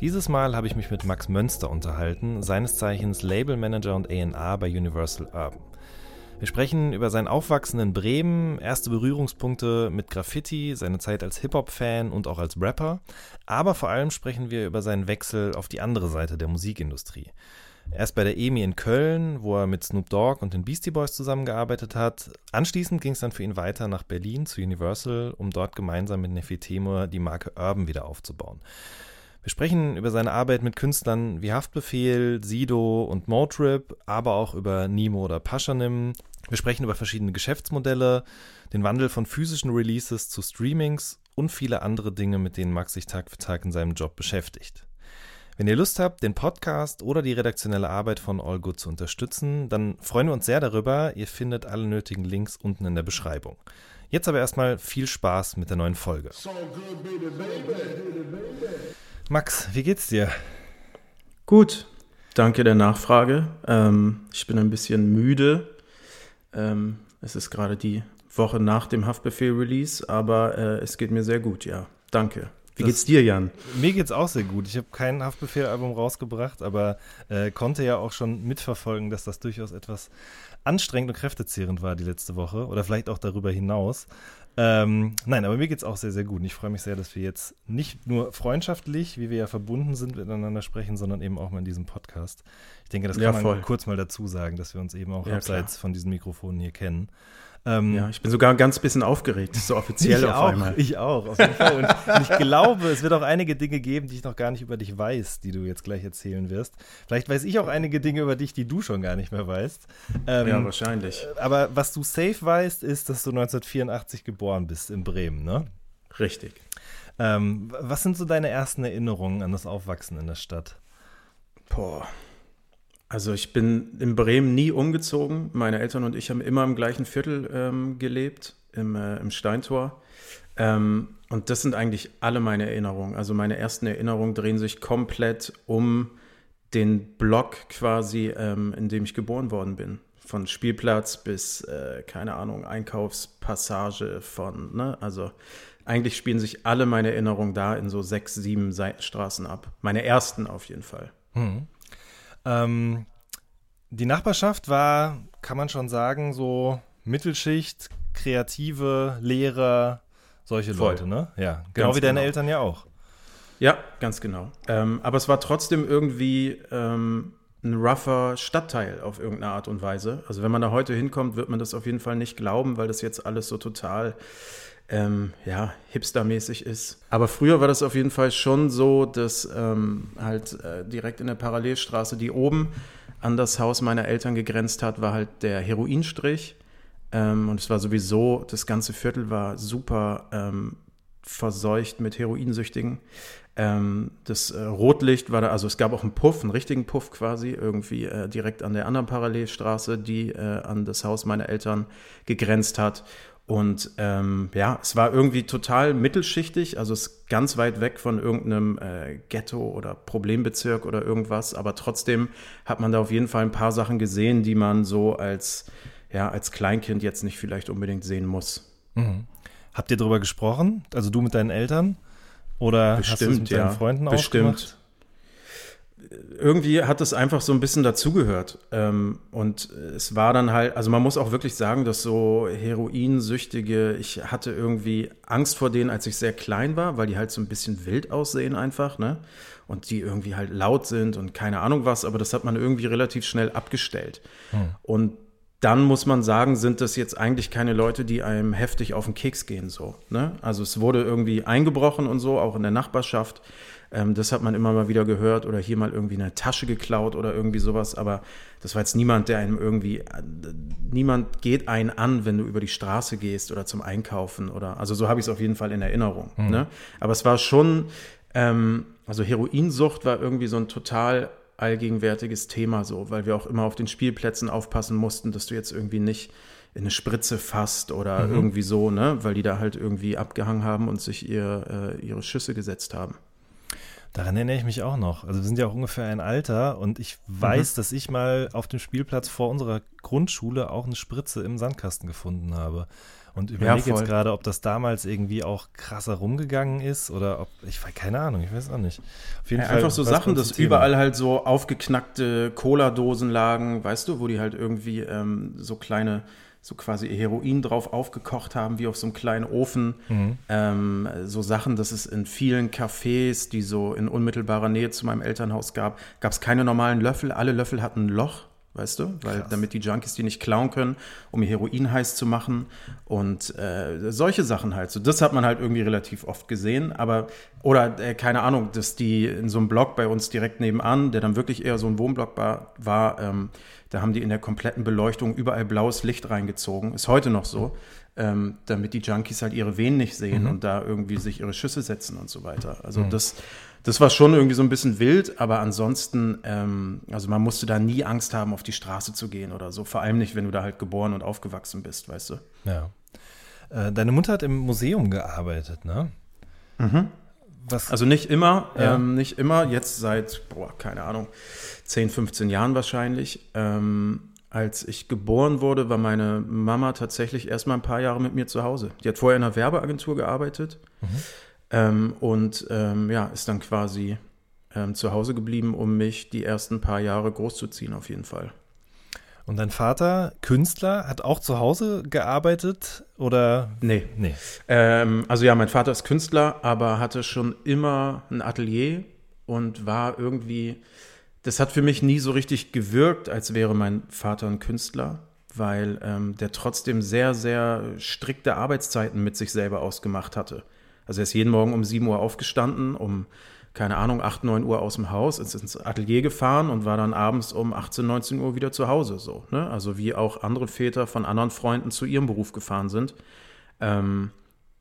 Dieses Mal habe ich mich mit Max Mönster unterhalten, seines Zeichens Labelmanager und A&R bei Universal Urban. Wir sprechen über sein Aufwachsen in Bremen, erste Berührungspunkte mit Graffiti, seine Zeit als Hip-Hop-Fan und auch als Rapper, aber vor allem sprechen wir über seinen Wechsel auf die andere Seite der Musikindustrie. Erst bei der EMI in Köln, wo er mit Snoop Dogg und den Beastie Boys zusammengearbeitet hat. Anschließend ging es dann für ihn weiter nach Berlin zu Universal, um dort gemeinsam mit Nefi Temur die Marke Urban wieder aufzubauen. Wir sprechen über seine Arbeit mit Künstlern wie Haftbefehl, Sido und Motrip, aber auch über Nemo oder Paschanim. Wir sprechen über verschiedene Geschäftsmodelle, den Wandel von physischen Releases zu Streamings und viele andere Dinge, mit denen Max sich Tag für Tag in seinem Job beschäftigt. Wenn ihr Lust habt, den Podcast oder die redaktionelle Arbeit von All Good zu unterstützen, dann freuen wir uns sehr darüber. Ihr findet alle nötigen Links unten in der Beschreibung. Jetzt aber erstmal viel Spaß mit der neuen Folge. So good, baby, baby. Max, wie geht's dir? Gut, danke der Nachfrage. Ähm, ich bin ein bisschen müde. Ähm, es ist gerade die Woche nach dem Haftbefehl-Release, aber äh, es geht mir sehr gut, ja. Danke. Wie Das- geht's dir, Jan? Mir geht's auch sehr gut. Ich habe kein Haftbefehl-Album rausgebracht, aber äh, konnte ja auch schon mitverfolgen, dass das durchaus etwas anstrengend und kräftezehrend war die letzte Woche oder vielleicht auch darüber hinaus. Ähm, nein, aber mir geht's auch sehr, sehr gut. Und ich freue mich sehr, dass wir jetzt nicht nur freundschaftlich, wie wir ja verbunden sind, miteinander sprechen, sondern eben auch mal in diesem Podcast. Ich denke, das kann Ja, man kurz mal dazu sagen, dass wir uns eben auch Ja, abseits von diesen Mikrofonen hier kennen. Ähm, Ja, ich bin sogar ein ganz bisschen aufgeregt, so offiziell ich auf auch, einmal. Ich auch, auf jeden Fall. Und, und ich glaube, es wird auch einige Dinge geben, die ich noch gar nicht über dich weiß, die du jetzt gleich erzählen wirst. Vielleicht weiß ich auch einige Dinge über dich, die du schon gar nicht mehr weißt. Ähm, ja, wahrscheinlich. aber was du safe weißt, ist, dass du 1984 geboren bist in Bremen, ne? Richtig. Ähm, was sind so deine ersten Erinnerungen an das Aufwachsen in der Stadt? Boah. Also ich bin in Bremen nie umgezogen. Meine Eltern und ich haben immer im gleichen Viertel ähm, gelebt, im, äh, im Steintor. Ähm, und das sind eigentlich alle meine Erinnerungen. Also meine ersten Erinnerungen drehen sich komplett um den Block quasi, ähm, in dem ich geboren worden bin. Von Spielplatz bis, äh, keine Ahnung, Einkaufspassage von, ne? Also eigentlich spielen sich alle meine Erinnerungen da in so sechs, sieben Seitenstraßen ab. Meine ersten auf jeden Fall. Hm. Ähm, die Nachbarschaft war, kann man schon sagen, so Mittelschicht, kreative Lehrer, solche Voll. Leute, ne? Ja, genau Ganz wie deine genau. Eltern ja auch. Ja, ganz genau. Ähm, aber es war trotzdem irgendwie ähm, ein rougher Stadtteil auf irgendeine Art und Weise. Also wenn man da heute hinkommt, wird man das auf jeden Fall nicht glauben, weil das jetzt alles so total ähm, ja, hipstermäßig ist. Aber früher war das auf jeden Fall schon so, dass ähm, halt äh, direkt in der Parallelstraße, die oben an das Haus meiner Eltern gegrenzt hat, war halt der Heroinstrich. Ähm, und es war sowieso, das ganze Viertel war super ähm, verseucht mit Heroinsüchtigen. Ähm, das äh, Rotlicht war da, also es gab auch einen Puff, einen richtigen Puff quasi, irgendwie äh, direkt an der anderen Parallelstraße, die äh, an das Haus meiner Eltern gegrenzt hat. Und ähm, ja, es war irgendwie total mittelschichtig, also es ist ganz weit weg von irgendeinem äh, Ghetto oder Problembezirk oder irgendwas, aber trotzdem hat man da auf jeden Fall ein paar Sachen gesehen, die man so als, ja, als Kleinkind jetzt nicht vielleicht unbedingt sehen muss. Habt ihr darüber gesprochen? Also du mit deinen Eltern? Oder hast du es Bestimmt, mit ja. deinen Freunden Bestimmt. ausgemacht? Irgendwie hat es einfach so ein bisschen dazugehört. Ähm, und es war dann halt, also man muss auch wirklich sagen, dass so Heroinsüchtige, ich hatte irgendwie Angst vor denen, als ich sehr klein war, weil die halt so ein bisschen wild aussehen einfach, ne? Und die irgendwie halt laut sind und keine Ahnung was, aber das hat man irgendwie relativ schnell abgestellt. Und dann muss man sagen, sind das jetzt eigentlich keine Leute, die einem heftig auf den Keks gehen, so. Ne? Also es wurde irgendwie eingebrochen und so, auch in der Nachbarschaft. Ähm, das hat man immer mal wieder gehört oder hier mal irgendwie eine Tasche geklaut oder irgendwie sowas. Aber das war jetzt niemand, der einem irgendwie, äh, niemand geht einen an, wenn du über die Straße gehst oder zum Einkaufen oder, also so habe ich es auf jeden Fall in Erinnerung. Ne? Aber es war schon, ähm, also Heroinsucht war irgendwie so ein total allgegenwärtiges Thema so, weil wir auch immer auf den Spielplätzen aufpassen mussten, dass du jetzt irgendwie nicht in eine Spritze fasst oder Mhm. irgendwie so, ne, weil die da halt irgendwie abgehangen haben und sich ihr, äh, ihre Schüsse gesetzt haben. Daran erinnere ich mich auch noch. Also wir sind ja auch ungefähr ein Alter und ich weiß, dass ich mal auf dem Spielplatz vor unserer Grundschule auch eine Spritze im Sandkasten gefunden habe. Und überlege jetzt voll. gerade, ob das damals irgendwie auch krasser rumgegangen ist oder ob, ich weiß keine Ahnung, ich weiß auch nicht. Auf jeden Ja, Fall einfach so Sachen, dass Thema. überall halt so aufgeknackte Cola-Dosen lagen, weißt du, wo die halt irgendwie ähm, so kleine, so quasi Heroin drauf aufgekocht haben, wie auf so einem kleinen Ofen. Mhm. Ähm, so Sachen, dass es in vielen Cafés, die so in unmittelbarer Nähe zu meinem Elternhaus gab, gab es keine normalen Löffel. Alle Löffel hatten ein Loch. Weißt du, weil Krass. damit die Junkies die nicht klauen können, um ihr Heroin heiß zu machen und äh, solche Sachen halt. So, das hat man halt irgendwie relativ oft gesehen, aber oder äh, keine Ahnung, dass die in so einem Block bei uns direkt nebenan, der dann wirklich eher so ein Wohnblock war, war ähm, da haben die in der kompletten Beleuchtung überall blaues Licht reingezogen. Ist heute noch so, ähm, damit die Junkies halt ihre Venen nicht sehen und da irgendwie sich ihre Schüsse setzen und so weiter. Also das, das war schon irgendwie so ein bisschen wild, aber ansonsten, ähm, also man musste da nie Angst haben, auf die Straße zu gehen oder so. Vor allem nicht, wenn du da halt geboren und aufgewachsen bist, weißt du. Ja. Äh, deine Mutter hat im Museum gearbeitet, ne? Was, Also nicht immer, Ja. ähm, nicht immer, jetzt seit, boah, keine Ahnung, 10, 15 Jahren wahrscheinlich. Ähm, als ich geboren wurde, war meine Mama tatsächlich erstmal ein paar Jahre mit mir zu Hause. Die hat vorher in einer Werbeagentur gearbeitet ähm, und ähm, ja, ist dann quasi ähm, zu Hause geblieben, um mich die ersten paar Jahre großzuziehen, auf jeden Fall. und dein Vater, Künstler, hat auch zu Hause gearbeitet oder? Nee, Nee. Ähm, also ja, mein Vater ist Künstler, aber hatte schon immer ein Atelier und war irgendwie, das hat für mich nie so richtig gewirkt, als wäre mein Vater ein Künstler, weil ähm, der trotzdem sehr, sehr strikte Arbeitszeiten mit sich selber ausgemacht hatte. Also er ist jeden Morgen um 7 Uhr aufgestanden, um, keine Ahnung, 8, 9 Uhr aus dem Haus, ist ins Atelier gefahren und war dann abends um 18, 19 Uhr wieder zu Hause. So, ne? Also wie auch andere Väter von anderen Freunden zu ihrem Beruf gefahren sind. Ähm,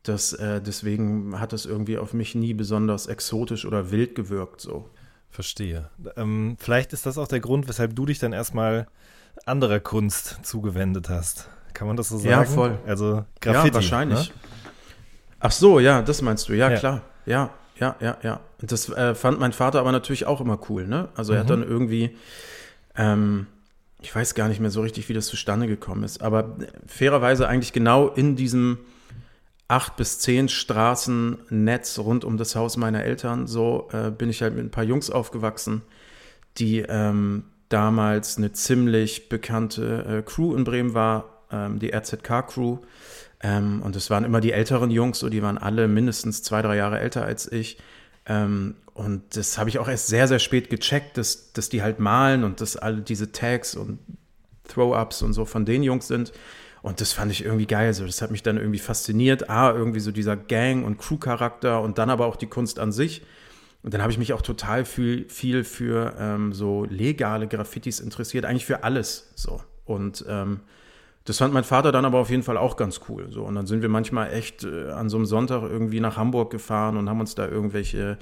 das, äh, deswegen hat es irgendwie auf mich nie besonders exotisch oder wild gewirkt. So. Verstehe. Ähm, vielleicht ist das auch der Grund, weshalb du dich dann erstmal anderer Kunst zugewendet hast. Kann man das so sagen? Ja, voll. Also Graffiti. ja, wahrscheinlich. Ne? Ach so, ja, das meinst du. Ja, Ja. klar. Ja, ja, ja, ja. Das äh, fand mein Vater aber natürlich auch immer cool. Ne? Also er hat dann irgendwie, ähm, ich weiß gar nicht mehr so richtig, wie das zustande gekommen ist, aber äh, fairerweise eigentlich genau in diesem acht bis zehn Straßennetz rund um das Haus meiner Eltern, so äh, bin ich halt mit ein paar Jungs aufgewachsen, die ähm, damals eine ziemlich bekannte äh, Crew in Bremen war, ähm, die RZK-Crew. Ähm, und es waren immer die älteren Jungs, so die waren alle mindestens zwei, drei Jahre älter als ich. Ähm, und das habe ich auch erst sehr, sehr spät gecheckt, dass, dass die halt malen und dass alle diese Tags und Throw-Ups und so von den Jungs sind. Und das fand ich irgendwie geil. So, das hat mich dann irgendwie fasziniert. A, irgendwie so dieser Gang- und Crew-Charakter und dann aber auch die Kunst an sich. Und dann habe ich mich auch total viel, viel für ähm, so legale Graffitis interessiert, eigentlich für alles. So. Und ähm, das fand mein Vater dann aber auf jeden Fall auch ganz cool. So. Und dann sind wir manchmal echt äh, an so einem Sonntag irgendwie nach Hamburg gefahren und haben uns da irgendwelche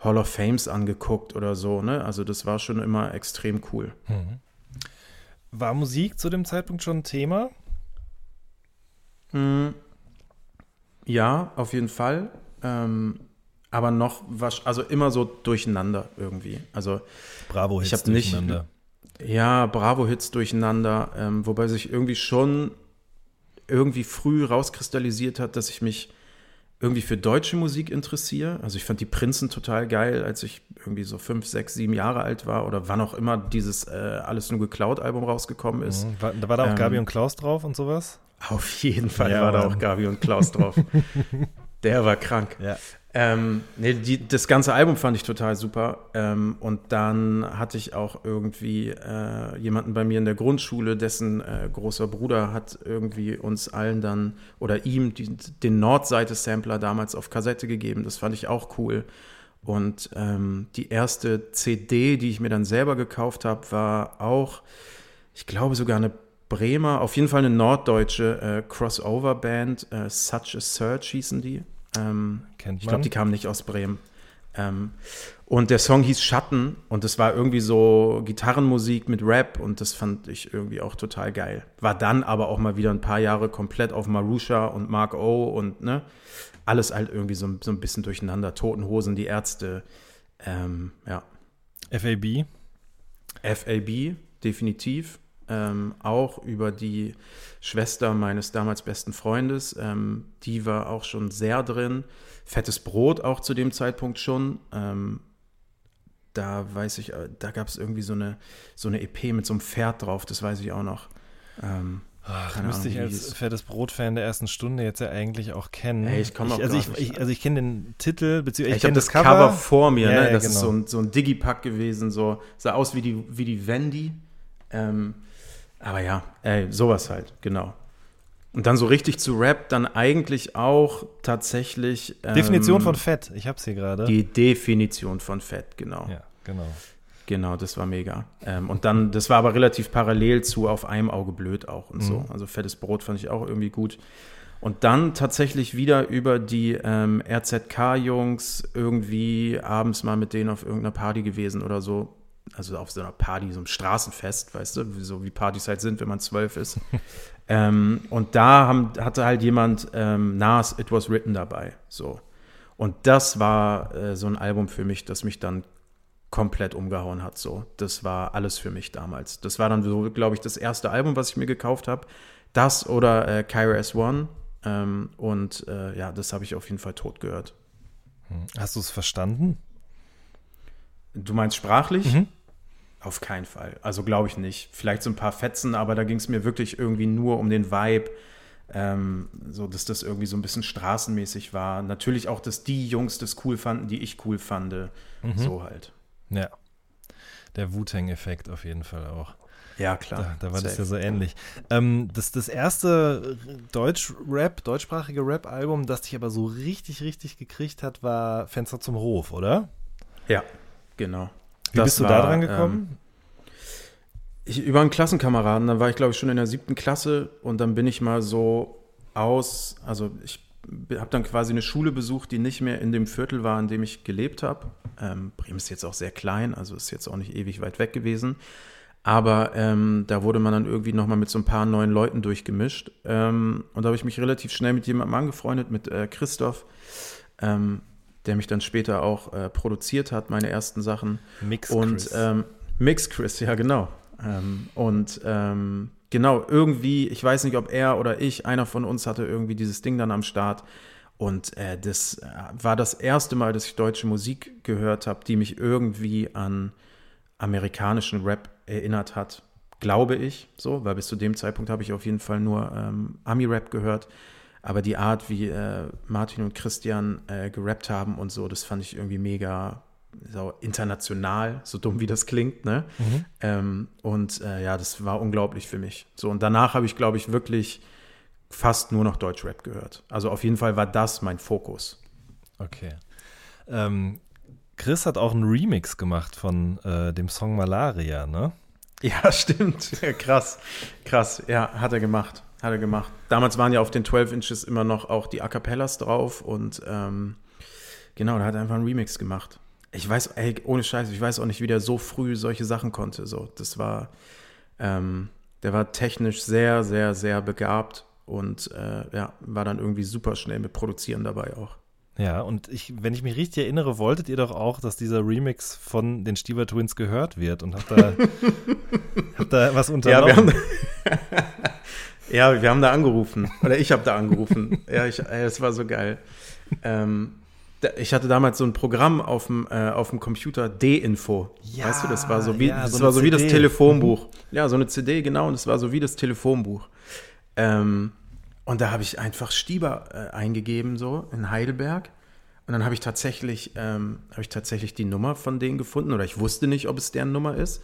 Hall of Fames angeguckt oder so. Ne? Also das war schon immer extrem cool. War Musik zu dem Zeitpunkt schon ein Thema? Hm. Ja, auf jeden Fall. Ähm, aber noch was, also immer so durcheinander irgendwie. Also Bravo, Ich Hits hab nicht- durcheinander. ja, Bravo-Hits durcheinander, ähm, wobei sich irgendwie schon irgendwie früh rauskristallisiert hat, dass ich mich irgendwie für deutsche Musik interessiere. Also ich fand die Prinzen total geil, als ich irgendwie so fünf, sechs, sieben Jahre alt war oder wann auch immer dieses äh, Alles nur geklaut Album rausgekommen ist. Mhm. War, da war da auch Ähm, Gabi und Klaus drauf und sowas? Auf jeden Fall Ja, war da auch Gabi und Klaus drauf. Der war krank. Ja. Ähm, nee, die, das ganze Album fand ich total super. Ähm, und dann hatte ich auch irgendwie äh, jemanden bei mir in der Grundschule, dessen äh, großer Bruder hat irgendwie uns allen dann oder ihm die, den Nordseite-Sampler damals auf Kassette gegeben. Das fand ich auch cool. Und ähm, die erste CD, die ich mir dann selber gekauft habe, war auch, ich glaube sogar eine Bremer, auf jeden Fall eine norddeutsche äh, Crossover-Band, äh, Such a Search hießen die. Ähm, Kennt ich glaube, man. die kamen nicht aus Bremen. Ähm, und der Song hieß Schatten und das war irgendwie so Gitarrenmusik mit Rap und das fand ich irgendwie auch total geil. War dann aber auch mal wieder ein paar Jahre komplett auf Marusha und Mark O und ne, alles halt irgendwie so, so ein bisschen durcheinander. Toten Hosen, die Ärzte, ähm, ja. FAB? FAB, definitiv. Ähm, auch über die Schwester meines damals besten Freundes. Ähm, die war auch schon sehr drin. Fettes Brot auch zu dem Zeitpunkt schon. Ähm, da weiß ich, äh, da gab es irgendwie so eine, so eine EP mit so einem Pferd drauf, das weiß ich auch noch. Ähm, Ach, müsste ich als fettes Brot-Fan der ersten Stunde jetzt ja eigentlich auch kennen. Ey, ich komme also, ich, ich, also ich kenne den Titel, beziehungsweise ich, ich kenne das Cover. Cover. vor mir, ja, ne? das ja, genau. ist so ein, so ein Digipack gewesen, so sah aus wie die, wie die Wendy. Ähm, aber ja, ey, sowas halt, genau. Und dann so richtig zu Rap, dann eigentlich auch tatsächlich. Ähm, Definition von Fett, ich hab's hier gerade. Die Definition von Fett, genau. Ja, genau. Genau, das war mega. Ähm, und dann, das war aber relativ parallel zu Auf einem Auge blöd auch und mhm. so. Also fettes Brot fand ich auch irgendwie gut. Und dann tatsächlich wieder über die ähm, RZK-Jungs irgendwie abends mal mit denen auf irgendeiner Party gewesen oder so also auf so einer Party, so einem Straßenfest, weißt du, so wie Partys halt sind, wenn man zwölf ist. ähm, und da haben, hatte halt jemand ähm, Nas It Was Written dabei, so. Und das war äh, so ein Album für mich, das mich dann komplett umgehauen hat, so. Das war alles für mich damals. Das war dann so, glaube ich, das erste Album, was ich mir gekauft habe. Das oder äh, Kyra S1. Ähm, und äh, ja, das habe ich auf jeden Fall tot gehört. Hm. Hast du es verstanden? Du meinst sprachlich? Mhm. Auf keinen Fall. Also glaube ich nicht. Vielleicht so ein paar Fetzen, aber da ging es mir wirklich irgendwie nur um den Vibe. Ähm, so, dass das irgendwie so ein bisschen straßenmäßig war. Natürlich auch, dass die Jungs das cool fanden, die ich cool fand. Mhm. So halt. Ja. Der Wu-Tang-Effekt auf jeden Fall auch. Ja, klar. Da, da war Safe. das ja so ähnlich. Ähm, das, das erste Deutsch-Rap, deutschsprachige Rap-Album, das dich aber so richtig, richtig gekriegt hat, war Fenster zum Hof, oder? Ja, genau. Wie das bist du war, da dran gekommen? Ähm, ich, über einen Klassenkameraden, dann war ich glaube ich schon in der siebten Klasse und dann bin ich mal so aus, also ich habe dann quasi eine Schule besucht, die nicht mehr in dem Viertel war, in dem ich gelebt habe. Ähm, Bremen ist jetzt auch sehr klein, also ist jetzt auch nicht ewig weit weg gewesen. Aber ähm, da wurde man dann irgendwie nochmal mit so ein paar neuen Leuten durchgemischt. Ähm, und da habe ich mich relativ schnell mit jemandem angefreundet, mit äh, Christoph. Ähm, der mich dann später auch äh, produziert hat, meine ersten Sachen. Mix und ähm, Mix Chris, ja genau. Ähm, und ähm, genau, irgendwie, ich weiß nicht, ob er oder ich, einer von uns hatte irgendwie dieses Ding dann am Start. Und äh, das äh, war das erste Mal, dass ich deutsche Musik gehört habe, die mich irgendwie an amerikanischen Rap erinnert hat, glaube ich. So, weil bis zu dem Zeitpunkt habe ich auf jeden Fall nur ähm, Ami-Rap gehört. Aber die Art, wie äh, Martin und Christian äh, gerappt haben und so, das fand ich irgendwie mega so international, so dumm wie das klingt, ne? Mhm. Ähm, und äh, ja, das war unglaublich für mich. So, und danach habe ich, glaube ich, wirklich fast nur noch Deutschrap gehört. Also auf jeden Fall war das mein Fokus. Okay. Ähm, Chris hat auch einen Remix gemacht von äh, dem Song Malaria, ne? Ja, stimmt. krass. Krass. Ja, hat er gemacht. Hat er gemacht. Damals waren ja auf den 12 Inches immer noch auch die A Cappellas drauf und ähm, genau, da hat er einfach einen Remix gemacht. Ich weiß, ey, ohne Scheiß, ich weiß auch nicht, wie der so früh solche Sachen konnte. So, das war, ähm, der war technisch sehr, sehr, sehr begabt und äh, ja, war dann irgendwie super schnell mit Produzieren dabei auch. Ja, und ich, wenn ich mich richtig erinnere, wolltet ihr doch auch, dass dieser Remix von den Stieber Twins gehört wird und habt da, habt da was unternommen. Ja, wir haben, Ja, wir haben da angerufen. Oder ich habe da angerufen. ja, ich, es war so geil. Ähm, ich hatte damals so ein Programm auf dem, äh, auf dem Computer, D-Info. Ja, weißt du, das war so wie, ja, das, so war so wie das Telefonbuch. Ja, so eine CD, genau, und das war so wie das Telefonbuch. Ähm, und da habe ich einfach Stieber äh, eingegeben, so in Heidelberg. Und dann habe ich tatsächlich, ähm, habe ich tatsächlich die Nummer von denen gefunden, oder ich wusste nicht, ob es deren Nummer ist.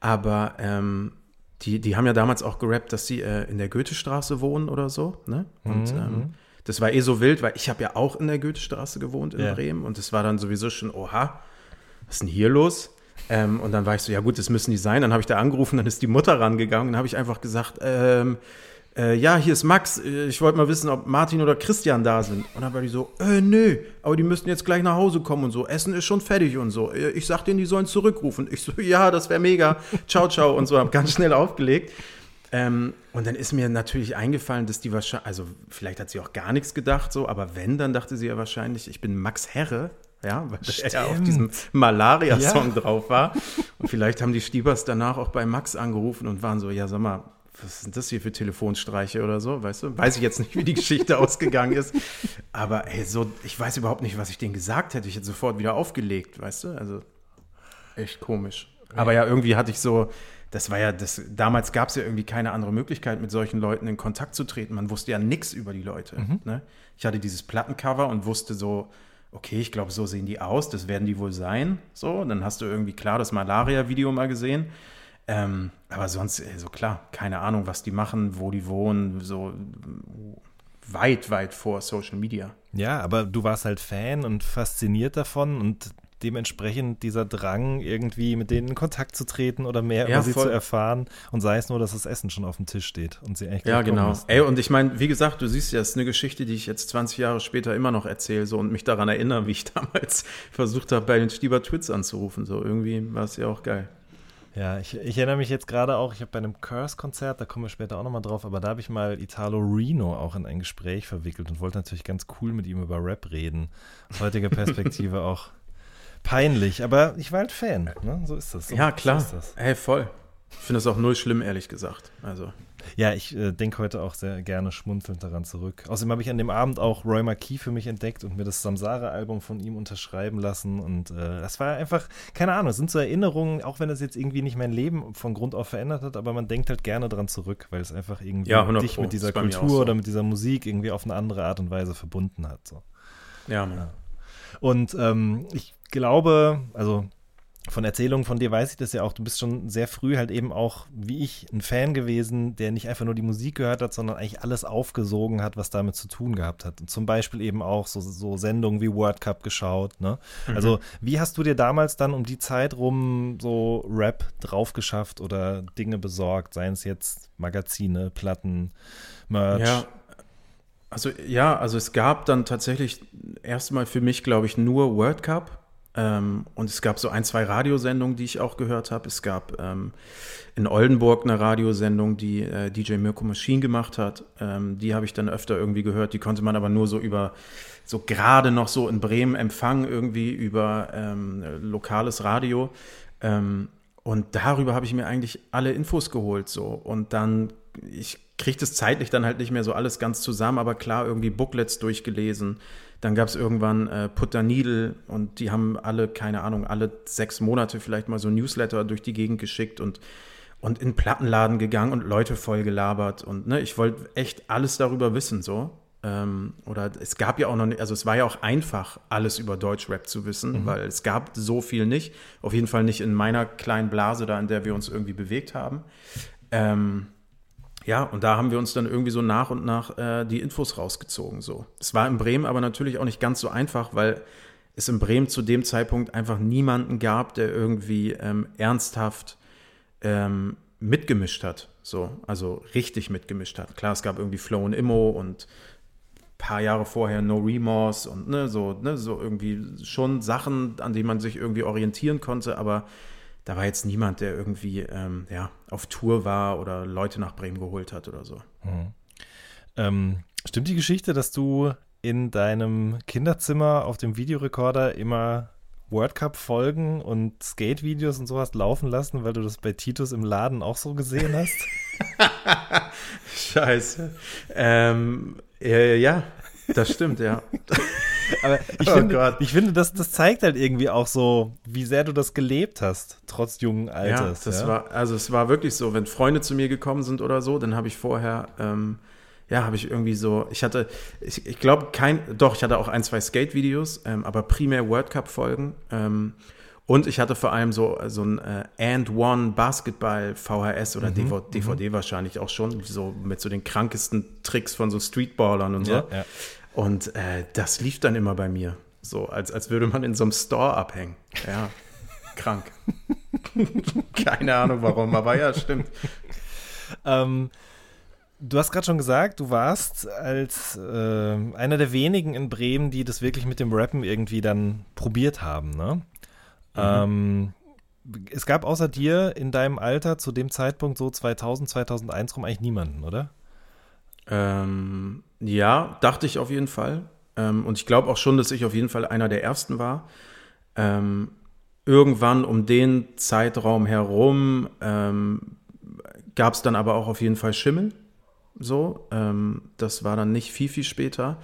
Aber ähm, die, die haben ja damals auch gerappt, dass sie äh, in der Goethestraße wohnen oder so. Ne? Und mhm. ähm, mhm. das war eh so wild, weil ich habe ja auch in der Goethestraße gewohnt in ja. Bremen und das war dann sowieso schon, oha, was ist denn hier los? Ähm, und dann war ich so, ja gut, das müssen die sein. Dann habe ich da angerufen, dann ist die Mutter rangegangen und dann habe ich einfach gesagt, ähm, äh, ja, hier ist Max, äh, ich wollte mal wissen, ob Martin oder Christian da sind. Und dann war die so, äh, nö, aber die müssten jetzt gleich nach Hause kommen und so, Essen ist schon fertig und so. Äh, Ich sag denen, die sollen zurückrufen. Ich so, ja, das wäre mega, ciao, ciao und so, hab ganz schnell aufgelegt. Ähm, und dann ist mir natürlich eingefallen, dass die wahrscheinlich, also vielleicht hat sie auch gar nichts gedacht, so, aber wenn, dann dachte sie ja wahrscheinlich, ich bin Max Herre, ja, weil er ja auf Stimmt. diesem Malaria-Song Ja. drauf war. Und vielleicht haben die Stiebers danach auch bei Max angerufen und waren so, ja, sag mal, was sind das hier für Telefonstreiche oder so, weißt du? Weiß ich jetzt nicht, wie die Geschichte ausgegangen ist. Aber ey, so, ich weiß überhaupt nicht, was ich denen gesagt hätte. Ich hätte sofort wieder aufgelegt, weißt du? Also echt komisch. Aber ja, irgendwie hatte ich so, das war ja, das, damals gab es ja irgendwie keine andere Möglichkeit, mit solchen Leuten in Kontakt zu treten. Man wusste ja nichts über die Leute. Ne? Ich hatte dieses Plattencover und wusste so, okay, ich glaube, so sehen die aus, das werden die wohl sein. So, dann hast du irgendwie klar das Malaria-Video mal gesehen. Ähm, aber sonst, äh, so klar, keine Ahnung, was die machen, wo die wohnen, so weit, weit vor Social Media. Ja, aber du warst halt Fan und fasziniert davon und dementsprechend dieser Drang, irgendwie mit denen in Kontakt zu treten oder mehr Ja, über sie voll. zu erfahren und sei es nur, dass das Essen schon auf dem Tisch steht und sie eigentlich Ja, genau. müssten. Ey, und ich meine, wie gesagt, du siehst ja, es ist eine Geschichte, die ich jetzt 20 Jahre später immer noch erzähle so, und mich daran erinnere, wie ich damals versucht habe, bei den Stieber Twits anzurufen. So, irgendwie war es ja auch geil. Ja, ich, ich erinnere mich jetzt gerade auch, ich habe bei einem Curse-Konzert, da kommen wir später auch nochmal drauf, aber da habe ich mal Italo Reno auch in ein Gespräch verwickelt und wollte natürlich ganz cool mit ihm über Rap reden. Aus heutiger Perspektive auch peinlich, aber ich war halt Fan, ne? So ist das. So, ja, klar. So ist das. Ey, voll. Ich finde das auch null schlimm, ehrlich gesagt. Also, Ja, ich äh, denke heute auch sehr gerne schmunzelnd daran zurück. Außerdem habe ich an dem Abend auch Roy Marquis für mich entdeckt und mir das Samsara-Album von ihm unterschreiben lassen. Und äh, das war einfach, keine Ahnung, es sind so Erinnerungen, auch wenn es jetzt irgendwie nicht mein Leben von Grund auf verändert hat, aber man denkt halt gerne dran zurück, weil es einfach irgendwie Ja, 100 dich Pro. mit dieser Kultur so. oder mit dieser Musik irgendwie auf eine andere Art und Weise verbunden hat. So. ja, Mann. Und ähm, ich glaube, also von Erzählungen von dir weiß ich das ja auch, du bist schon sehr früh halt eben auch, wie ich, ein Fan gewesen, der nicht einfach nur die Musik gehört hat, sondern eigentlich alles aufgesogen hat, was damit zu tun gehabt hat. Und zum Beispiel eben auch so, so Sendungen wie World Cup geschaut. Ne? Also wie hast du dir damals dann um die Zeit rum so Rap drauf geschafft oder Dinge besorgt, seien es jetzt Magazine, Platten, Merch? Ja, also ja, also es gab dann tatsächlich erstmal für mich, glaube ich, nur World Cup. Ähm, und es gab so ein, zwei Radiosendungen, die ich auch gehört habe. Es gab ähm, in Oldenburg eine Radiosendung, die äh, DJ Mirko Machine gemacht hat. Ähm, die habe ich dann öfter irgendwie gehört. Die konnte man aber nur so über, so gerade noch so in Bremen empfangen, irgendwie über ähm, lokales Radio. Ähm, und darüber habe ich mir eigentlich alle Infos geholt so. Und dann, ich kriege das zeitlich dann halt nicht mehr so alles ganz zusammen, aber klar, irgendwie Booklets durchgelesen. Dann gab es irgendwann äh, Putter Needle und die haben alle, keine Ahnung, alle sechs Monate vielleicht mal so Newsletter durch die Gegend geschickt und, und in den Plattenladen gegangen und Leute voll gelabert. Und ne, ich wollte echt alles darüber wissen, so. Ähm, oder es gab ja auch noch, nicht, also es war ja auch einfach, alles über Deutschrap zu wissen, weil es gab so viel nicht. Auf jeden Fall nicht in meiner kleinen Blase da, in der wir uns irgendwie bewegt haben. Ähm, ja, und da haben wir uns dann irgendwie so nach und nach äh, die Infos rausgezogen. So. Es war in Bremen aber natürlich auch nicht ganz so einfach, weil es in Bremen zu dem Zeitpunkt einfach niemanden gab, der irgendwie ähm, ernsthaft ähm, mitgemischt hat. So, also richtig mitgemischt hat. Klar, es gab irgendwie Flow und Immo und ein paar Jahre vorher No Remorse und ne, so, ne, so irgendwie schon Sachen, an denen man sich irgendwie orientieren konnte, aber da war jetzt niemand, der irgendwie ähm, ja, auf Tour war oder Leute nach Bremen geholt hat oder so. Ähm, stimmt die Geschichte, dass du in deinem Kinderzimmer auf dem Videorekorder immer World Cup Folgen und Skate-Videos und sowas laufen lassen, weil du das bei Titus im Laden auch so gesehen hast? Scheiße. Ähm, äh, ja, das stimmt, ja. Aber ich Oh finde, Gott. ich finde das, das zeigt halt irgendwie auch so, wie sehr du das gelebt hast, trotz jungen Ja, Alters. das ja? war, also es war wirklich so, wenn Freunde zu mir gekommen sind oder so, dann habe ich vorher, ähm, ja, habe ich irgendwie so, ich hatte, ich, ich glaube kein, doch, ich hatte auch ein, zwei Skate-Videos, ähm, aber primär World Cup-Folgen. Ähm, und ich hatte vor allem so, so ein äh, And One Basketball VHS oder DVD, DVD wahrscheinlich auch schon, so mit so den krankesten Tricks von so Streetballern und so. Ja, ja. Und äh, das lief dann immer bei mir. So, als, als würde man in so einem Store abhängen. Ja, krank. Keine Ahnung warum, aber ja, stimmt. Ähm, Du hast gerade schon gesagt, du warst als äh, einer der wenigen in Bremen, die das wirklich mit dem Rappen irgendwie dann probiert haben. Ne? Mhm. Ähm, es gab außer dir in deinem Alter zu dem Zeitpunkt so 2000, 2001 rum eigentlich niemanden, oder? Ähm, ja, dachte ich auf jeden Fall. Ähm, und ich glaube auch schon, dass ich auf jeden Fall einer der ersten war. Ähm, irgendwann um den Zeitraum herum ähm, gab es dann aber auch auf jeden Fall Schimmel. So, ähm, das war dann nicht viel, viel später.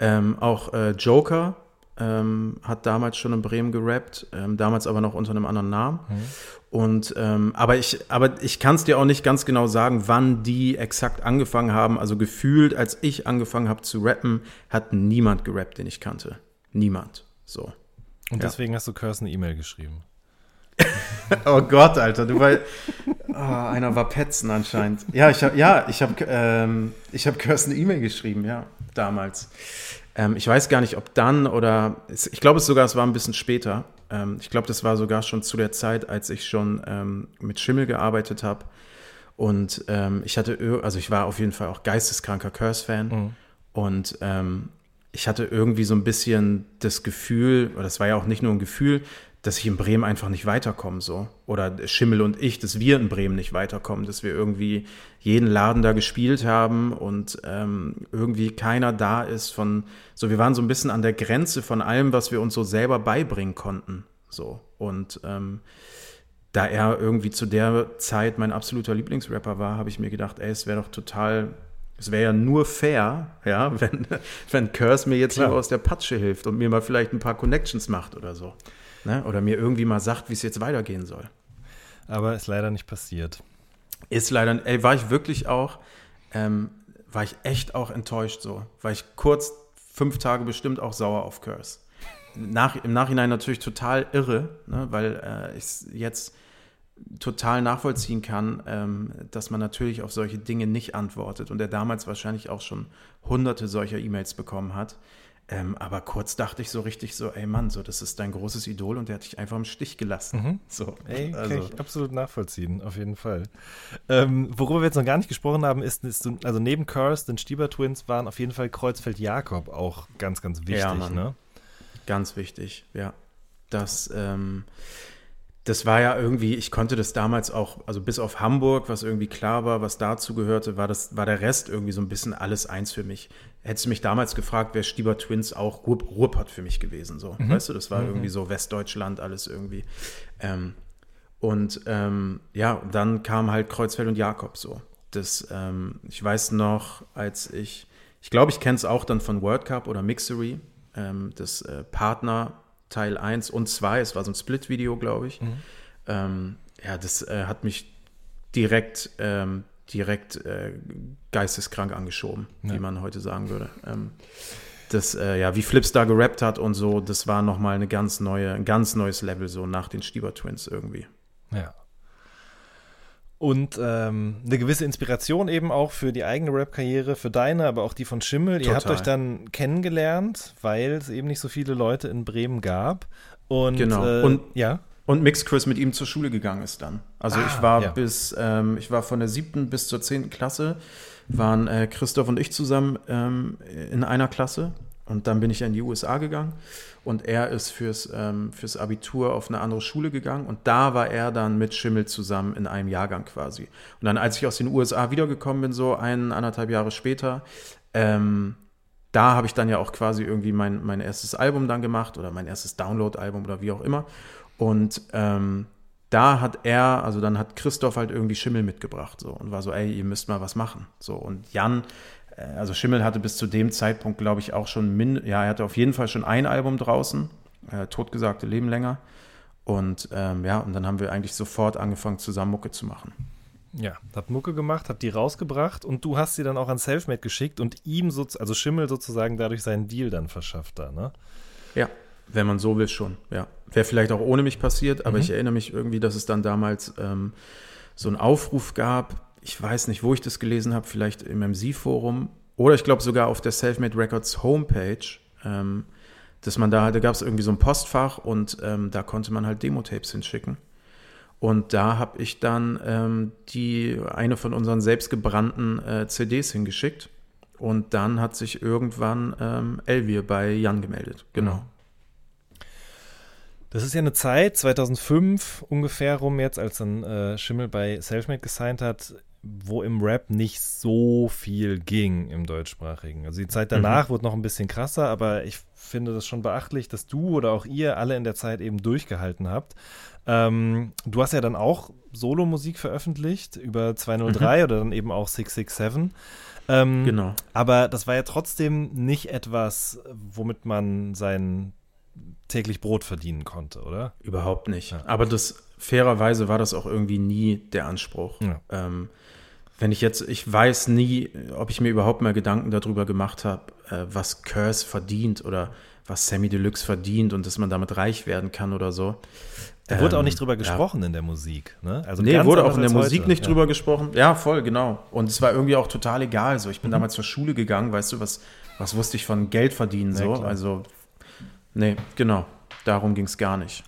Ähm, auch äh, Joker hat damals schon in Bremen gerappt, damals aber noch unter einem anderen Namen. Mhm. Und ähm, aber ich, aber ich kann es dir auch nicht ganz genau sagen, wann die exakt angefangen haben. Also gefühlt, als ich angefangen habe zu rappen, hat niemand gerappt, den ich kannte. Niemand. So. Und ja. deswegen hast du Curse eine E-Mail geschrieben. oh Gott, Alter, du weil oh, einer war Petzen anscheinend. Ja, ich habe ja, ich habe ähm, ich habe Kirsten eine E-Mail geschrieben, ja, damals. Ähm, ich weiß gar nicht, ob dann oder ich glaube es sogar, es war ein bisschen später. Ähm, ich glaube, das war sogar schon zu der Zeit, als ich schon ähm, mit Schimmel gearbeitet habe. Und ähm, ich hatte, also ich war auf jeden Fall auch geisteskranker Curse-Fan. Mhm. Und ähm, ich hatte irgendwie so ein bisschen das Gefühl, oder das war ja auch nicht nur ein Gefühl, dass ich in Bremen einfach nicht weiterkomme so. Oder Schimmel und ich, dass wir in Bremen nicht weiterkommen, dass wir irgendwie jeden Laden da gespielt haben und ähm, irgendwie keiner da ist von, so wir waren so ein bisschen an der Grenze von allem, was wir uns so selber beibringen konnten. So. Und ähm, da er irgendwie zu der Zeit mein absoluter Lieblingsrapper war, habe ich mir gedacht, ey, es wäre doch total es wäre ja nur fair, ja, wenn, wenn Curse mir jetzt Klar. hier aus der Patsche hilft und mir mal vielleicht ein paar Connections macht oder so. Ne? Oder mir irgendwie mal sagt, wie es jetzt weitergehen soll. Aber ist leider nicht passiert. Ist leider, ey, war ich wirklich auch, ähm, war ich echt auch enttäuscht so. War ich kurz fünf Tage bestimmt auch sauer auf Curse. Nach, Im Nachhinein natürlich total irre, ne? weil äh, ich jetzt total nachvollziehen kann, ähm, dass man natürlich auf solche Dinge nicht antwortet und er damals wahrscheinlich auch schon hunderte solcher E-Mails bekommen hat. Ähm, aber kurz dachte ich so richtig so, ey Mann, so, das ist dein großes Idol und der hat dich einfach im Stich gelassen. Mhm. So, ey, also. kann ich absolut nachvollziehen, auf jeden Fall. Ähm, worüber wir jetzt noch gar nicht gesprochen haben, ist, ist also neben Curse, den Stieber Twins, waren auf jeden Fall Kreuzfeld Jakob auch ganz, ganz wichtig, ja, ne? Ganz wichtig, ja. Das, ähm, das war ja irgendwie, ich konnte das damals auch, also bis auf Hamburg, was irgendwie klar war, was dazu gehörte, war das, war der Rest irgendwie so ein bisschen alles eins für mich. Hättest du mich damals gefragt, wäre Stieber Twins auch Ruhr, Ruhrpott für mich gewesen, so. Mhm. Weißt du, das war mhm. irgendwie so Westdeutschland, alles irgendwie. Ähm, und ähm, ja, dann kam halt Kreuzfeld und Jakob so. Das, ähm, ich weiß noch, als ich, ich glaube, ich kenne es auch dann von World Cup oder Mixery, ähm, das äh, Partner Teil 1 und 2. Es war so ein Split-Video, glaube ich. Mhm. Ähm, ja, das äh, hat mich direkt, ähm, direkt äh, geisteskrank angeschoben, ja. wie man heute sagen würde. Ähm, das, äh, ja, wie Flips da gerappt hat und so, das war nochmal eine ganz neue, ein ganz neues Level, so nach den Stieber Twins irgendwie. Ja und ähm, eine gewisse Inspiration eben auch für die eigene Rap-Karriere, für deine, aber auch die von Schimmel. Total. Ihr habt euch dann kennengelernt, weil es eben nicht so viele Leute in Bremen gab. Und, genau. Äh, und ja. Und Mix Chris mit ihm zur Schule gegangen ist dann. Also ah, ich war ja. bis, ähm, ich war von der siebten bis zur zehnten Klasse, waren äh, Christoph und ich zusammen ähm, in einer Klasse. Und dann bin ich in die USA gegangen und er ist fürs, ähm, fürs Abitur auf eine andere Schule gegangen und da war er dann mit Schimmel zusammen in einem Jahrgang quasi. Und dann, als ich aus den USA wiedergekommen bin, so ein, anderthalb Jahre später, ähm, da habe ich dann ja auch quasi irgendwie mein, mein erstes Album dann gemacht oder mein erstes Download-Album oder wie auch immer. Und ähm, da hat er, also dann hat Christoph halt irgendwie Schimmel mitgebracht so und war so, ey, ihr müsst mal was machen. So und Jan äh, also Schimmel hatte bis zu dem Zeitpunkt, glaube ich, auch schon, min ja, er hatte auf jeden Fall schon ein Album draußen, äh, Totgesagte Leben länger. Und ähm, ja, und dann haben wir eigentlich sofort angefangen, zusammen Mucke zu machen. Ja, habt Mucke gemacht, habt die rausgebracht und du hast sie dann auch an Selfmade geschickt und ihm, so, also Schimmel sozusagen dadurch seinen Deal dann verschafft da, ne? Ja, wenn man so will schon, ja. Wäre vielleicht auch ohne mich passiert, aber mhm. ich erinnere mich irgendwie, dass es dann damals ähm, so einen Aufruf gab, ich weiß nicht, wo ich das gelesen habe, vielleicht im MC-Forum oder ich glaube sogar auf der Selfmade Records Homepage, ähm, dass man da, da gab es irgendwie so ein Postfach und ähm, da konnte man halt Demo-Tapes hinschicken. Und da habe ich dann ähm, die eine von unseren selbstgebrannten äh, CDs hingeschickt. Und dann hat sich irgendwann ähm, Elvier bei Jan gemeldet. Genau. Das ist ja eine Zeit, 2005 ungefähr rum jetzt, als dann äh, Schimmel bei Selfmade gesigned hat, wo im Rap nicht so viel ging im deutschsprachigen. Also die Zeit danach mhm. wurde noch ein bisschen krasser, aber ich finde das schon beachtlich, dass du oder auch ihr alle in der Zeit eben durchgehalten habt. Ähm, du hast ja dann auch Solo-Musik veröffentlicht über 203 mhm. oder dann eben auch 667. Ähm, genau. Aber das war ja trotzdem nicht etwas, womit man sein täglich Brot verdienen konnte, oder? Überhaupt nicht. Ja. Aber das fairerweise war das auch irgendwie nie der Anspruch. Ja. Ähm, wenn ich jetzt, ich weiß nie, ob ich mir überhaupt mal Gedanken darüber gemacht habe, äh, was Curse verdient oder was Sammy Deluxe verdient und dass man damit reich werden kann oder so. Da wurde ähm, auch nicht drüber gesprochen ja. in der Musik. Ne? Also nee, wurde auch in der Musik heute. nicht drüber gesprochen. Ja, voll, genau. Und es war irgendwie auch total egal. So, ich bin mhm. damals zur Schule gegangen, weißt du, was, was wusste ich von Geld verdienen? So? Also, nee, genau. Darum ging es gar nicht.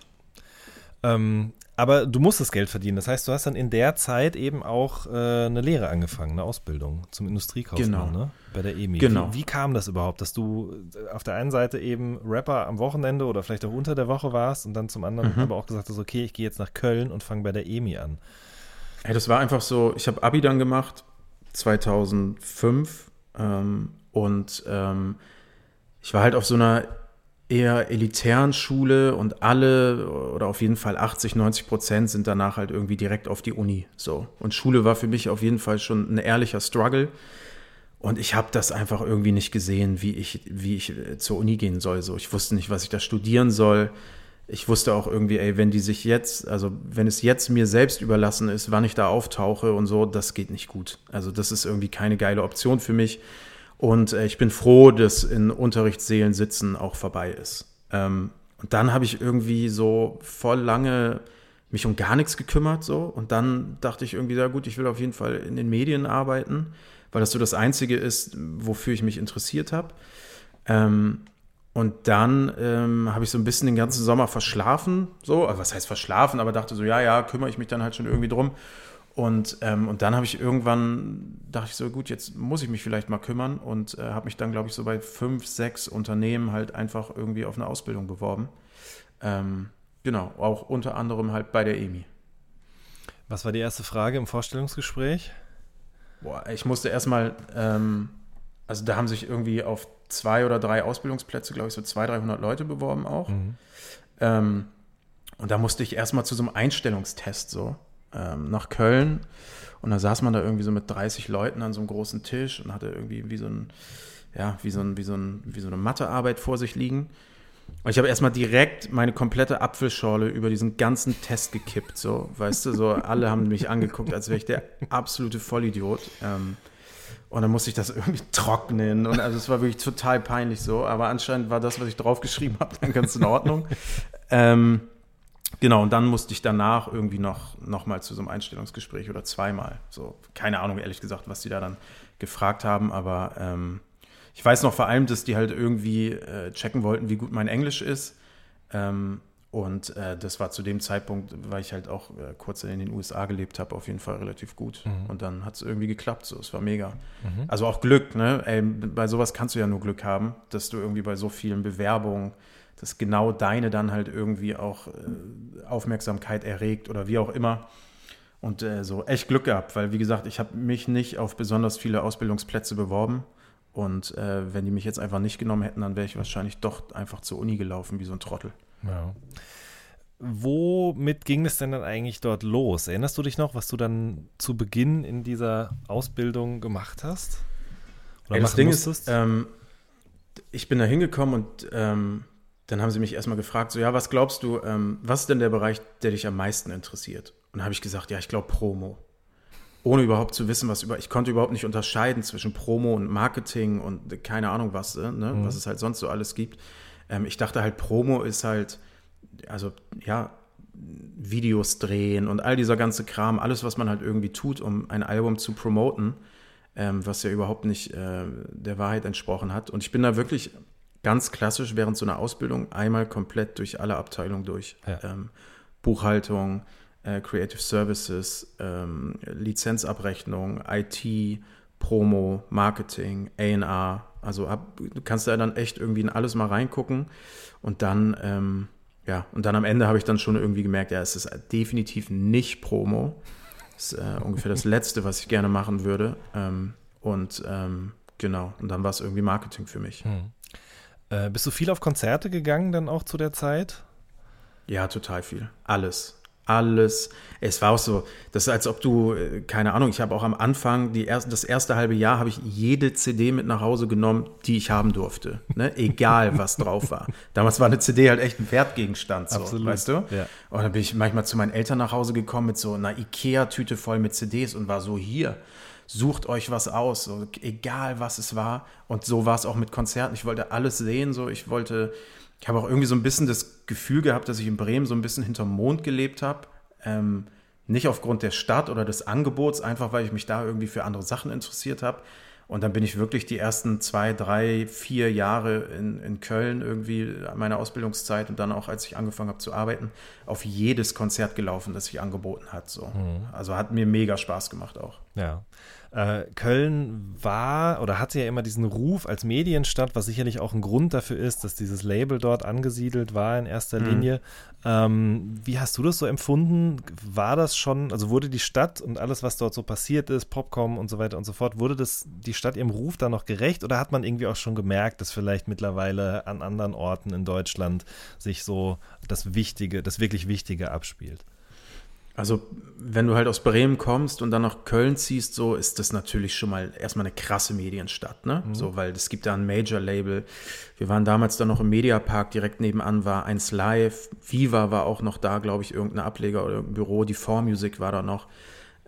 Ähm, aber du musstest Geld verdienen. Das heißt, du hast dann in der Zeit eben auch äh, eine Lehre angefangen, eine Ausbildung zum Industriekaufmann, genau. ne? Bei der EMI. Genau. Wie, wie, kam das überhaupt, dass du äh, auf der einen Seite eben Rapper am Wochenende oder vielleicht auch unter der Woche warst und dann zum anderen mhm. aber auch gesagt hast, okay, ich gehe jetzt nach Köln und fange bei der EMI an? Hey, das war einfach so, ich habe Abi dann gemacht, 2005 ähm, und ähm, ich war halt auf so einer eher elitären Schule und alle oder auf jeden Fall 80, 90 Prozent sind danach halt irgendwie direkt auf die Uni. So. Und Schule war für mich auf jeden Fall schon ein ehrlicher Struggle. Und ich habe das einfach irgendwie nicht gesehen, wie ich, wie ich äh, zur Uni gehen soll. So, ich wusste nicht, was ich da studieren soll. Ich wusste auch irgendwie, ey, wenn die sich jetzt, also wenn es jetzt mir selbst überlassen ist, wann ich da auftauche und so, das geht nicht gut. Also das ist irgendwie keine geile Option für mich. Und äh, ich bin froh, dass in Unterrichtssälen sitzen auch vorbei ist. Ähm, und dann habe ich irgendwie so voll lange mich um gar nichts gekümmert so und dann dachte ich irgendwie, ja gut, ich will auf jeden Fall in den Medien arbeiten, weil das so das Einzige ist, wofür ich mich interessiert habe. Ähm, und dann ähm, habe ich so ein bisschen den ganzen Sommer verschlafen, so, also was heißt verschlafen, aber dachte so, ja, ja, kümmere ich mich dann halt schon irgendwie drum. Und, ähm, und dann habe ich irgendwann, dachte ich so, gut, jetzt muss ich mich vielleicht mal kümmern und äh, habe mich dann, glaube ich, so bei fünf, sechs Unternehmen halt einfach irgendwie auf eine Ausbildung beworben. Ähm, genau, auch unter anderem halt bei der EMI. Was war die erste Frage im Vorstellungsgespräch? Boah, ich musste erstmal, ähm, also da haben sich irgendwie auf zwei oder drei Ausbildungsplätze, glaube ich, so 200, 300 Leute beworben auch. Mhm. Ähm, und da musste ich erstmal zu so einem Einstellungstest so ähm, nach Köln. Und da saß man da irgendwie so mit 30 Leuten an so einem großen Tisch und hatte irgendwie wie so ein, ja, wie so, ein, wie so, ein, wie so eine Mathearbeit vor sich liegen. Und ich habe erstmal direkt meine komplette Apfelschorle über diesen ganzen Test gekippt, so, weißt du, so alle haben mich angeguckt, als wäre ich der absolute Vollidiot. Ähm, und dann musste ich das irgendwie trocknen und also es war wirklich total peinlich so, aber anscheinend war das, was ich draufgeschrieben habe, dann ganz in Ordnung. ähm, Genau, und dann musste ich danach irgendwie noch, noch mal zu so einem Einstellungsgespräch oder zweimal. So, keine Ahnung, ehrlich gesagt, was die da dann gefragt haben, aber ähm, ich weiß noch vor allem, dass die halt irgendwie äh, checken wollten, wie gut mein Englisch ist. Ähm, und äh, das war zu dem Zeitpunkt, weil ich halt auch äh, kurz in den USA gelebt habe, auf jeden Fall relativ gut. Mhm. Und dann hat es irgendwie geklappt, so, es war mega. Mhm. Also auch Glück, ne? Ey, bei sowas kannst du ja nur Glück haben, dass du irgendwie bei so vielen Bewerbungen dass genau deine dann halt irgendwie auch äh, Aufmerksamkeit erregt oder wie auch immer. Und äh, so echt Glück gehabt, weil wie gesagt, ich habe mich nicht auf besonders viele Ausbildungsplätze beworben. Und äh, wenn die mich jetzt einfach nicht genommen hätten, dann wäre ich wahrscheinlich doch einfach zur Uni gelaufen wie so ein Trottel. Ja. Womit ging es denn dann eigentlich dort los? Erinnerst du dich noch, was du dann zu Beginn in dieser Ausbildung gemacht hast? Oder Ey, das Ding musstest? ist, ähm, ich bin da hingekommen und ähm, dann haben sie mich erstmal gefragt, so ja, was glaubst du, ähm, was ist denn der Bereich, der dich am meisten interessiert? Und dann habe ich gesagt, ja, ich glaube Promo. Ohne überhaupt zu wissen, was über, ich konnte überhaupt nicht unterscheiden zwischen Promo und Marketing und keine Ahnung was, äh, ne, mhm. was es halt sonst so alles gibt. Ähm, ich dachte halt, Promo ist halt, also ja, Videos drehen und all dieser ganze Kram, alles, was man halt irgendwie tut, um ein Album zu promoten, ähm, was ja überhaupt nicht äh, der Wahrheit entsprochen hat. Und ich bin da wirklich ganz klassisch während so einer Ausbildung einmal komplett durch alle Abteilungen durch. Ja. Ähm, Buchhaltung, äh, Creative Services, ähm, Lizenzabrechnung, IT, Promo, Marketing, A&R. Also du kannst da dann echt irgendwie in alles mal reingucken und dann, ähm, ja, und dann am Ende habe ich dann schon irgendwie gemerkt, ja, es ist definitiv nicht Promo. Das ist äh, ungefähr das Letzte, was ich gerne machen würde. Ähm, und ähm, genau, und dann war es irgendwie Marketing für mich. Hm. Äh, bist du viel auf Konzerte gegangen dann auch zu der Zeit? Ja, total viel. Alles alles. Es war auch so, das ist als ob du, äh, keine Ahnung, ich habe auch am Anfang, die erste, das erste halbe Jahr, habe ich jede CD mit nach Hause genommen, die ich haben durfte. Ne? Egal, was drauf war. Damals war eine CD halt echt ein Wertgegenstand, so, Absolut. weißt du? Ja. Und dann bin ich manchmal zu meinen Eltern nach Hause gekommen mit so einer Ikea-Tüte voll mit CDs und war so, hier, sucht euch was aus, so, egal was es war. Und so war es auch mit Konzerten. Ich wollte alles sehen, so, ich wollte ich habe auch irgendwie so ein bisschen das Gefühl gehabt, dass ich in Bremen so ein bisschen hinterm Mond gelebt habe. Ähm, nicht aufgrund der Stadt oder des Angebots, einfach weil ich mich da irgendwie für andere Sachen interessiert habe. Und dann bin ich wirklich die ersten zwei, drei, vier Jahre in, in Köln irgendwie meiner Ausbildungszeit und dann auch, als ich angefangen habe zu arbeiten, auf jedes Konzert gelaufen, das sich angeboten hat. So. Mhm. Also hat mir mega Spaß gemacht auch. Ja. Äh, Köln war oder hatte ja immer diesen Ruf als Medienstadt, was sicherlich auch ein Grund dafür ist, dass dieses Label dort angesiedelt war in erster mhm. Linie. Ähm, wie hast du das so empfunden? War das schon, also wurde die Stadt und alles, was dort so passiert ist, Popcom und so weiter und so fort, wurde das die Stadt ihrem Ruf da noch gerecht oder hat man irgendwie auch schon gemerkt, dass vielleicht mittlerweile an anderen Orten in Deutschland sich so das Wichtige, das wirklich Wichtige abspielt? Also, wenn du halt aus Bremen kommst und dann nach Köln ziehst, so ist das natürlich schon mal erstmal eine krasse Medienstadt, ne? Mhm. So, weil es gibt da ein Major-Label. Wir waren damals dann noch im Mediapark, direkt nebenan war eins Live. Viva war auch noch da, glaube ich, irgendein Ableger oder ein Büro. Die 4Music war da noch.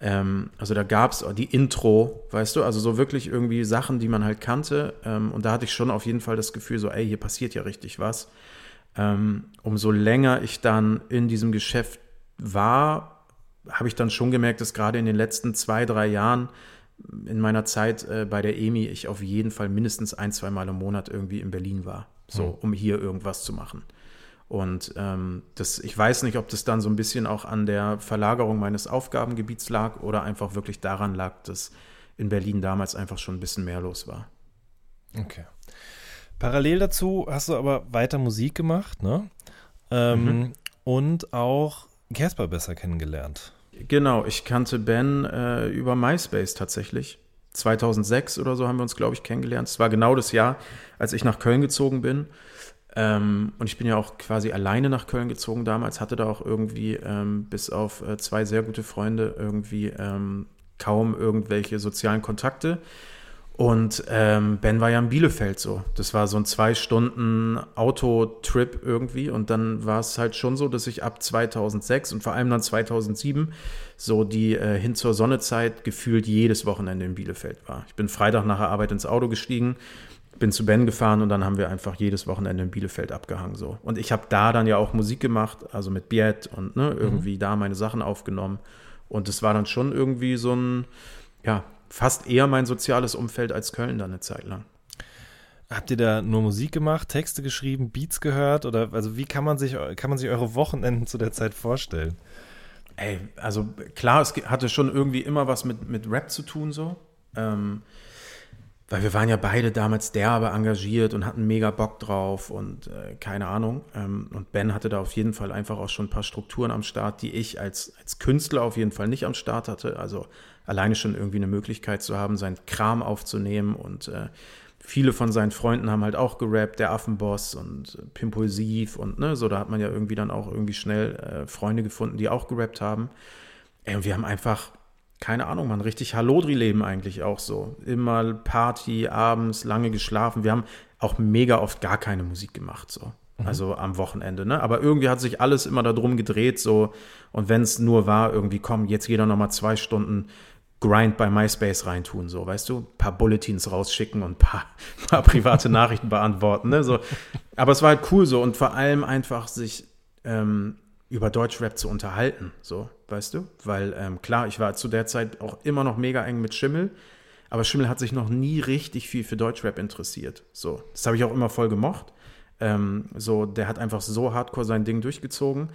Ähm, also da gab es die Intro, weißt du, also so wirklich irgendwie Sachen, die man halt kannte. Ähm, und da hatte ich schon auf jeden Fall das Gefühl, so, ey, hier passiert ja richtig was. Ähm, umso länger ich dann in diesem Geschäft war habe ich dann schon gemerkt, dass gerade in den letzten zwei, drei Jahren in meiner Zeit äh, bei der EMI ich auf jeden Fall mindestens ein, zwei Mal im Monat irgendwie in Berlin war, so, mhm. um hier irgendwas zu machen. Und ähm, das, ich weiß nicht, ob das dann so ein bisschen auch an der Verlagerung meines Aufgabengebiets lag oder einfach wirklich daran lag, dass in Berlin damals einfach schon ein bisschen mehr los war. Okay. Parallel dazu hast du aber weiter Musik gemacht, ne? Ähm, mhm. Und auch Casper besser kennengelernt. Genau, ich kannte Ben äh, über MySpace tatsächlich. 2006 oder so haben wir uns, glaube ich, kennengelernt. Es war genau das Jahr, als ich nach Köln gezogen bin. Ähm, und ich bin ja auch quasi alleine nach Köln gezogen damals, hatte da auch irgendwie ähm, bis auf äh, zwei sehr gute Freunde irgendwie ähm, kaum irgendwelche sozialen Kontakte. Und ähm, Ben war ja in Bielefeld so. Das war so ein zwei Stunden Autotrip irgendwie. Und dann war es halt schon so, dass ich ab 2006 und vor allem dann 2007 so die äh, hin zur Sonnezeit gefühlt jedes Wochenende in Bielefeld war. Ich bin Freitag nach der Arbeit ins Auto gestiegen, bin zu Ben gefahren und dann haben wir einfach jedes Wochenende in Bielefeld abgehangen so. Und ich habe da dann ja auch Musik gemacht, also mit Biet und ne, irgendwie mhm. da meine Sachen aufgenommen. Und es war dann schon irgendwie so ein, ja, fast eher mein soziales Umfeld als Köln dann eine Zeit lang. Habt ihr da nur Musik gemacht, Texte geschrieben, Beats gehört? Oder also wie kann man sich, kann man sich eure Wochenenden zu der Zeit vorstellen? Ey, also klar, es hatte schon irgendwie immer was mit, mit Rap zu tun, so. Ähm, weil wir waren ja beide damals derbe engagiert und hatten mega Bock drauf und äh, keine Ahnung. Ähm, und Ben hatte da auf jeden Fall einfach auch schon ein paar Strukturen am Start, die ich als, als Künstler auf jeden Fall nicht am Start hatte. Also alleine schon irgendwie eine Möglichkeit zu haben, seinen Kram aufzunehmen und äh, viele von seinen Freunden haben halt auch gerappt, der Affenboss und äh, Pimpulsiv und ne, so, da hat man ja irgendwie dann auch irgendwie schnell äh, Freunde gefunden, die auch gerappt haben. Ey, und wir haben einfach, keine Ahnung, man, richtig Hallodri-Leben eigentlich auch so. Immer Party, abends, lange geschlafen. Wir haben auch mega oft gar keine Musik gemacht, so. Mhm. Also am Wochenende, ne? Aber irgendwie hat sich alles immer darum gedreht, so. Und wenn es nur war, irgendwie, komm, jetzt jeder nochmal zwei Stunden Grind bei MySpace reintun, so, weißt du, ein paar Bulletins rausschicken und ein paar, paar private Nachrichten beantworten, ne, so. Aber es war halt cool so und vor allem einfach sich ähm, über Deutschrap zu unterhalten, so, weißt du, weil ähm, klar, ich war zu der Zeit auch immer noch mega eng mit Schimmel, aber Schimmel hat sich noch nie richtig viel für Deutschrap interessiert, so. Das habe ich auch immer voll gemocht. Ähm, so, der hat einfach so hardcore sein Ding durchgezogen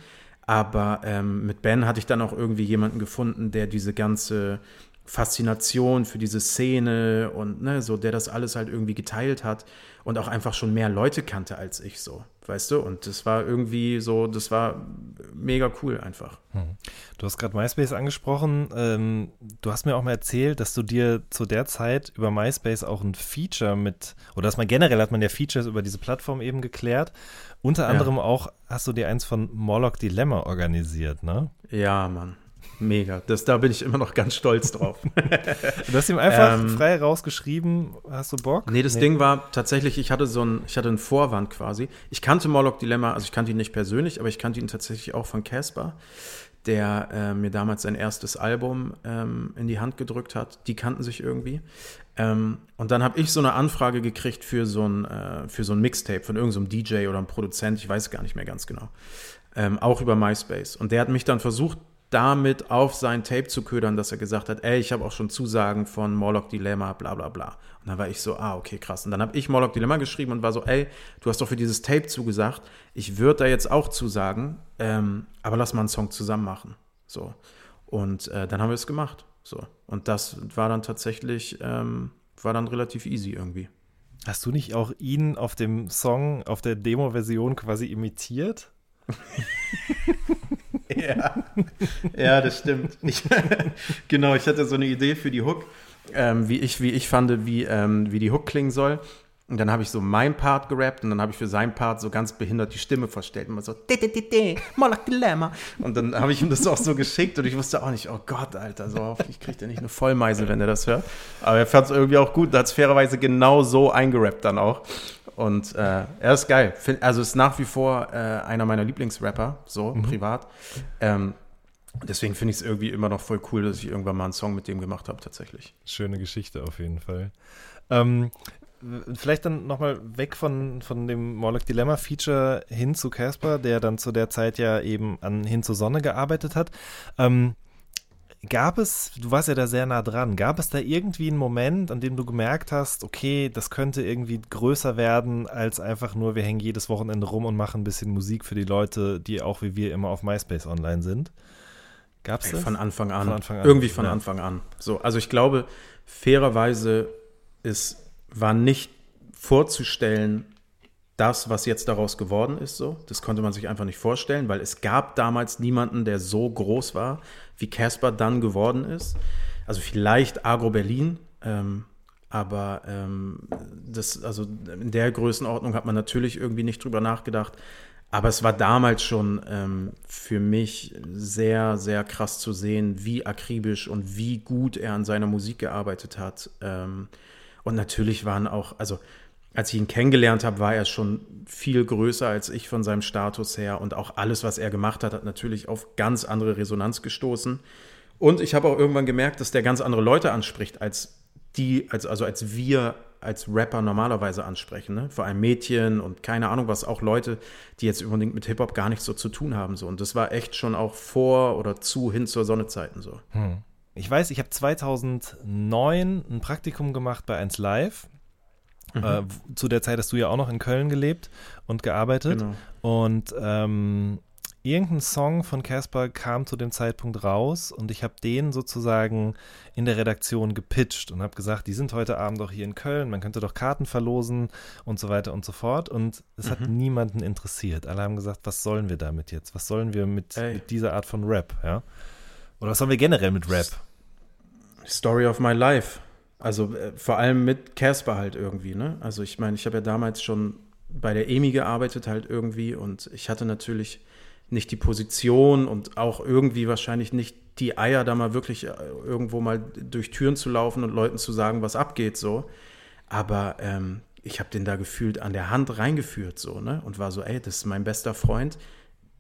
Aber ähm, mit Ben hatte ich dann auch irgendwie jemanden gefunden, der diese ganze Faszination für diese Szene und ne, so, der das alles halt irgendwie geteilt hat und auch einfach schon mehr Leute kannte als ich so, weißt du? Und das war irgendwie so, das war mega cool einfach. Hm. Du hast gerade MySpace angesprochen. Ähm, du hast mir auch mal erzählt, dass du dir zu der Zeit über MySpace auch ein Feature mit, oder dass man generell hat man ja Features über diese Plattform eben geklärt. Unter anderem ja. auch hast du dir eins von Morlock Dilemma organisiert, ne? Ja, Mann. Mega. Das, da bin ich immer noch ganz stolz drauf. du hast ihm einfach ähm, frei rausgeschrieben, hast du Bock? Nee, das nee. Ding war tatsächlich, ich hatte so ein, ich hatte einen Vorwand quasi. Ich kannte Morlock Dilemma, also ich kannte ihn nicht persönlich, aber ich kannte ihn tatsächlich auch von Casper, der äh, mir damals sein erstes Album ähm, in die Hand gedrückt hat. Die kannten sich irgendwie. Ähm, und dann habe ich so eine Anfrage gekriegt für so ein, äh, für so ein Mixtape von irgendeinem so DJ oder einem Produzent, ich weiß gar nicht mehr ganz genau. Ähm, auch über MySpace. Und der hat mich dann versucht, damit auf sein Tape zu ködern, dass er gesagt hat, ey, ich habe auch schon Zusagen von Morlock Dilemma, bla bla bla. Und dann war ich so, ah, okay, krass. Und dann habe ich Morlock Dilemma geschrieben und war so, ey, du hast doch für dieses Tape zugesagt, ich würde da jetzt auch zusagen, ähm, aber lass mal einen Song zusammen machen. So. Und äh, dann haben wir es gemacht. So. Und das war dann tatsächlich, ähm, war dann relativ easy irgendwie. Hast du nicht auch ihn auf dem Song, auf der Demo-Version quasi imitiert? ja. ja, das stimmt. Ich, genau, ich hatte so eine Idee für die Hook, ähm, wie, ich, wie ich fand, wie, ähm, wie die Hook klingen soll. Und dann habe ich so meinen Part gerappt und dann habe ich für seinen Part so ganz behindert die Stimme verstellt. Immer so, Dilemma. Und dann habe ich ihm das auch so geschickt und ich wusste auch nicht, oh Gott, Alter, so hoffentlich kriegt er nicht eine Vollmeise, wenn er das hört. Aber er fand es irgendwie auch gut, da hat es fairerweise genau so eingerappt dann auch. Und äh, er ist geil. Also ist nach wie vor äh, einer meiner Lieblingsrapper, so mhm. privat. Ähm, deswegen finde ich es irgendwie immer noch voll cool, dass ich irgendwann mal einen Song mit dem gemacht habe, tatsächlich. Schöne Geschichte auf jeden Fall. Ähm, vielleicht dann nochmal weg von, von dem Morlock Dilemma Feature hin zu Casper, der dann zu der Zeit ja eben an Hin zur Sonne gearbeitet hat. Ähm, Gab es, du warst ja da sehr nah dran, gab es da irgendwie einen Moment, an dem du gemerkt hast, okay, das könnte irgendwie größer werden, als einfach nur, wir hängen jedes Wochenende rum und machen ein bisschen Musik für die Leute, die auch wie wir immer auf MySpace online sind? Gab es das? Von Anfang an. Von Anfang an. Irgendwie von ja. Anfang an. So, also ich glaube, fairerweise ist, war nicht vorzustellen, das, was jetzt daraus geworden ist, so. Das konnte man sich einfach nicht vorstellen, weil es gab damals niemanden, der so groß war, wie Casper dann geworden ist. Also vielleicht Agro Berlin, ähm, aber ähm, das, also in der Größenordnung hat man natürlich irgendwie nicht drüber nachgedacht. Aber es war damals schon ähm, für mich sehr, sehr krass zu sehen, wie akribisch und wie gut er an seiner Musik gearbeitet hat. Ähm, und natürlich waren auch, also als ich ihn kennengelernt habe, war er schon viel größer als ich von seinem Status her und auch alles, was er gemacht hat, hat natürlich auf ganz andere Resonanz gestoßen. Und ich habe auch irgendwann gemerkt, dass der ganz andere Leute anspricht, als die, als, also als wir als Rapper normalerweise ansprechen. Ne? Vor allem Mädchen und keine Ahnung was, auch Leute, die jetzt unbedingt mit Hip-Hop gar nichts so zu tun haben. So. Und das war echt schon auch vor oder zu hin zur Sonnezeiten so. Hm. Ich weiß, ich habe 2009 ein Praktikum gemacht bei 1 Live Mhm. Äh, zu der Zeit hast du ja auch noch in Köln gelebt und gearbeitet. Genau. Und ähm, irgendein Song von Casper kam zu dem Zeitpunkt raus und ich habe den sozusagen in der Redaktion gepitcht und habe gesagt, die sind heute Abend doch hier in Köln, man könnte doch Karten verlosen und so weiter und so fort. Und es mhm. hat niemanden interessiert. Alle haben gesagt, was sollen wir damit jetzt? Was sollen wir mit, mit dieser Art von Rap? Ja? Oder was sollen wir generell mit Rap? Story of my life. Also äh, vor allem mit Casper halt irgendwie, ne? Also ich meine, ich habe ja damals schon bei der EMI gearbeitet halt irgendwie und ich hatte natürlich nicht die Position und auch irgendwie wahrscheinlich nicht die Eier, da mal wirklich äh, irgendwo mal durch Türen zu laufen und Leuten zu sagen, was abgeht so. Aber ähm, ich habe den da gefühlt an der Hand reingeführt so, ne? Und war so, ey, das ist mein bester Freund.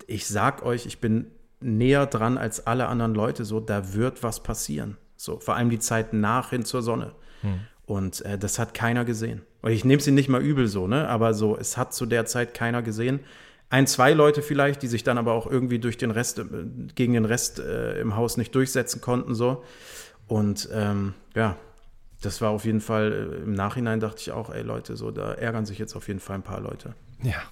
Ich sag euch, ich bin näher dran als alle anderen Leute so, da wird was passieren. So, vor allem die Zeit nach hin zur Sonne. Hm. Und äh, das hat keiner gesehen. Und ich nehme sie nicht mal übel so, ne? Aber so, es hat zu der Zeit keiner gesehen. Ein, zwei Leute vielleicht, die sich dann aber auch irgendwie durch den Rest, äh, gegen den Rest äh, im Haus nicht durchsetzen konnten, so. Und ähm, ja, das war auf jeden Fall, äh, im Nachhinein dachte ich auch, ey Leute, so, da ärgern sich jetzt auf jeden Fall ein paar Leute. Ja.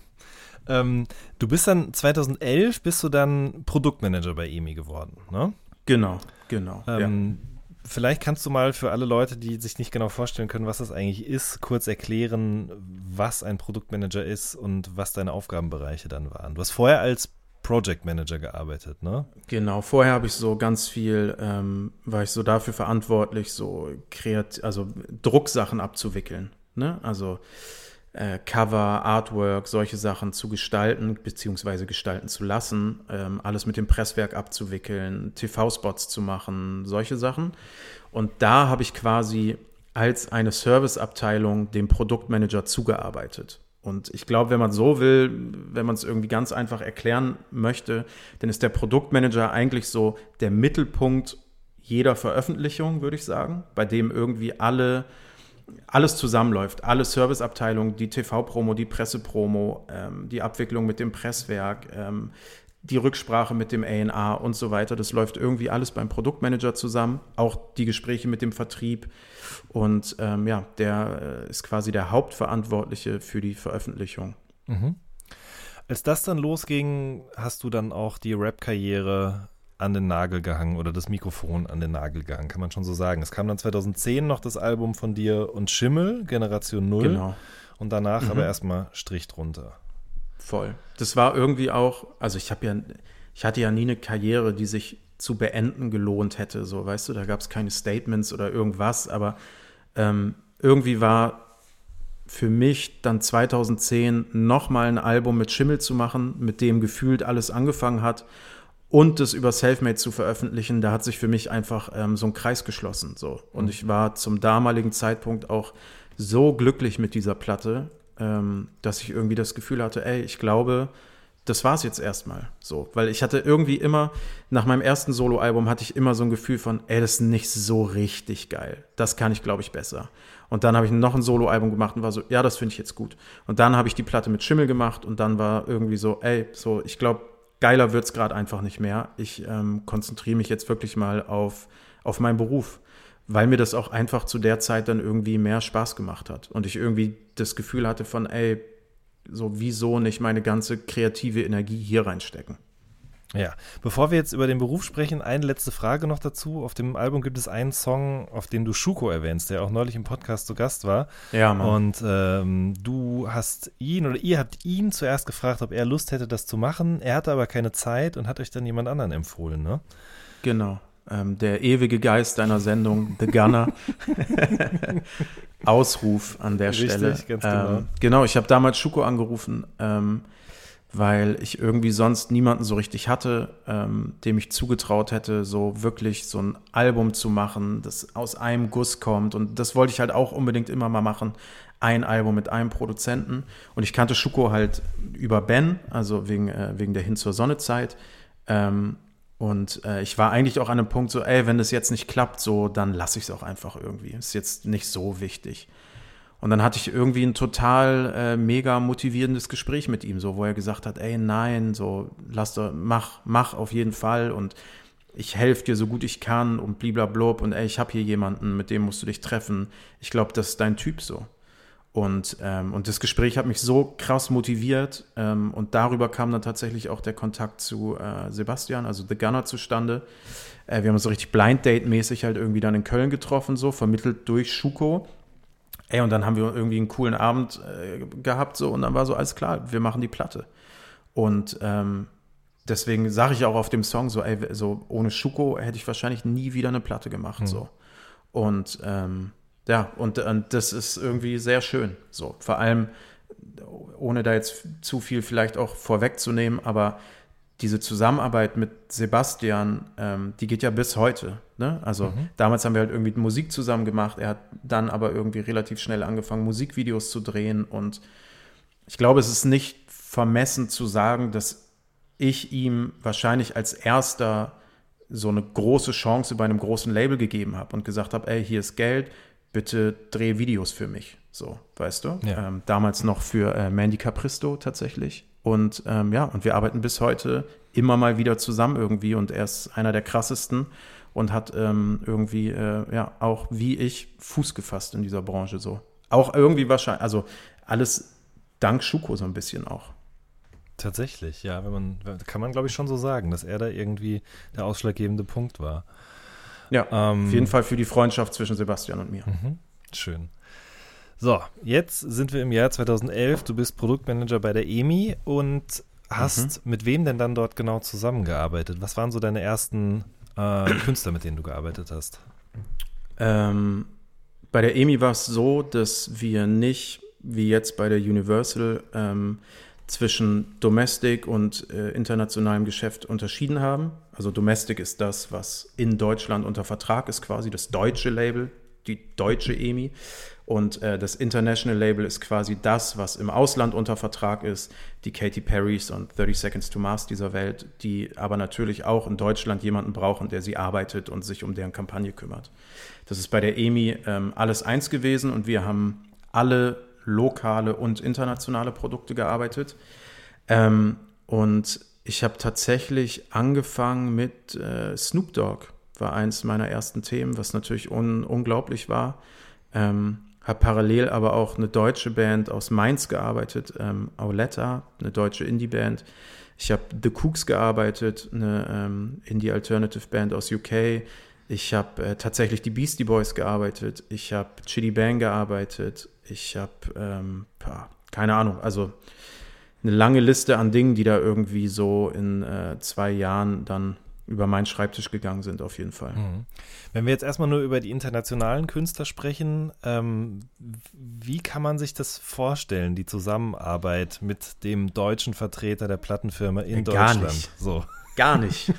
ähm, du bist dann 2011 bist du dann Produktmanager bei EMI geworden, ne? Genau, genau. Ähm, ja. Vielleicht kannst du mal für alle Leute, die sich nicht genau vorstellen können, was das eigentlich ist, kurz erklären, was ein Produktmanager ist und was deine Aufgabenbereiche dann waren. Du hast vorher als Project Manager gearbeitet, ne? Genau, vorher habe ich so ganz viel, ähm, war ich so dafür verantwortlich, so kreat also Drucksachen abzuwickeln, ne? Also äh, Cover, Artwork, solche Sachen zu gestalten, beziehungsweise gestalten zu lassen, ähm, alles mit dem Presswerk abzuwickeln, TV-Spots zu machen, solche Sachen. Und da habe ich quasi als eine Serviceabteilung dem Produktmanager zugearbeitet. Und ich glaube, wenn man so will, wenn man es irgendwie ganz einfach erklären möchte, dann ist der Produktmanager eigentlich so der Mittelpunkt jeder Veröffentlichung, würde ich sagen, bei dem irgendwie alle alles zusammenläuft. Alle Serviceabteilungen, die TV-Promo, die Pressepromo, ähm, die Abwicklung mit dem Presswerk, ähm, die Rücksprache mit dem A&A und so weiter. Das läuft irgendwie alles beim Produktmanager zusammen. Auch die Gespräche mit dem Vertrieb. Und ähm, ja, der äh, ist quasi der Hauptverantwortliche für die Veröffentlichung. Mhm. Als das dann losging, hast du dann auch die Rap-Karriere an den Nagel gehangen oder das Mikrofon an den Nagel gehangen, kann man schon so sagen. Es kam dann 2010 noch das Album von dir und Schimmel, Generation Null. Genau. Und danach mhm. aber erstmal Strich drunter. Voll. Das war irgendwie auch, also ich habe ja, ich hatte ja nie eine Karriere, die sich zu beenden gelohnt hätte. So, weißt du, da gab es keine Statements oder irgendwas, aber ähm, irgendwie war für mich dann 2010 nochmal ein Album mit Schimmel zu machen, mit dem gefühlt alles angefangen hat und das über Selfmade zu veröffentlichen, da hat sich für mich einfach ähm, so ein Kreis geschlossen. So. Und mhm. ich war zum damaligen Zeitpunkt auch so glücklich mit dieser Platte, ähm, dass ich irgendwie das Gefühl hatte, ey, ich glaube, das war's jetzt erstmal. So, weil ich hatte irgendwie immer, nach meinem ersten Soloalbum hatte ich immer so ein Gefühl von, ey, das ist nicht so richtig geil. Das kann ich, glaube ich, besser. Und dann habe ich noch ein Soloalbum gemacht und war so, ja, das finde ich jetzt gut. Und dann habe ich die Platte mit Schimmel gemacht und dann war irgendwie so, ey, so, ich glaube, geiler wird es gerade einfach nicht mehr. Ich ähm, konzentriere mich jetzt wirklich mal auf, auf meinen Beruf, weil mir das auch einfach zu der Zeit dann irgendwie mehr Spaß gemacht hat. Und ich irgendwie das Gefühl hatte von, ey, so wieso nicht meine ganze kreative Energie hier reinstecken. Ja, bevor wir jetzt über den Beruf sprechen, eine letzte Frage noch dazu. Auf dem Album gibt es einen Song, auf den du Schuko erwähnst, der auch neulich im Podcast zu Gast war. Ja, Mann. Und ähm, du hast ihn oder ihr habt ihn zuerst gefragt, ob er Lust hätte, das zu machen. Er hatte aber keine Zeit und hat euch dann jemand anderen empfohlen, ne? Genau. Ähm, der ewige Geist deiner Sendung, The Gunner. Ausruf an der Richtig, Stelle. Ganz genau. Ähm, genau, ich habe damals Schuko angerufen. Ähm, weil ich irgendwie sonst niemanden so richtig hatte, ähm, dem ich zugetraut hätte, so wirklich so ein Album zu machen, das aus einem Guss kommt. Und das wollte ich halt auch unbedingt immer mal machen. Ein Album mit einem Produzenten. Und ich kannte Schuko halt über Ben, also wegen, äh, wegen der Hin zur Sonnezeit. Ähm, und äh, ich war eigentlich auch an einem Punkt so, ey, wenn das jetzt nicht klappt, so, dann lasse ich es auch einfach irgendwie. Ist jetzt nicht so wichtig. Und dann hatte ich irgendwie ein total äh, mega motivierendes Gespräch mit ihm, so wo er gesagt hat, ey, nein, so lass doch, mach, mach auf jeden Fall und ich helfe dir so gut ich kann und bliblablub und ey, ich habe hier jemanden, mit dem musst du dich treffen. Ich glaube, das ist dein Typ so. Und, ähm, und das Gespräch hat mich so krass motiviert ähm, und darüber kam dann tatsächlich auch der Kontakt zu äh, Sebastian, also The Gunner zustande. Äh, wir haben uns so richtig Blind Date-mäßig halt irgendwie dann in Köln getroffen, so vermittelt durch Schuko. Ey, und dann haben wir irgendwie einen coolen Abend äh, gehabt, so, und dann war so, alles klar, wir machen die Platte. Und ähm, deswegen sage ich auch auf dem Song so, ey, so ohne Schuko hätte ich wahrscheinlich nie wieder eine Platte gemacht, mhm. so. Und ähm, ja, und, und das ist irgendwie sehr schön, so. Vor allem, ohne da jetzt zu viel vielleicht auch vorwegzunehmen, aber diese Zusammenarbeit mit Sebastian, ähm, die geht ja bis heute. Ne? Also mhm. damals haben wir halt irgendwie Musik zusammen gemacht. Er hat dann aber irgendwie relativ schnell angefangen, Musikvideos zu drehen. Und ich glaube, es ist nicht vermessen zu sagen, dass ich ihm wahrscheinlich als erster so eine große Chance bei einem großen Label gegeben habe und gesagt habe, ey, hier ist Geld, bitte dreh Videos für mich. So, weißt du? Ja. Ähm, damals noch für äh, Mandy Capristo tatsächlich. Und ähm, ja, und wir arbeiten bis heute immer mal wieder zusammen irgendwie und er ist einer der krassesten und hat ähm, irgendwie, äh, ja, auch wie ich Fuß gefasst in dieser Branche so. Auch irgendwie wahrscheinlich, also alles dank Schuko so ein bisschen auch. Tatsächlich, ja, wenn man, kann man glaube ich schon so sagen, dass er da irgendwie der ausschlaggebende Punkt war. Ja, ähm, auf jeden Fall für die Freundschaft zwischen Sebastian und mir. Mhm, schön. So, jetzt sind wir im Jahr 2011. Du bist Produktmanager bei der EMI und hast mhm. mit wem denn dann dort genau zusammengearbeitet? Was waren so deine ersten äh, Künstler, mit denen du gearbeitet hast? Ähm, bei der EMI war es so, dass wir nicht wie jetzt bei der Universal ähm, zwischen Domestic und äh, internationalem Geschäft unterschieden haben. Also Domestic ist das, was in Deutschland unter Vertrag ist, quasi das deutsche Label, die deutsche EMI. Und äh, das International Label ist quasi das, was im Ausland unter Vertrag ist, die Katy Perrys und 30 Seconds to Mars dieser Welt, die aber natürlich auch in Deutschland jemanden brauchen, der sie arbeitet und sich um deren Kampagne kümmert. Das ist bei der EMI ähm, alles eins gewesen und wir haben alle lokale und internationale Produkte gearbeitet. Ähm, und ich habe tatsächlich angefangen mit äh, Snoop Dogg, war eins meiner ersten Themen, was natürlich un unglaublich war. Ähm, habe parallel aber auch eine deutsche Band aus Mainz gearbeitet, ähm, Auletta, eine deutsche Indie-Band. Ich habe The Cooks gearbeitet, eine ähm, Indie-Alternative-Band aus UK. Ich habe äh, tatsächlich die Beastie Boys gearbeitet. Ich habe Chili Bang gearbeitet. Ich habe, ähm, keine Ahnung, also eine lange Liste an Dingen, die da irgendwie so in äh, zwei Jahren dann über meinen Schreibtisch gegangen sind, auf jeden Fall. Mhm. Wenn wir jetzt erstmal nur über die internationalen Künstler sprechen, ähm, wie kann man sich das vorstellen, die Zusammenarbeit mit dem deutschen Vertreter der Plattenfirma in Gar Deutschland? Nicht. So. Gar nicht.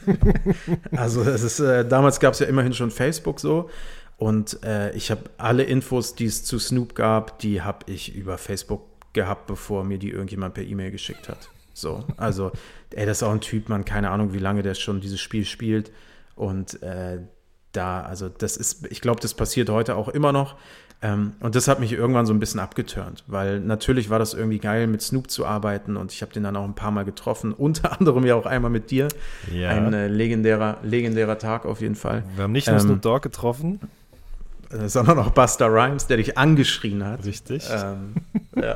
also es ist, äh, damals gab es ja immerhin schon Facebook so. Und äh, ich habe alle Infos, die es zu Snoop gab, die habe ich über Facebook gehabt, bevor mir die irgendjemand per E-Mail geschickt hat. So, also, ey, das ist auch ein Typ, man, keine Ahnung, wie lange der schon dieses Spiel spielt. Und äh, da, also, das ist, ich glaube, das passiert heute auch immer noch. Ähm, und das hat mich irgendwann so ein bisschen abgeturnt, weil natürlich war das irgendwie geil, mit Snoop zu arbeiten und ich habe den dann auch ein paar Mal getroffen, unter anderem ja auch einmal mit dir. Ja. Ein äh, legendärer, legendärer Tag auf jeden Fall. Wir haben nicht nur ähm, Snoop Dogg getroffen. Äh, sondern auch Buster Rhymes, der dich angeschrien hat. Richtig. Ähm, ja.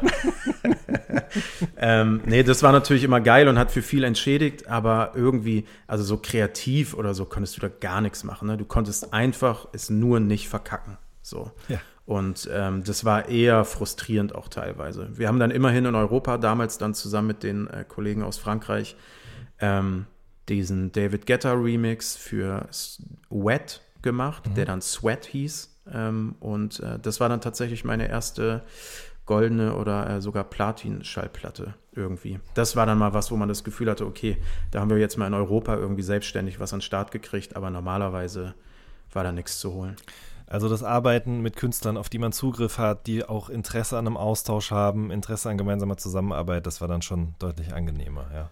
ähm, nee, das war natürlich immer geil und hat für viel entschädigt, aber irgendwie, also so kreativ oder so, konntest du da gar nichts machen. Ne? Du konntest einfach es nur nicht verkacken. So. Ja. Und ähm, das war eher frustrierend auch teilweise. Wir haben dann immerhin in Europa damals dann zusammen mit den äh, Kollegen aus Frankreich ähm, diesen David Guetta Remix für Wet gemacht, mhm. der dann Sweat hieß. Ähm, und äh, das war dann tatsächlich meine erste goldene oder äh, sogar Platin-Schallplatte irgendwie. Das war dann mal was, wo man das Gefühl hatte, okay, da haben wir jetzt mal in Europa irgendwie selbstständig was an den Start gekriegt, aber normalerweise war da nichts zu holen. Also das Arbeiten mit Künstlern, auf die man Zugriff hat, die auch Interesse an einem Austausch haben, Interesse an gemeinsamer Zusammenarbeit, das war dann schon deutlich angenehmer, ja.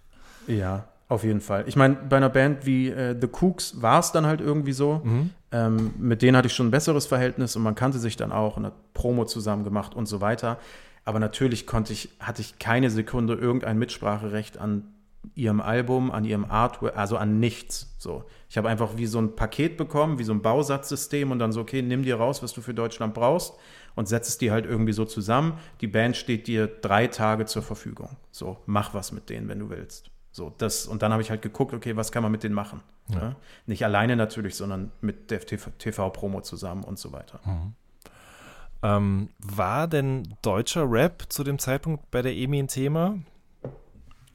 Ja, auf jeden Fall. Ich meine, bei einer Band wie äh, The Cooks war es dann halt irgendwie so. Mhm. Ähm, mit denen hatte ich schon ein besseres Verhältnis und man kannte sich dann auch und hat Promo zusammen gemacht und so weiter. Aber natürlich konnte ich, hatte ich keine Sekunde irgendein Mitspracherecht an ihrem Album, an ihrem Artwork, also an nichts. So. Ich habe einfach wie so ein Paket bekommen, wie so ein Bausatzsystem und dann so, okay, nimm dir raus, was du für Deutschland brauchst und setz es dir halt irgendwie so zusammen. Die Band steht dir drei Tage zur Verfügung. So, mach was mit denen, wenn du willst. So, das, und dann habe ich halt geguckt, okay, was kann man mit denen machen? Ja. Ja? Nicht alleine natürlich, sondern mit der TV-Promo zusammen und so weiter. Mhm. Ähm, war denn deutscher Rap zu dem Zeitpunkt bei der EMI ein Thema?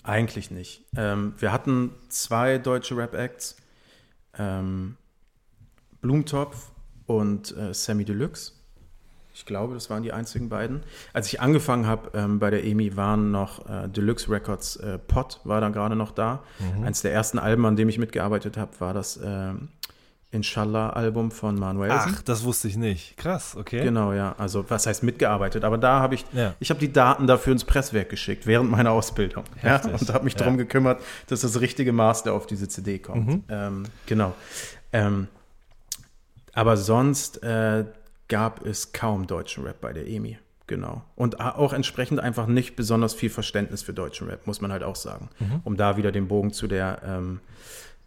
Eigentlich nicht. Ähm, wir hatten zwei deutsche Rap-Acts, ähm, Blumentopf und äh, Sammy Deluxe. Ich glaube, das waren die einzigen beiden. Als ich angefangen habe ähm, bei der EMI, waren noch äh, Deluxe Records, äh, Pot war dann gerade noch da. Mhm. Eins der ersten Alben, an dem ich mitgearbeitet habe, war das äh, Inshallah-Album von Manuel. Ach, das wusste ich nicht. Krass, okay. Genau, ja. Also, was heißt mitgearbeitet? Aber da habe ich, ja. ich habe die Daten dafür ins Presswerk geschickt, während meiner Ausbildung. Ja, und habe mich ja. darum gekümmert, dass das richtige Master auf diese CD kommt. Mhm. Ähm, genau. Ähm, aber sonst, äh, gab es kaum deutschen Rap bei der EMI. Genau. Und auch entsprechend einfach nicht besonders viel Verständnis für deutschen Rap, muss man halt auch sagen. Mhm. Um da wieder den Bogen zu der ähm,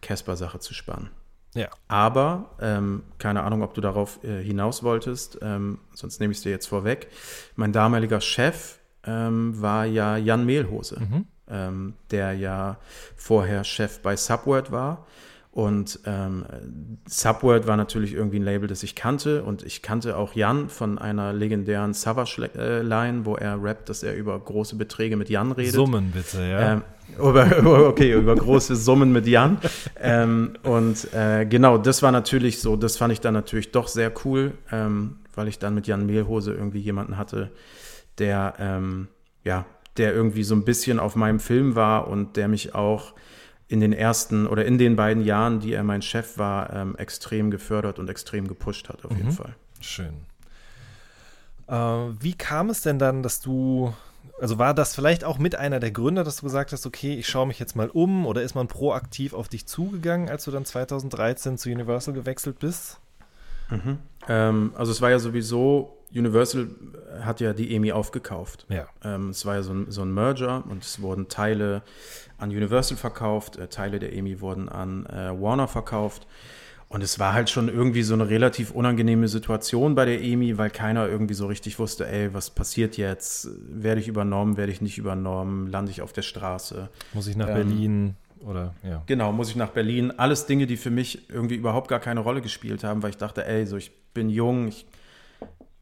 Casper-Sache zu spannen. Ja. Aber, ähm, keine Ahnung, ob du darauf äh, hinaus wolltest, ähm, sonst nehme ich es dir jetzt vorweg. Mein damaliger Chef ähm, war ja Jan Mehlhose. Mhm. ähm, der ja vorher Chef bei Subword war. Und ähm, Subword war natürlich irgendwie ein Label, das ich kannte. Und ich kannte auch Jan von einer legendären Savage-Line, wo er rappt, dass er über große Beträge mit Jan redet. Summen bitte, ja. Ähm, über, okay, über große Summen mit Jan. Ähm, und äh, genau, das war natürlich so, das fand ich dann natürlich doch sehr cool, ähm, weil ich dann mit Jan Mehlhose irgendwie jemanden hatte, der, ähm, ja, der irgendwie so ein bisschen auf meinem Film war und der mich auch in den ersten oder in den beiden Jahren, die er mein Chef war, ähm, extrem gefördert und extrem gepusht hat, auf jeden Mhm. Fall. Schön. Äh, wie kam es denn dann, dass du, also war das vielleicht auch mit einer der Gründe, dass du gesagt hast, okay, ich schaue mich jetzt mal um oder ist man proaktiv auf dich zugegangen, als du dann 2013 zu Universal gewechselt bist? Ähm, also es war ja sowieso, Universal hat ja die EMI aufgekauft. Ja. Ähm, es war ja so ein, so ein Merger und es wurden Teile an Universal verkauft, äh, Teile der EMI wurden an äh, Warner verkauft. Und es war halt schon irgendwie so eine relativ unangenehme Situation bei der EMI, weil keiner irgendwie so richtig wusste, ey, was passiert jetzt? Werde ich übernommen, werde ich nicht übernommen? Lande ich auf der Straße? Muss ich nach Ähm, Berlin oder ja. Genau, muss ich nach Berlin. Alles Dinge, die für mich irgendwie überhaupt gar keine Rolle gespielt haben, weil ich dachte, ey, so ich bin jung, ich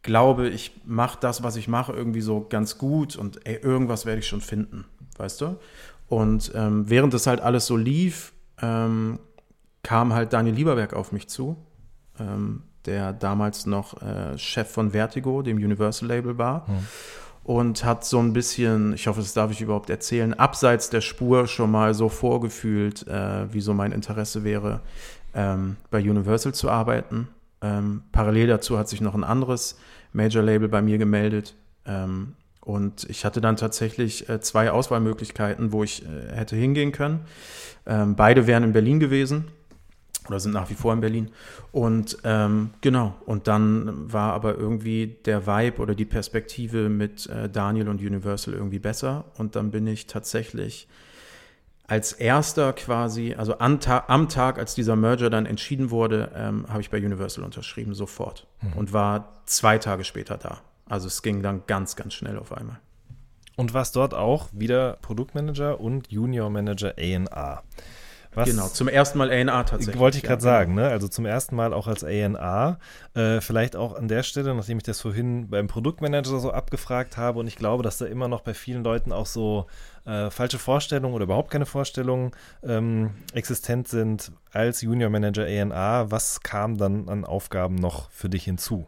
glaube, ich mache das, was ich mache, irgendwie so ganz gut und ey, irgendwas werde ich schon finden, weißt du? Und ähm, während das halt alles so lief, ähm, kam halt Daniel Lieberberg auf mich zu, ähm, der damals noch äh, Chef von Vertigo, dem Universal-Label war. Und hat so ein bisschen, ich hoffe, das darf ich überhaupt erzählen, abseits der Spur schon mal so vorgefühlt, äh, wie so mein Interesse wäre, ähm, bei Universal zu arbeiten. Ähm, parallel dazu hat sich noch ein anderes Major-Label bei mir gemeldet. Und ich hatte dann tatsächlich äh, zwei Auswahlmöglichkeiten, wo ich äh, hätte hingehen können. Ähm, beide wären in Berlin gewesen oder sind nach wie vor in Berlin. Und ähm, genau, und dann war aber irgendwie der Vibe oder die Perspektive mit äh, Daniel und Universal irgendwie besser. Und dann bin ich tatsächlich als erster quasi, also am, Ta am Tag, als dieser Merger dann entschieden wurde, ähm, habe ich bei Universal unterschrieben, sofort. Und war zwei Tage später da. Also es ging dann ganz, ganz schnell auf einmal. Und warst dort auch wieder Produktmanager und Junior Manager A&A. Was, Genau, zum ersten Mal A&R tatsächlich. Wollte ich ja, gerade genau. sagen, ne? Also zum ersten Mal auch als A&A. Äh, vielleicht auch an der Stelle, nachdem ich das vorhin beim Produktmanager so abgefragt habe und ich glaube, dass da immer noch bei vielen Leuten auch so äh, falsche Vorstellungen oder überhaupt keine Vorstellungen ähm, existent sind als Junior Manager A&A. Was kam dann an Aufgaben noch für dich hinzu?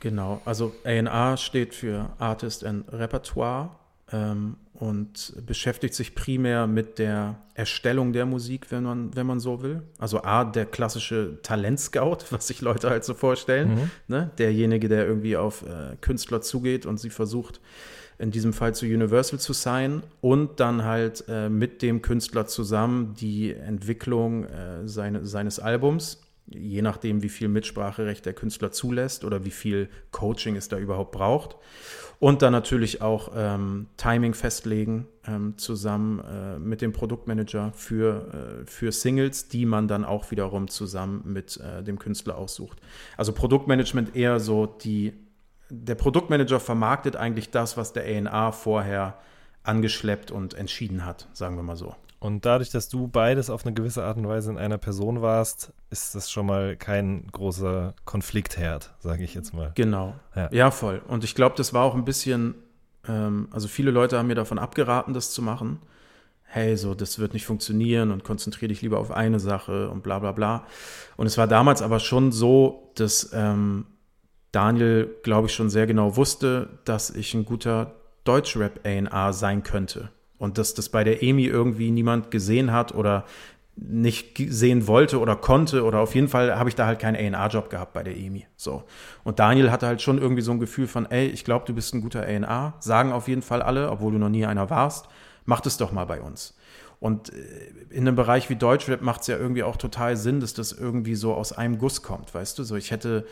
Genau, also A&R steht für Artist and Repertoire ähm, und beschäftigt sich primär mit der Erstellung der Musik, wenn man, wenn man so will. Also A, der klassische Talentscout, was sich Leute halt so vorstellen. Ne? Derjenige, der irgendwie auf äh, Künstler zugeht und sie versucht, in diesem Fall zu Universal zu sein und dann halt äh, mit dem Künstler zusammen die Entwicklung äh, seine, seines Albums, je nachdem, wie viel Mitspracherecht der Künstler zulässt oder wie viel Coaching es da überhaupt braucht. Und dann natürlich auch ähm, Timing festlegen, ähm, zusammen äh, mit dem Produktmanager für, äh, für Singles, die man dann auch wiederum zusammen mit äh, dem Künstler aussucht. Also Produktmanagement eher so die, der Produktmanager vermarktet eigentlich das, was der A&R vorher angeschleppt und entschieden hat, sagen wir mal so. Und dadurch, dass du beides auf eine gewisse Art und Weise in einer Person warst, ist das schon mal kein großer Konfliktherd, sage ich jetzt mal. Genau. Ja. Ja, voll. Und ich glaube, das war auch ein bisschen, ähm, also viele Leute haben mir davon abgeraten, das zu machen. Hey, so, das wird nicht funktionieren und konzentriere dich lieber auf eine Sache und bla bla bla. Und es war damals aber schon so, dass ähm, Daniel, glaube ich, schon sehr genau wusste, dass ich ein guter Deutschrap-A&R sein könnte. Und dass das bei der EMI irgendwie niemand gesehen hat oder nicht sehen wollte oder konnte oder auf jeden Fall habe ich da halt keinen A&R-Job gehabt bei der EMI. So. Und Daniel hatte halt schon irgendwie so ein Gefühl von, ey, ich glaube, du bist ein guter A&R. Sagen auf jeden Fall alle, obwohl du noch nie einer warst. Mach das doch mal bei uns. Und äh, in einem Bereich wie Deutschrap macht es ja irgendwie auch total Sinn, dass das irgendwie so aus einem Guss kommt, weißt du? So, ich hätte,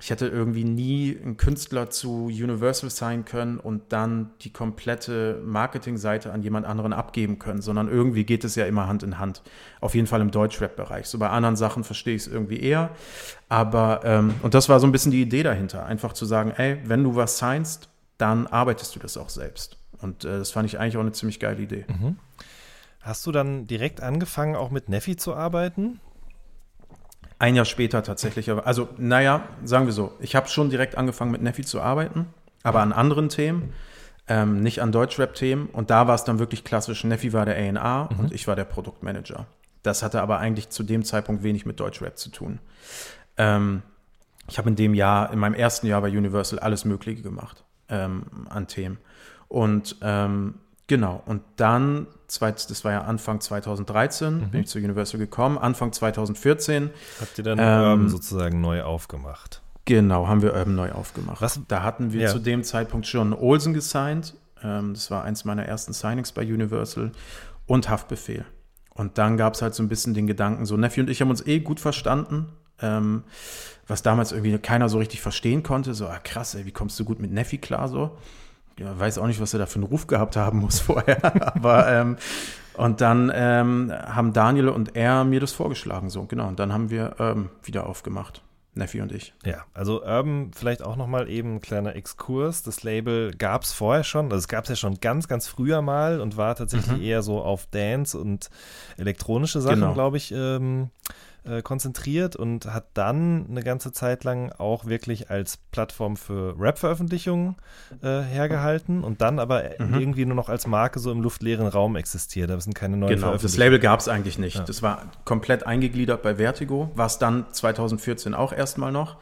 ich hätte irgendwie nie einen Künstler zu Universal sein können und dann die komplette Marketingseite an jemand anderen abgeben können, sondern irgendwie geht es ja immer Hand in Hand. Auf jeden Fall im Deutschrap-Bereich. So bei anderen Sachen verstehe ich es irgendwie eher. Aber, ähm, und das war so ein bisschen die Idee dahinter, einfach zu sagen, ey, wenn du was signst, dann arbeitest du das auch selbst. Und äh, das fand ich eigentlich auch eine ziemlich geile Idee. Mhm. Hast du dann direkt angefangen, auch mit Neffi zu arbeiten? Ein Jahr später tatsächlich. Also, naja, sagen wir so, ich habe schon direkt angefangen mit Neffi zu arbeiten, aber an anderen Themen, ähm, nicht an Deutschrap-Themen. Und da war es dann wirklich klassisch. Neffi war der A&R mhm. und ich war der Produktmanager. Das hatte aber eigentlich zu dem Zeitpunkt wenig mit Deutschrap zu tun. Ähm, ich habe in dem Jahr, in meinem ersten Jahr bei Universal alles Mögliche gemacht ähm, an Themen. Und ähm, genau, und dann, das war ja Anfang 2013, mhm. bin ich zu Universal gekommen. Anfang 2014. Habt ihr dann ähm, sozusagen neu aufgemacht? Genau, haben wir Urban neu aufgemacht. Was? Da hatten wir ja. zu dem Zeitpunkt schon Olsen gesigned. Ähm, das war eins meiner ersten Signings bei Universal und Haftbefehl. Und dann gab es halt so ein bisschen den Gedanken, so Neffi und ich haben uns eh gut verstanden, ähm, was damals irgendwie keiner so richtig verstehen konnte. So, ah, krass, ey, wie kommst du gut mit Neffi klar so? Ja, weiß auch nicht, was er da für einen Ruf gehabt haben muss vorher. Aber ähm, und dann ähm, haben Daniel und er mir das vorgeschlagen, so genau. Und dann haben wir ähm, wieder aufgemacht. Neffi und ich. Ja, also Urban vielleicht auch nochmal eben ein kleiner Exkurs. Das Label gab es vorher schon, also es gab es ja schon ganz, ganz früher mal und war tatsächlich mhm. eher so auf Dance und elektronische Sachen, genau. glaube ich, ähm, äh, konzentriert und hat dann eine ganze Zeit lang auch wirklich als Plattform für Rap-Veröffentlichungen äh, hergehalten und dann aber mhm. irgendwie nur noch als Marke so im luftleeren Raum existiert. Da sind keine neuen Genau, das Label gab es eigentlich nicht. Ja. Das war komplett eingegliedert bei Vertigo, war es dann 2014 auch erstmal noch.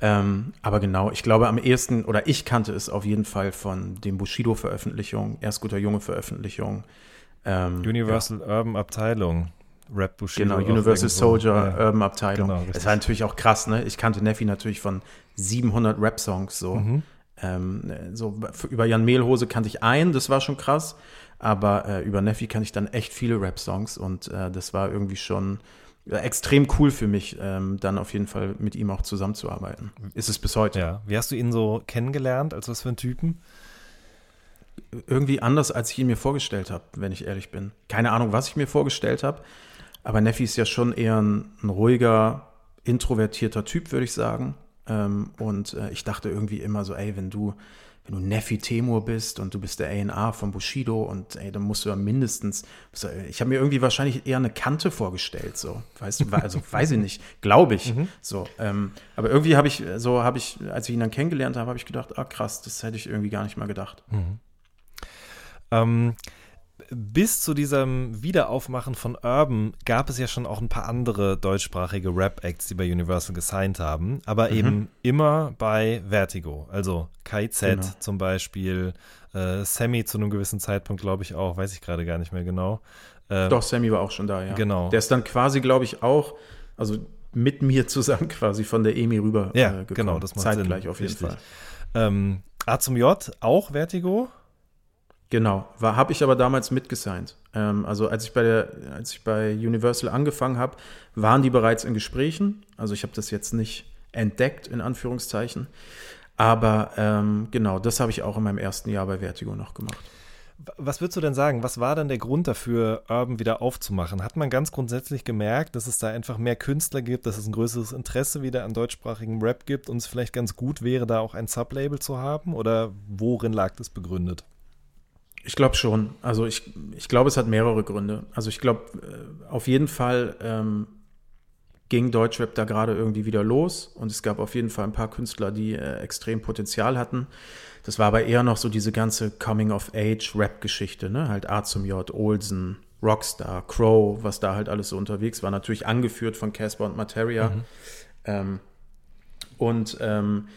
Ähm, aber genau, ich glaube am ehesten, oder ich kannte es auf jeden Fall von den Bushido-Veröffentlichungen, Erstguter Junge-Veröffentlichungen. Ähm, Universal ja. Urban Abteilung. Rap Bushido. Genau, Universal Soldier, ja. Urban Abteilung. Genau, das war natürlich auch krass, ne? Ich kannte Neffi natürlich von 700 Rap-Songs so. Mhm. Ähm, so über Jan Mehlhose kannte ich einen, das war schon krass. Aber äh, über Neffi kannte ich dann echt viele Rap-Songs und äh, das war irgendwie schon extrem cool für mich, ähm, dann auf jeden Fall mit ihm auch zusammenzuarbeiten. Ist es bis heute. Ja. Wie hast du ihn so kennengelernt? Als was für ein Typen? Irgendwie anders, als ich ihn mir vorgestellt habe, wenn ich ehrlich bin. Keine Ahnung, was ich mir vorgestellt habe. Aber Neffi ist ja schon eher ein, ein ruhiger, introvertierter Typ, würde ich sagen. Ähm, und äh, ich dachte irgendwie immer so, ey, wenn du, wenn du Neffi Temur bist und du bist der A&R von Bushido und ey, dann musst du ja mindestens, ich habe mir irgendwie wahrscheinlich eher eine Kante vorgestellt, so, weißt du, also weiß ich nicht, glaube ich, mhm. so. Ähm, aber irgendwie habe ich, so habe ich, als ich ihn dann kennengelernt habe, habe ich gedacht, ah krass, das hätte ich irgendwie gar nicht mal gedacht. Mhm. Ähm, bis zu diesem Wiederaufmachen von Urban gab es ja schon auch ein paar andere deutschsprachige Rap-Acts, die bei Universal gesigned haben, aber mhm. eben immer bei Vertigo. Also KIZ genau. zum Beispiel, äh, Sammy zu einem gewissen Zeitpunkt, glaube ich auch, weiß ich gerade gar nicht mehr genau. Äh, Doch, Sammy war auch schon da, ja. Genau. Der ist dann quasi, glaube ich, auch, also mit mir zusammen quasi von der EMI rüber ja, äh, gekommen. genau, das macht Zeitgleich Sinn. auf jeden Richtig. Fall. Ähm, A zum J, auch Vertigo? Genau, habe ich aber damals mitgesigned. Ähm, also als ich bei der, als ich bei Universal angefangen habe, waren die bereits in Gesprächen. Also ich habe das jetzt nicht entdeckt in Anführungszeichen, aber ähm, genau, das habe ich auch in meinem ersten Jahr bei Vertigo noch gemacht. Was würdest du denn sagen? Was war denn der Grund dafür, Urban wieder aufzumachen? Hat man ganz grundsätzlich gemerkt, dass es da einfach mehr Künstler gibt, dass es ein größeres Interesse wieder an deutschsprachigem Rap gibt und es vielleicht ganz gut wäre, da auch ein Sublabel zu haben? Oder worin lag das begründet? Ich glaube schon. Also ich, ich glaube, es hat mehrere Gründe. Also ich glaube, äh, auf jeden Fall ähm, ging Deutschrap da gerade irgendwie wieder los und es gab auf jeden Fall ein paar Künstler, die äh, extrem Potenzial hatten. Das war aber eher noch so diese ganze Coming-of-Age-Rap-Geschichte, ne? Halt A zum J, Olsen, Rockstar, Crow, was da halt alles so unterwegs war. Natürlich angeführt von Casper und Materia. Mhm. Ähm, und ähm,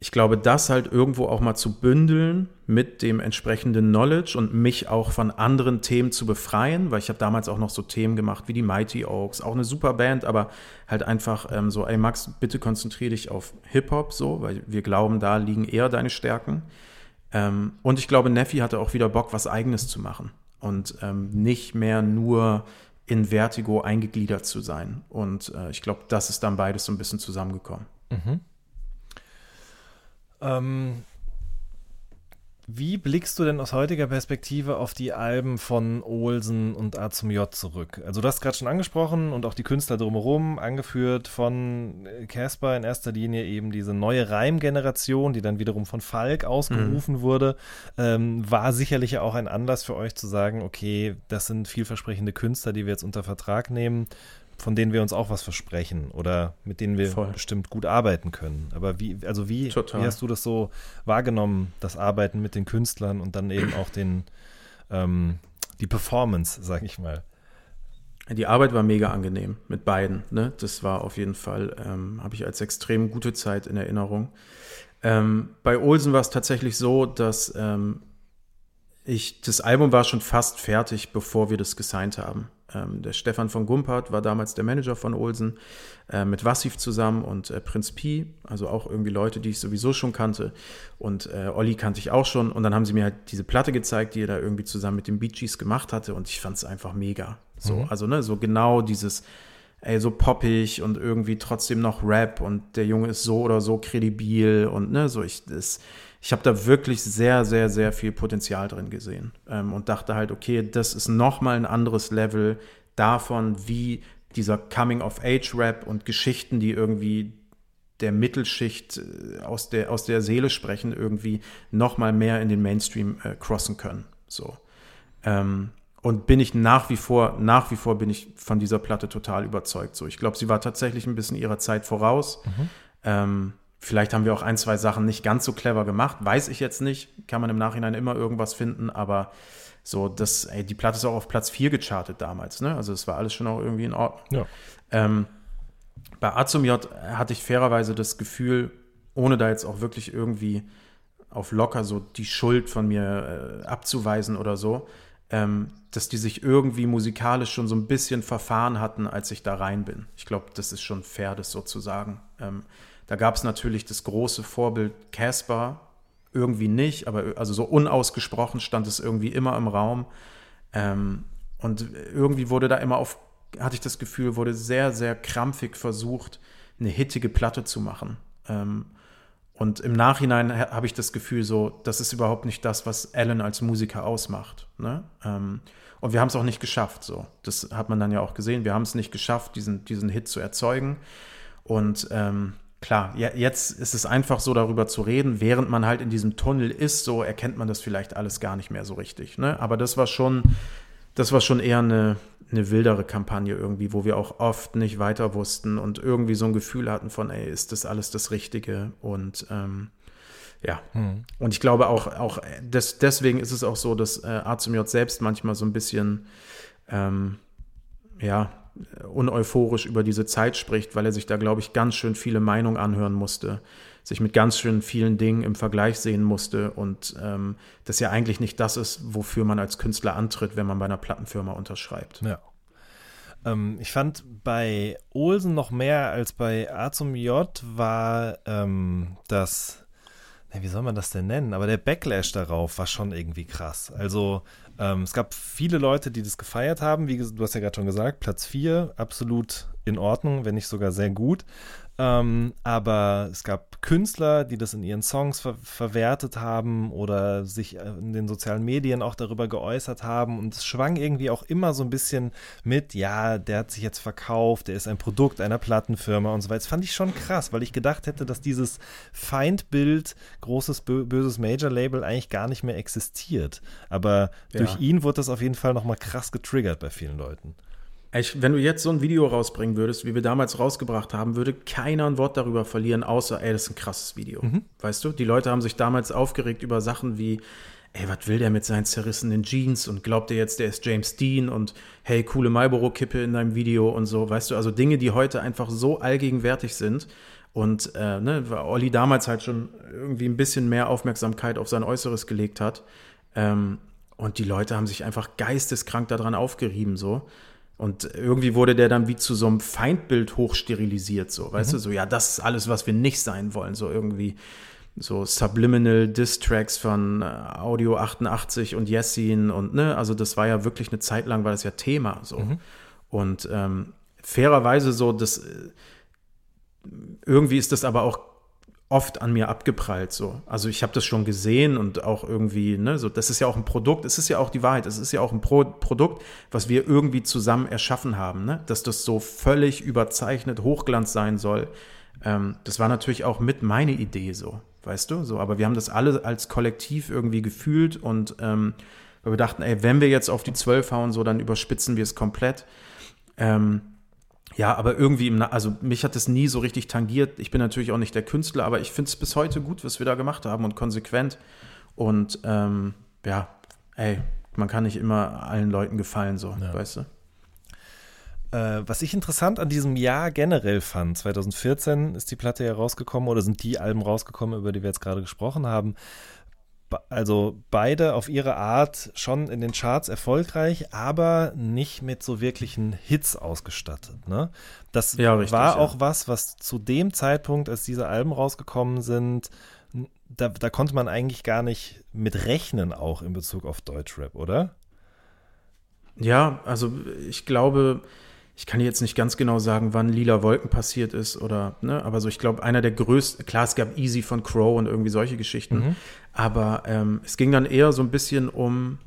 ich glaube, das halt irgendwo auch mal zu bündeln mit dem entsprechenden Knowledge und mich auch von anderen Themen zu befreien, weil ich habe damals auch noch so Themen gemacht wie die Mighty Oaks, auch eine super Band, aber halt einfach ähm, so, ey Max, bitte konzentriere dich auf Hip-Hop so, weil wir glauben, da liegen eher deine Stärken. Ähm, und ich glaube, Neffi hatte auch wieder Bock, was Eigenes zu machen und ähm, nicht mehr nur in Vertigo eingegliedert zu sein. Und äh, ich glaube, das ist dann beides so ein bisschen zusammengekommen. Mhm. Ähm, Wie blickst du denn aus heutiger Perspektive auf die Alben von Olsen und A zum J zurück? Also du hast gerade schon angesprochen und auch die Künstler drumherum, angeführt von Casper in erster Linie eben diese neue Reimgeneration, die dann wiederum von Falk ausgerufen mhm. wurde, ähm, war sicherlich auch ein Anlass für euch zu sagen, okay, das sind vielversprechende Künstler, die wir jetzt unter Vertrag nehmen von denen wir uns auch was versprechen oder mit denen wir Voll. bestimmt gut arbeiten können. Aber wie, also wie, wie hast du das so wahrgenommen, das Arbeiten mit den Künstlern und dann eben auch den, ähm, die Performance, sag ich mal? Die Arbeit war mega angenehm mit beiden. Ne? Das war auf jeden Fall, ähm, habe ich als extrem gute Zeit in Erinnerung. Ähm, bei Olsen war es tatsächlich so, dass ähm, ich, das Album war schon fast fertig, bevor wir das gesigned haben. Ähm, der Stefan von Gumpert war damals der Manager von Olsen, äh, mit Wassif zusammen und äh, Prinz Pi, also auch irgendwie Leute, die ich sowieso schon kannte. Und äh, Olli kannte ich auch schon. Und dann haben sie mir halt diese Platte gezeigt, die er da irgendwie zusammen mit den Bee Gees gemacht hatte. Und ich fand es einfach mega. So, mhm. also, ne, so genau dieses, ey, so poppig und irgendwie trotzdem noch Rap und der Junge ist so oder so kredibil und ne, so ich, das, ich habe da wirklich sehr, sehr, sehr viel Potenzial drin gesehen ähm, und dachte halt, okay, das ist nochmal ein anderes Level davon, wie dieser Coming-of-Age-Rap und Geschichten, die irgendwie der Mittelschicht äh, aus der, aus der Seele sprechen, irgendwie nochmal mehr in den Mainstream äh, crossen können. So. Ähm, und bin ich nach wie vor, nach wie vor bin ich von dieser Platte total überzeugt. So, ich glaube, sie war tatsächlich ein bisschen ihrer Zeit voraus. Mhm. Ähm, Vielleicht haben wir auch ein, zwei Sachen nicht ganz so clever gemacht, weiß ich jetzt nicht. Kann man im Nachhinein immer irgendwas finden, aber so, das, ey, die Platte ist auch auf Platz 4 gechartet damals, ne? Also es war alles schon auch irgendwie in Ordnung. Ja. Ähm, bei A zum J hatte ich fairerweise das Gefühl, ohne da jetzt auch wirklich irgendwie auf locker so die Schuld von mir äh, abzuweisen oder so, ähm, dass die sich irgendwie musikalisch schon so ein bisschen verfahren hatten, als ich da rein bin. Ich glaube, das ist schon fair, das so zu sagen. Ähm, da gab es natürlich das große Vorbild Casper, irgendwie nicht, aber also so unausgesprochen stand es irgendwie immer im Raum. Ähm, und irgendwie wurde da immer auf, hatte ich das Gefühl, wurde sehr, sehr krampfig versucht, eine hittige Platte zu machen. Ähm, und im Nachhinein habe ich das Gefühl, so, das ist überhaupt nicht das, was Alan als Musiker ausmacht. Ne? Ähm, und wir haben es auch nicht geschafft. So. Das hat man dann ja auch gesehen. Wir haben es nicht geschafft, diesen, diesen Hit zu erzeugen. Und ähm, klar, ja, jetzt ist es einfach so darüber zu reden, während man halt in diesem Tunnel ist, so erkennt man das vielleicht alles gar nicht mehr so richtig. Ne? Aber das war schon, das war schon eher eine, eine wildere Kampagne irgendwie, wo wir auch oft nicht weiter wussten und irgendwie so ein Gefühl hatten von, ey, ist das alles das Richtige? Und ähm, ja, mhm. und ich glaube auch, auch des, deswegen ist es auch so, dass äh, A zum J selbst manchmal so ein bisschen, ähm, ja, uneuphorisch über diese Zeit spricht, weil er sich da, glaube ich, ganz schön viele Meinungen anhören musste, sich mit ganz schön vielen Dingen im Vergleich sehen musste und ähm, das ja eigentlich nicht das ist, wofür man als Künstler antritt, wenn man bei einer Plattenfirma unterschreibt. Ja. Ähm, ich fand bei Olsen noch mehr als bei A zum J war ähm, das wie soll man das denn nennen? Aber der Backlash darauf war schon irgendwie krass. Also ähm, es gab viele Leute, die das gefeiert haben. Wie du hast ja gerade schon gesagt, Platz 4, absolut in Ordnung, wenn nicht sogar sehr gut. Ähm, aber es gab Künstler, die das in ihren Songs ver verwertet haben oder sich äh, in den sozialen Medien auch darüber geäußert haben. Und es schwang irgendwie auch immer so ein bisschen mit, ja, der hat sich jetzt verkauft, der ist ein Produkt einer Plattenfirma und so weiter. Das fand ich schon krass, weil ich gedacht hätte, dass dieses Feindbild, großes, böses Major-Label eigentlich gar nicht mehr existiert. Aber ja. durch ihn wurde das auf jeden Fall nochmal krass getriggert bei vielen Leuten. Ich, wenn du jetzt so ein Video rausbringen würdest, wie wir damals rausgebracht haben, würde keiner ein Wort darüber verlieren, außer, ey, das ist ein krasses Video. Mhm. Weißt du? Die Leute haben sich damals aufgeregt über Sachen wie, ey, was will der mit seinen zerrissenen Jeans und glaubt der jetzt, der ist James Dean und hey, coole Marlboro-Kippe in deinem Video und so, weißt du? Also Dinge, die heute einfach so allgegenwärtig sind und äh, ne, weil Olli damals halt schon irgendwie ein bisschen mehr Aufmerksamkeit auf sein Äußeres gelegt hat. Ähm, und die Leute haben sich einfach geisteskrank daran aufgerieben, so. Und irgendwie wurde der dann wie zu so einem Feindbild hochsterilisiert, so, weißt mhm. du, so, ja, das ist alles, was wir nicht sein wollen, so irgendwie so Subliminal Diss-Tracks von äh, Audio 88 und Yessin und, ne, also das war ja wirklich eine Zeit lang, war das ja Thema, so. Mhm. Und ähm, fairerweise so, das, äh, irgendwie ist das aber auch oft an mir abgeprallt so. Also ich habe das schon gesehen und auch irgendwie, ne, so das ist ja auch ein Produkt, es ist ja auch die Wahrheit, es ist ja auch ein Pro Produkt, was wir irgendwie zusammen erschaffen haben, ne? Dass das so völlig überzeichnet Hochglanz sein soll. Ähm, das war natürlich auch mit meine Idee so, weißt du, so, aber wir haben das alle als Kollektiv irgendwie gefühlt und ähm, weil wir dachten, ey, wenn wir jetzt auf die zwölf hauen, so, dann überspitzen wir es komplett. Ähm, ja, aber irgendwie, im, also mich hat das nie so richtig tangiert. Ich bin natürlich auch nicht der Künstler, aber ich finde es bis heute gut, was wir da gemacht haben und konsequent. Und ähm, ja, ey, man kann nicht immer allen Leuten gefallen, so, ja. weißt du? Äh, was ich interessant an diesem Jahr generell fand, 2014 ist die Platte ja rausgekommen oder sind die Alben rausgekommen, über die wir jetzt gerade gesprochen haben also beide auf ihre Art schon in den Charts erfolgreich, aber nicht mit so wirklichen Hits ausgestattet. Ne? Das ja, richtig, war auch ja. was, was zu dem Zeitpunkt, als diese Alben rausgekommen sind, da, da, konnte man eigentlich gar nicht mit rechnen, auch in Bezug auf Deutschrap, oder? Ja, also ich glaube, ich kann jetzt nicht ganz genau sagen, wann Lila Wolken passiert ist oder, ne, aber so, ich glaube, einer der größten, klar, es gab Easy von Crow und irgendwie solche Geschichten, mhm. aber ähm, es ging dann eher so ein bisschen um,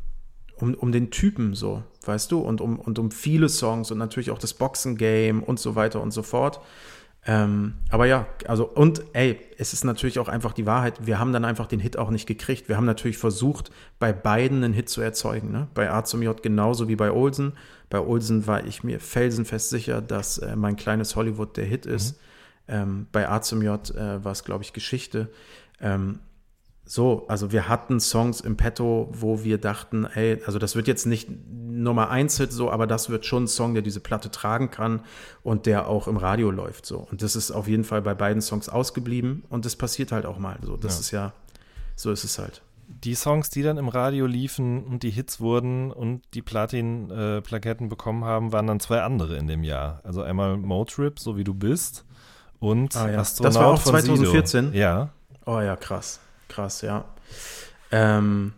um, um den Typen so, weißt du, und um, und um viele Songs und natürlich auch das Boxen-Game und so weiter und so fort. Ähm, aber ja, also und ey, es ist natürlich auch einfach die Wahrheit, wir haben dann einfach den Hit auch nicht gekriegt. Wir haben natürlich versucht, bei beiden einen Hit zu erzeugen. Ne? Bei A zum J genauso wie bei Olsen. Bei Olsen war ich mir felsenfest sicher, dass äh, mein kleines Hollywood der Hit ist. Mhm. Ähm, bei A zum J äh, war es, glaube ich, Geschichte. Ähm, so, also wir hatten Songs im Petto, wo wir dachten, ey, also das wird jetzt nicht Nummer eins Hit so, aber das wird schon ein Song, der diese Platte tragen kann und der auch im Radio läuft so. Und das ist auf jeden Fall bei beiden Songs ausgeblieben und das passiert halt auch mal so. Das ja. ist ja, so ist es halt. Die Songs, die dann im Radio liefen und die Hits wurden und die Platin-Plaketten äh, bekommen haben, waren dann zwei andere in dem Jahr. Also einmal Motrip, so wie du bist, und ah, ja. Astronaut Das war auch 2014? Sido. Ja. Oh ja, krass. Krass, ja. Ähm,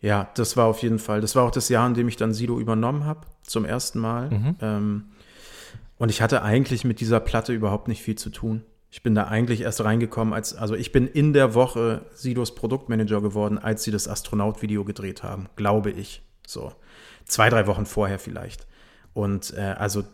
ja, das war auf jeden Fall. Das war auch das Jahr, in dem ich dann Sido übernommen habe, zum ersten Mal. Mhm. Ähm, und ich hatte eigentlich mit dieser Platte überhaupt nicht viel zu tun. Ich bin da eigentlich erst reingekommen, als, also ich bin in der Woche Sidos Produktmanager geworden, als sie das Astronaut-Video gedreht haben, glaube ich. So. Zwei, drei Wochen vorher vielleicht. Und äh, also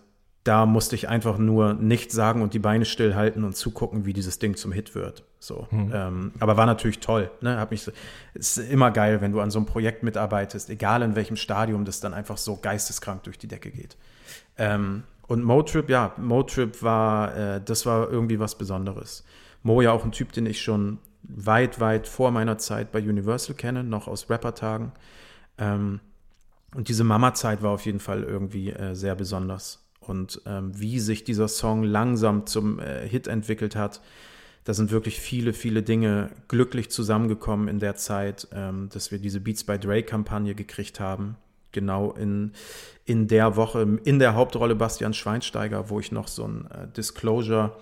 da musste ich einfach nur nichts sagen und die Beine stillhalten und zugucken, wie dieses Ding zum Hit wird. So, mhm. ähm, aber war natürlich toll. Ne? Hab mich, ist immer geil, wenn du an so einem Projekt mitarbeitest, egal in welchem Stadium das dann einfach so geisteskrank durch die Decke geht. Ähm, und Motrip, ja, Motrip war, äh, das war irgendwie was Besonderes. Mo ja auch ein Typ, den ich schon weit, weit vor meiner Zeit bei Universal kenne, noch aus Rapper-Tagen. Ähm, und diese Mama-Zeit war auf jeden Fall irgendwie äh, sehr besonders und ähm, wie sich dieser Song langsam zum äh, Hit entwickelt hat. Da sind wirklich viele, viele Dinge glücklich zusammengekommen in der Zeit, ähm, dass wir diese Beats by Dre-Kampagne gekriegt haben. Genau in, in der Woche, in der Hauptrolle Bastian Schweinsteiger, wo ich noch so ein äh, Disclosure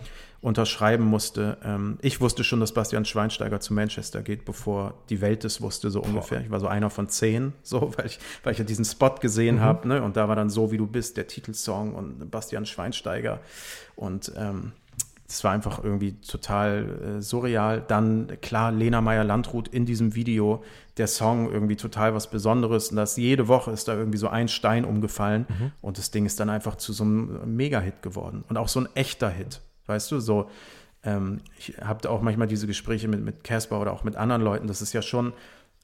unterschreiben musste. Ähm, ich wusste schon, dass Bastian Schweinsteiger zu Manchester geht, bevor die Welt es wusste, so ungefähr. Ich war so einer von zehn, so, weil ich, weil ich ja diesen Spot gesehen mhm. habe, ne? Und da war dann so, wie du bist, der Titelsong und Bastian Schweinsteiger. Und ähm, es war einfach irgendwie total äh, surreal. Dann, klar, Lena Meyer-Landrut in diesem Video, der Song irgendwie total was Besonderes. Und das jede Woche ist da irgendwie so ein Stein umgefallen. Mhm. Und das Ding ist dann einfach zu so einem Mega-Hit geworden. Und auch so ein echter Hit. Weißt du, so, ähm, ich habe auch manchmal diese Gespräche mit Casper oder auch mit anderen Leuten. Das ist ja schon,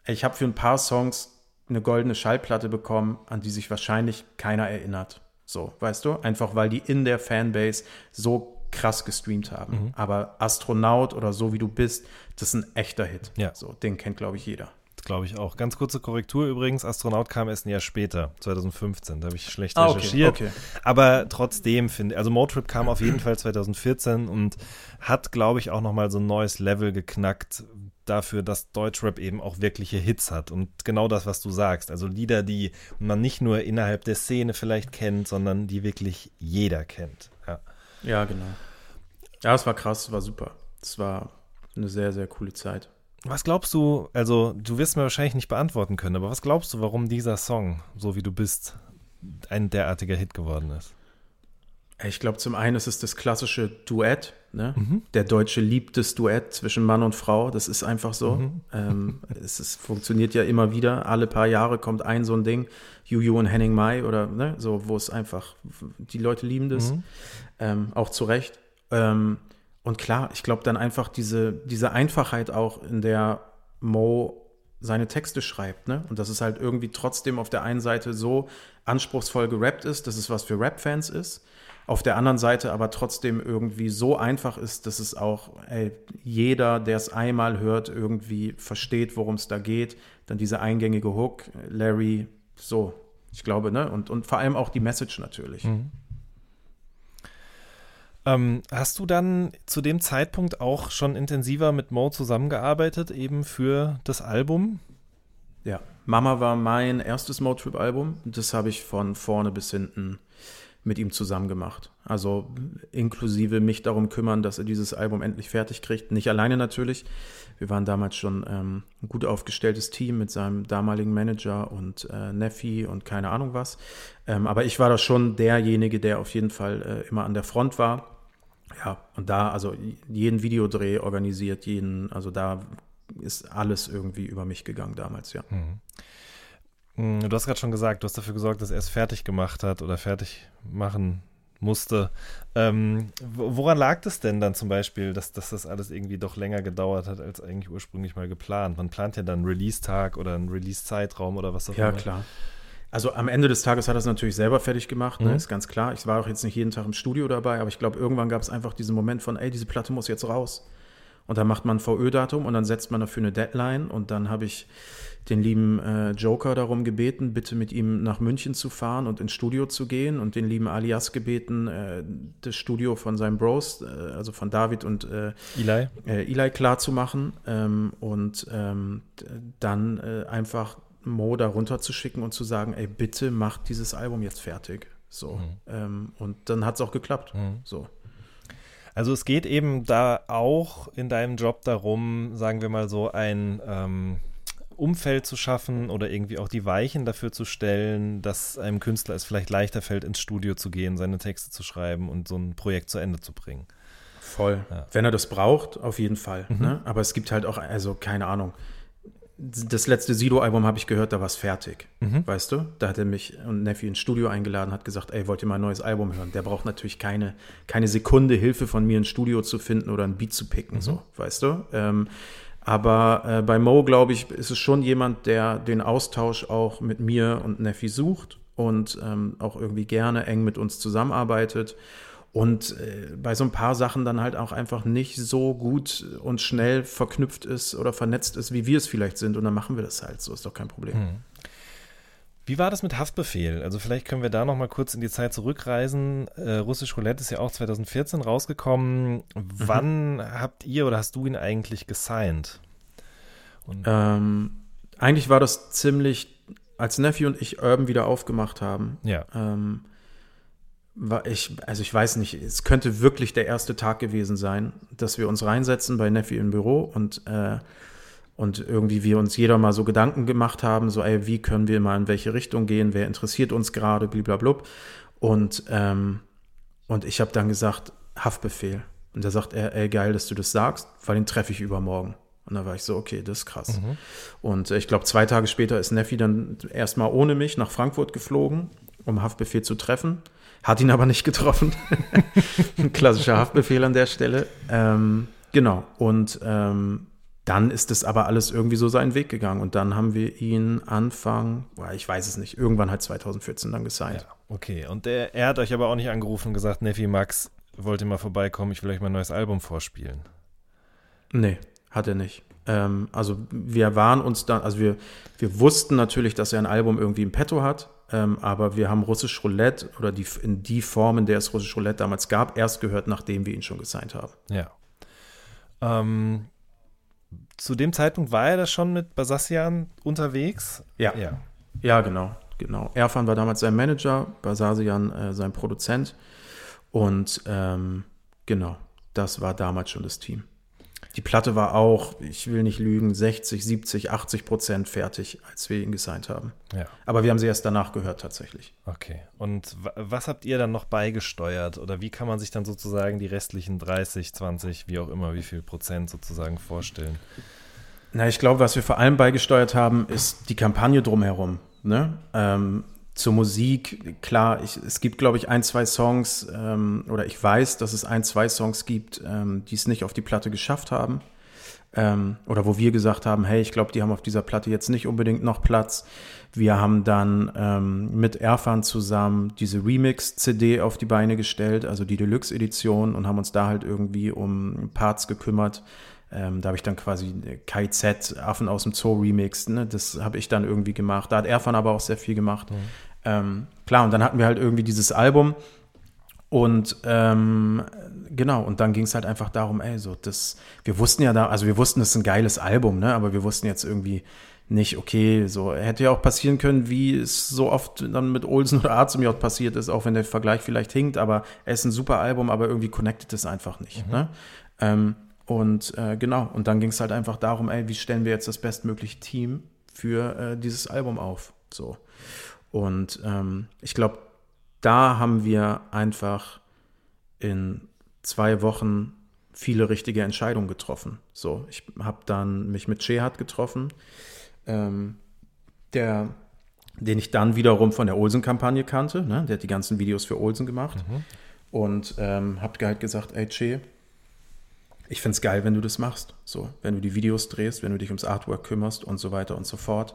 ich habe für ein paar Songs eine goldene Schallplatte bekommen, an die sich wahrscheinlich keiner erinnert. So, weißt du? Einfach weil die in der Fanbase so krass gestreamt haben. Mhm. Aber Astronaut oder so wie du bist, das ist ein echter Hit. Ja. So, den kennt, glaube ich, jeder. Glaube ich auch. Ganz kurze Korrektur übrigens: Astronaut kam erst ein Jahr später, 2015. Da habe ich schlecht ah, recherchiert. Okay, okay. Aber trotzdem finde ich, also Motrip kam auf jeden Fall 2014 und hat, glaube ich, auch nochmal so ein neues Level geknackt dafür, dass Deutschrap eben auch wirkliche Hits hat. Und genau das, was du sagst. Also Lieder, die man nicht nur innerhalb der Szene vielleicht kennt, sondern die wirklich jeder kennt. Ja, ja genau. Ja, es war krass, es war super. Es war eine sehr, sehr coole Zeit. Was glaubst du, also du wirst mir wahrscheinlich nicht beantworten können, aber was glaubst du, warum dieser Song, so wie du bist, ein derartiger Hit geworden ist? Ich glaube, zum einen ist es das klassische Duett. Ne? Der Deutsche liebt das Duett zwischen Mann und Frau. Das ist einfach so. Ähm, es ist, funktioniert ja immer wieder. Alle paar Jahre kommt ein so ein Ding. Juju und Henning Mai oder ne? so, wo es einfach, die Leute lieben das. Ähm, auch zu Recht. Ähm, und klar, ich glaube dann einfach diese, diese Einfachheit auch, in der Mo seine Texte schreibt, ne? Und dass es halt irgendwie trotzdem auf der einen Seite so anspruchsvoll gerappt ist, dass es was für Rap-Fans ist. Auf der anderen Seite aber trotzdem irgendwie so einfach ist, dass es auch ey, jeder, der es einmal hört, irgendwie versteht, worum es da geht. Dann diese eingängige Hook, Larry, so, ich glaube, ne? Und, und vor allem auch die Message natürlich. Ähm, hast du dann zu dem Zeitpunkt auch schon intensiver mit Mo zusammengearbeitet, eben für das Album? Ja, Mama war mein erstes Motrip-Album. Das habe ich von vorne bis hinten mit ihm zusammen gemacht. Also inklusive mich darum kümmern, dass er dieses Album endlich fertig kriegt. Nicht alleine natürlich. Wir waren damals schon ähm, ein gut aufgestelltes Team mit seinem damaligen Manager und äh, Neffi und keine Ahnung was. Ähm, aber ich war da schon derjenige, der auf jeden Fall äh, immer an der Front war. Ja, und da, also jeden Videodreh organisiert, jeden, also da ist alles irgendwie über mich gegangen damals, ja. Mm, Du hast gerade schon gesagt, du hast dafür gesorgt, dass er es fertig gemacht hat oder fertig machen musste. Ähm, wo- woran lag das denn dann zum Beispiel, dass, dass das alles irgendwie doch länger gedauert hat, als eigentlich ursprünglich mal geplant? Man plant ja dann einen Release-Tag oder einen Release-Zeitraum oder was auch Ja, immer. klar. Also am Ende des Tages hat er es natürlich selber fertig gemacht, ne? Mhm. ist ganz klar. Ich war auch jetzt nicht jeden Tag im Studio dabei, aber ich glaube, irgendwann gab es einfach diesen Moment von, ey, diese Platte muss jetzt raus. Und dann macht man ein VÖ-Datum und dann setzt man dafür eine Deadline. Und dann habe ich den lieben äh, Joker darum gebeten, bitte mit ihm nach München zu fahren und ins Studio zu gehen. Und den lieben Alias gebeten, äh, das Studio von seinen Bros, äh, also von David und äh, Eli? äh, Eli klar zu machen ähm, und ähm, dann äh, einfach Mo da runter zu schicken und zu sagen, ey, bitte mach dieses Album jetzt fertig. So. Ähm, und dann hat es auch geklappt. So. Also es geht eben da auch in deinem Job darum, sagen wir mal so, ein ähm, Umfeld zu schaffen oder irgendwie auch die Weichen dafür zu stellen, dass einem Künstler es vielleicht leichter fällt, ins Studio zu gehen, seine Texte zu schreiben und so ein Projekt zu Ende zu bringen. Voll. Ja. Wenn er das braucht, auf jeden Fall. Ne? Aber es gibt halt auch, also keine Ahnung. Das letzte Sido-Album habe ich gehört, da war es fertig. Weißt du? Da hat er mich und Neffi ins Studio eingeladen, hat gesagt, ey, wollt ihr mal ein neues Album hören? Der braucht natürlich keine, keine Sekunde Hilfe von mir, ein Studio zu finden oder ein Beat zu picken, so, weißt du? Ähm, aber äh, bei Mo, glaube ich, ist es schon jemand, der den Austausch auch mit mir und Neffi sucht und ähm, auch irgendwie gerne eng mit uns zusammenarbeitet und äh, bei so ein paar Sachen dann halt auch einfach nicht so gut und schnell verknüpft ist oder vernetzt ist, wie wir es vielleicht sind. Und dann machen wir das halt so, ist doch kein Problem. Wie war das mit Haftbefehl? Also vielleicht können wir da noch mal kurz in die Zeit zurückreisen. Äh, Russisch Roulette ist ja auch 2014 rausgekommen. Wann habt ihr oder hast du ihn eigentlich gesigned? Ähm, eigentlich war das ziemlich, als Nephew und ich Urban wieder aufgemacht haben, ja. ähm, war ich, also ich weiß nicht, es könnte wirklich der erste Tag gewesen sein, dass wir uns reinsetzen bei Nephew im Büro und, äh, und irgendwie wir uns jeder mal so Gedanken gemacht haben, so, ey, wie können wir mal in welche Richtung gehen, wer interessiert uns gerade, bliblablub. Und, ähm, und ich habe dann gesagt, Haftbefehl. Und da sagt er, ey, geil, dass du das sagst, weil den treffe ich übermorgen. Und da war ich so, okay, das ist krass. Und äh, ich glaube, zwei Tage später ist Neffi dann erstmal ohne mich nach Frankfurt geflogen, um Haftbefehl zu treffen. Hat ihn aber nicht getroffen. Ein klassischer Haftbefehl an der Stelle. Ähm, genau. Und ähm, dann ist es aber alles irgendwie so seinen Weg gegangen. Und dann haben wir ihn Anfang, boah, ich weiß es nicht, irgendwann halt 2014 dann gesigned. Ja, okay. Und der, er hat euch aber auch nicht angerufen und gesagt, Neffi, Max, wollt ihr mal vorbeikommen, ich will euch mein neues Album vorspielen. Nee, hat er nicht. Ähm, also wir waren uns dann, also wir, wir wussten natürlich, dass er ein Album irgendwie im Petto hat, ähm, aber wir haben Russisch Roulette oder die, in die Form, in der es Russisch Roulette damals gab, erst gehört, nachdem wir ihn schon gesigned haben. Ja. Ähm, zu dem Zeitpunkt war er da schon mit Basassian unterwegs? Ja. Ja. Ja, genau, genau. Erfan war damals sein Manager, Basasian äh, sein Produzent und ähm, genau, das war damals schon das Team. Die Platte war auch, ich will nicht lügen, 60, 70, 80 Prozent fertig, als wir ihn gesigned haben. Ja. Aber wir haben sie erst danach gehört tatsächlich. Okay. Und was habt ihr dann noch beigesteuert? Oder wie kann man sich dann sozusagen die restlichen 30, 20, wie auch immer, wie viel Prozent sozusagen vorstellen? Na, ich glaube, was wir vor allem beigesteuert haben, ist die Kampagne drumherum. Ne? Ähm, zur Musik, klar, ich, es gibt, glaube ich, ein, zwei Songs, ähm, oder ich weiß, dass es ein, zwei Songs gibt, ähm, die es nicht auf die Platte geschafft haben. Ähm, oder wo wir gesagt haben, hey, ich glaube, die haben auf dieser Platte jetzt nicht unbedingt noch Platz. Wir haben dann ähm, mit Erfan zusammen diese Remix-CD auf die Beine gestellt, also die Deluxe-Edition, und haben uns da halt irgendwie um Parts gekümmert. Ähm, da habe ich dann quasi Kai Z, Affen aus dem Zoo Remix, ne? das habe ich dann irgendwie gemacht. Da hat Erfan aber auch sehr viel gemacht. Mhm. Ähm, klar, und dann hatten wir halt irgendwie dieses Album und ähm, genau, und dann ging es halt einfach darum, ey, so das, wir wussten ja da, also wir wussten, es ist ein geiles Album, ne? Aber wir wussten jetzt irgendwie nicht, okay, so hätte ja auch passieren können, wie es so oft dann mit Olsen oder J passiert ist, auch wenn der Vergleich vielleicht hinkt, aber es ist ein super Album, aber irgendwie connected es einfach nicht. Mhm. Ne? Ähm, und äh, genau, und dann ging es halt einfach darum, ey, wie stellen wir jetzt das bestmögliche Team für äh, dieses Album auf? So. Und ähm, ich glaube, da haben wir einfach in zwei Wochen viele richtige Entscheidungen getroffen. So, ich habe dann mich mit Shehat getroffen, ähm, der, den ich dann wiederum von der Olsen-Kampagne kannte. Ne? Der hat die ganzen Videos für Olsen gemacht. Mhm. Und ähm, habe halt gesagt, ey Che, ich finde es geil, wenn du das machst. So, wenn du die Videos drehst, wenn du dich ums Artwork kümmerst und so weiter und so fort.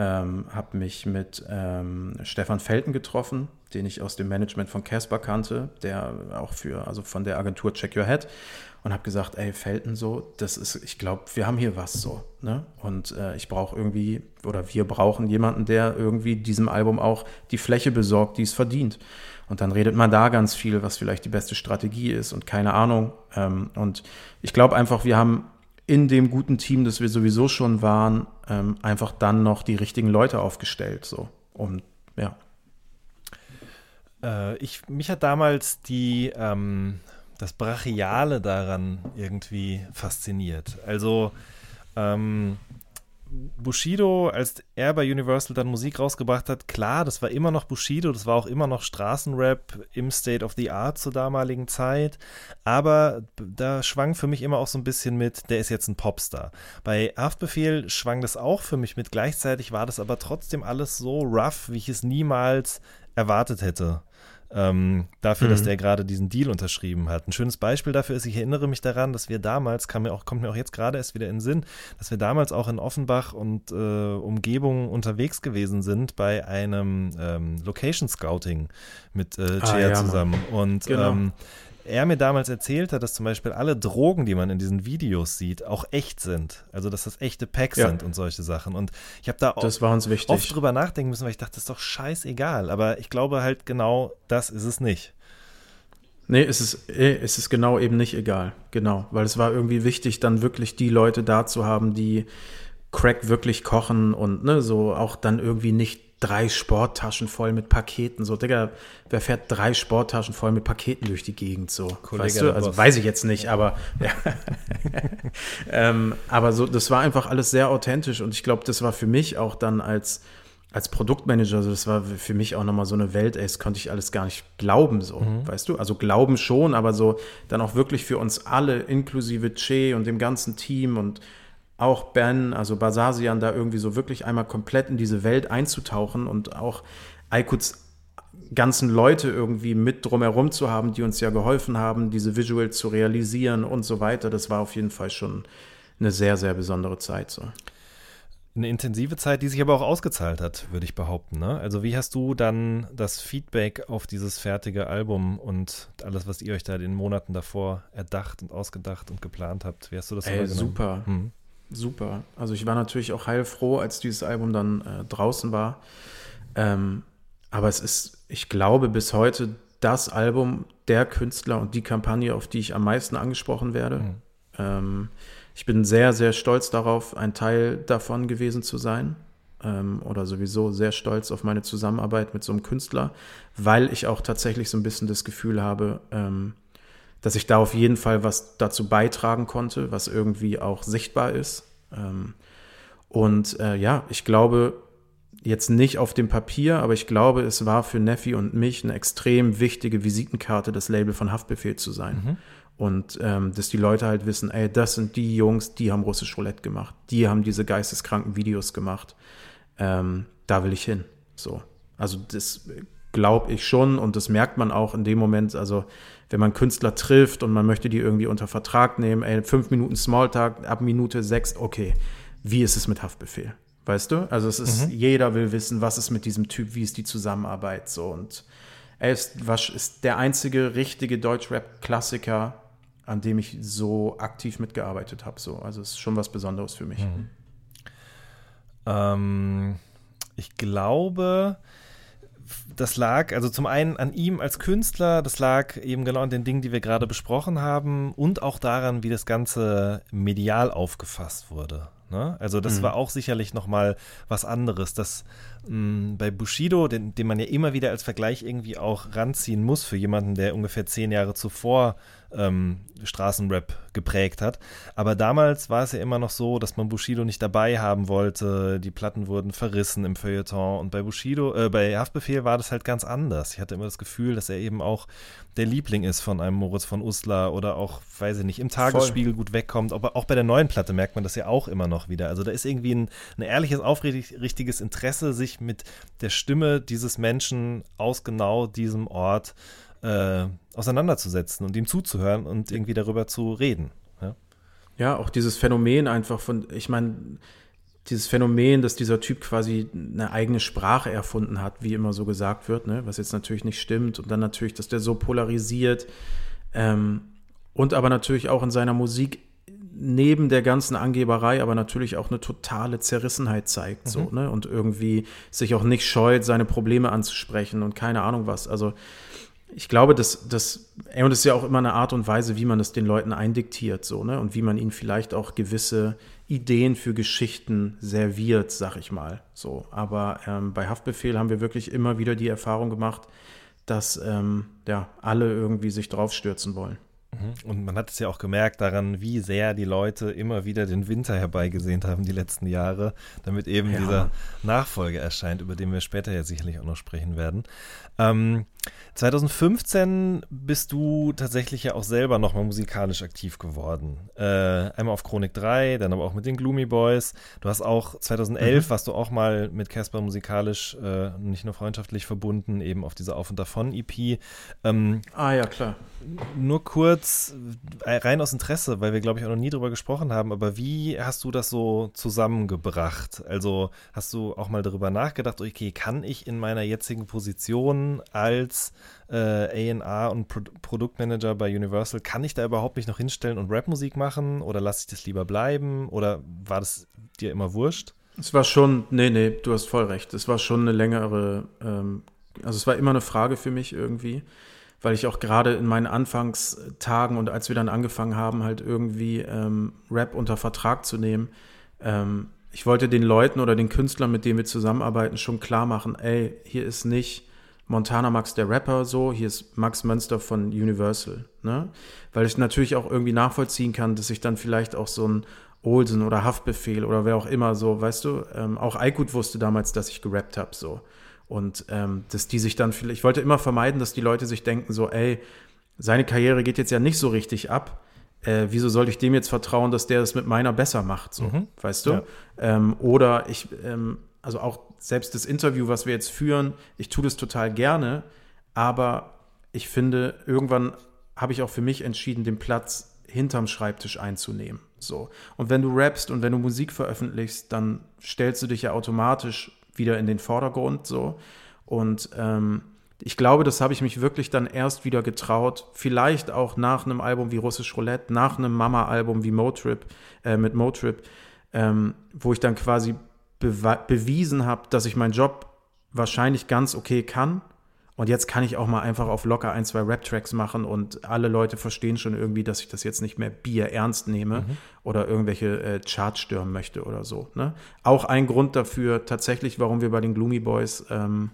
Ähm, habe mich mit ähm, Stefan Felten getroffen, den ich aus dem Management von Casper kannte, der auch für, also von der Agentur Check Your Head und habe gesagt, ey, Felten so, das ist, ich glaube, wir haben hier was so, ne? Und äh, ich brauche irgendwie, oder wir brauchen jemanden, der irgendwie diesem Album auch die Fläche besorgt, die es verdient. Und dann redet man da ganz viel, was vielleicht die beste Strategie ist und keine Ahnung. Ähm, und ich glaube einfach, wir haben in dem guten Team, das wir sowieso schon waren, ähm, einfach dann noch die richtigen Leute aufgestellt. So. Und ja. Äh, ich, mich hat damals die, ähm, das Brachiale daran irgendwie fasziniert. Also ähm, Bushido, als er bei Universal dann Musik rausgebracht hat, klar, das war immer noch Bushido, das war auch immer noch Straßenrap im State of the Art zur damaligen Zeit, aber da schwang für mich immer auch so ein bisschen mit, der ist jetzt ein Popstar. Bei Haftbefehl schwang das auch für mich mit, gleichzeitig war das aber trotzdem alles so rough, wie ich es niemals erwartet hätte ähm, dafür, mhm. dass der gerade diesen Deal unterschrieben hat. Ein schönes Beispiel dafür ist, ich erinnere mich daran, dass wir damals, kam mir auch, kommt mir auch jetzt gerade erst wieder in den Sinn, dass wir damals auch in Offenbach und äh, Umgebung unterwegs gewesen sind bei einem ähm, Location Scouting mit äh, Chair ah, ja, zusammen. Und genau. ähm, er mir damals erzählt hat, dass zum Beispiel alle Drogen, die man in diesen Videos sieht, auch echt sind. Also, dass das echte Packs ja. sind und solche Sachen. Und ich habe da oft, oft drüber nachdenken müssen, weil ich dachte, das ist doch scheißegal. Aber ich glaube halt genau, das ist es nicht. Nee, es ist, eh, es ist genau eben nicht egal. Genau. Weil es war irgendwie wichtig, dann wirklich die Leute da zu haben, die Crack wirklich kochen und ne, so auch dann irgendwie nicht drei Sporttaschen voll mit Paketen. So, Digga, wer fährt drei Sporttaschen voll mit Paketen durch die Gegend? So, Kollege weißt du? Also weiß ich jetzt nicht, aber ja. ähm, aber so, das war einfach alles sehr authentisch und ich glaube, das war für mich auch dann als als Produktmanager, also das war für mich auch nochmal so eine Welt, ey, das konnte ich alles gar nicht glauben, so, mhm. weißt du? Also glauben schon, aber so dann auch wirklich für uns alle, inklusive Che und dem ganzen Team und auch Ben, also Basasian, da irgendwie so wirklich einmal komplett in diese Welt einzutauchen und auch Aikuts ganzen Leute irgendwie mit drumherum zu haben, die uns ja geholfen haben, diese Visuals zu realisieren und so weiter. Das war auf jeden Fall schon eine sehr, sehr besondere Zeit. So. Eine intensive Zeit, die sich aber auch ausgezahlt hat, würde ich behaupten. Ne? Also wie hast du dann das Feedback auf dieses fertige Album und alles, was ihr euch da in den Monaten davor erdacht und ausgedacht und geplant habt, wie hast du das Ey, Super. Hm super. Also ich war natürlich auch heilfroh, als dieses Album dann äh, draußen war. Ähm, aber es ist, ich glaube, bis heute das Album der Künstler und die Kampagne, auf die ich am meisten angesprochen werde. Mhm. Ähm, ich bin sehr, sehr stolz darauf, ein Teil davon gewesen zu sein. Ähm, oder sowieso sehr stolz auf meine Zusammenarbeit mit so einem Künstler, weil ich auch tatsächlich so ein bisschen das Gefühl habe, ähm, dass ich da auf jeden Fall was dazu beitragen konnte, was irgendwie auch sichtbar ist. Ähm, und äh, ja, ich glaube, jetzt nicht auf dem Papier, aber ich glaube, es war für Neffi und mich eine extrem wichtige Visitenkarte, das Label von Haftbefehl zu sein. Mhm. Und ähm, dass die Leute halt wissen, ey, das sind die Jungs, die haben russisch Roulette gemacht, die haben diese geisteskranken Videos gemacht. Ähm, da will ich hin. So. Also das glaube ich schon und das merkt man auch in dem Moment, also wenn man Künstler trifft und man möchte die irgendwie unter Vertrag nehmen, ey, fünf Minuten Smalltalk, ab Minute sechs, okay, wie ist es mit Haftbefehl? Weißt du? Also es ist, mhm. jeder will wissen, was ist mit diesem Typ, wie ist die Zusammenarbeit so und er ist, was, ist der einzige richtige Deutschrap-Klassiker, an dem ich so aktiv mitgearbeitet habe. So. Also es ist schon was Besonderes für mich. Mhm. Ähm, ich glaube, das lag also zum einen an ihm als Künstler, das lag eben genau an den Dingen, die wir gerade besprochen haben und auch daran, wie das Ganze medial aufgefasst wurde. Ne? Also das mhm. war auch sicherlich nochmal was anderes, dass mh, bei Bushido, den, den man ja immer wieder als Vergleich irgendwie auch ranziehen muss für jemanden, der ungefähr zehn Jahre zuvor ähm, Straßenrap geprägt hat. Aber damals war es ja immer noch so, dass man Bushido nicht dabei haben wollte. Die Platten wurden verrissen im Feuilleton. Und bei Bushido, äh, bei Haftbefehl war das halt ganz anders. Ich hatte immer das Gefühl, dass er eben auch der Liebling ist von einem Moritz von Uslar oder auch, weiß ich nicht, im Tagesspiegel Voll. gut wegkommt. Aber auch bei der neuen Platte merkt man das ja auch immer noch wieder. Also da ist irgendwie ein, ein ehrliches, aufrichtiges Interesse, sich mit der Stimme dieses Menschen aus genau diesem Ort äh, auseinanderzusetzen und ihm zuzuhören und irgendwie darüber zu reden. Ja, ja auch dieses Phänomen einfach von, ich meine, dieses Phänomen, dass dieser Typ quasi eine eigene Sprache erfunden hat, wie immer so gesagt wird, ne? was jetzt natürlich nicht stimmt. Und dann natürlich, dass der so polarisiert ähm, und aber natürlich auch in seiner Musik neben der ganzen Angeberei aber natürlich auch eine totale Zerrissenheit zeigt, mhm. so, ne? Und irgendwie sich auch nicht scheut, seine Probleme anzusprechen und keine Ahnung was. Also ich glaube, dass das, und es ist ja auch immer eine Art und Weise, wie man das den Leuten eindiktiert, so, ne? Und wie man ihnen vielleicht auch gewisse Ideen für Geschichten serviert, sag ich mal. So. Aber ähm, bei Haftbefehl haben wir wirklich immer wieder die Erfahrung gemacht, dass ähm, ja, alle irgendwie sich draufstürzen wollen. Mhm. Und man hat es ja auch gemerkt daran, wie sehr die Leute immer wieder den Winter herbeigesehnt haben, die letzten Jahre, damit eben ja. dieser Nachfolger erscheint, über den wir später ja sicherlich auch noch sprechen werden. Ähm, 2015 bist du tatsächlich ja auch selber nochmal musikalisch aktiv geworden. Äh, einmal auf Chronik 3, dann aber auch mit den Gloomy Boys. Du hast auch 2011 mhm. warst du auch mal mit Casper musikalisch äh, nicht nur freundschaftlich verbunden, eben auf dieser Auf und Davon EP. Ähm, ah ja, klar. Nur kurz, äh, rein aus Interesse, weil wir glaube ich auch noch nie drüber gesprochen haben, aber wie hast du das so zusammengebracht? Also hast du auch mal darüber nachgedacht, okay, kann ich in meiner jetzigen Position als äh, A&R und Pro Produktmanager bei Universal, kann ich da überhaupt mich noch hinstellen und Rapmusik machen oder lasse ich das lieber bleiben oder war das dir immer wurscht? Es war schon, nee, nee, du hast voll recht. Es war schon eine längere, ähm, also es war immer eine Frage für mich irgendwie, weil ich auch gerade in meinen Anfangstagen und als wir dann angefangen haben, halt irgendwie ähm, Rap unter Vertrag zu nehmen, ähm, ich wollte den Leuten oder den Künstlern, mit denen wir zusammenarbeiten, schon klar machen, ey, hier ist nicht Montana Max der Rapper so, hier ist Max Münster von Universal, ne? Weil ich natürlich auch irgendwie nachvollziehen kann, dass ich dann vielleicht auch so ein Olsen oder Haftbefehl oder wer auch immer so, weißt du, ähm, auch Aykut wusste damals, dass ich gerappt habe so. Und ähm, dass die sich dann vielleicht, ich wollte immer vermeiden, dass die Leute sich denken so, ey, seine Karriere geht jetzt ja nicht so richtig ab. Äh, wieso sollte ich dem jetzt vertrauen, dass der das mit meiner besser macht, so, mhm. weißt du? Ja. Ähm, oder ich, ähm, also auch selbst das Interview, was wir jetzt führen, ich tue das total gerne, aber ich finde, irgendwann habe ich auch für mich entschieden, den Platz hinterm Schreibtisch einzunehmen. So. Und wenn du rappst und wenn du Musik veröffentlichst, dann stellst du dich ja automatisch wieder in den Vordergrund so. Und ähm, ich glaube, das habe ich mich wirklich dann erst wieder getraut. Vielleicht auch nach einem Album wie Russisch Roulette, nach einem Mama-Album wie Motrip, äh, mit Motrip, ähm, wo ich dann quasi bewiesen habe, dass ich meinen Job wahrscheinlich ganz okay kann. Und jetzt kann ich auch mal einfach auf locker ein, zwei Rap-Tracks machen und alle Leute verstehen schon irgendwie, dass ich das jetzt nicht mehr Bier ernst nehme mhm. oder irgendwelche äh, Charts stürmen möchte oder so. Ne? Auch ein Grund dafür tatsächlich, warum wir bei den Gloomy Boys ähm,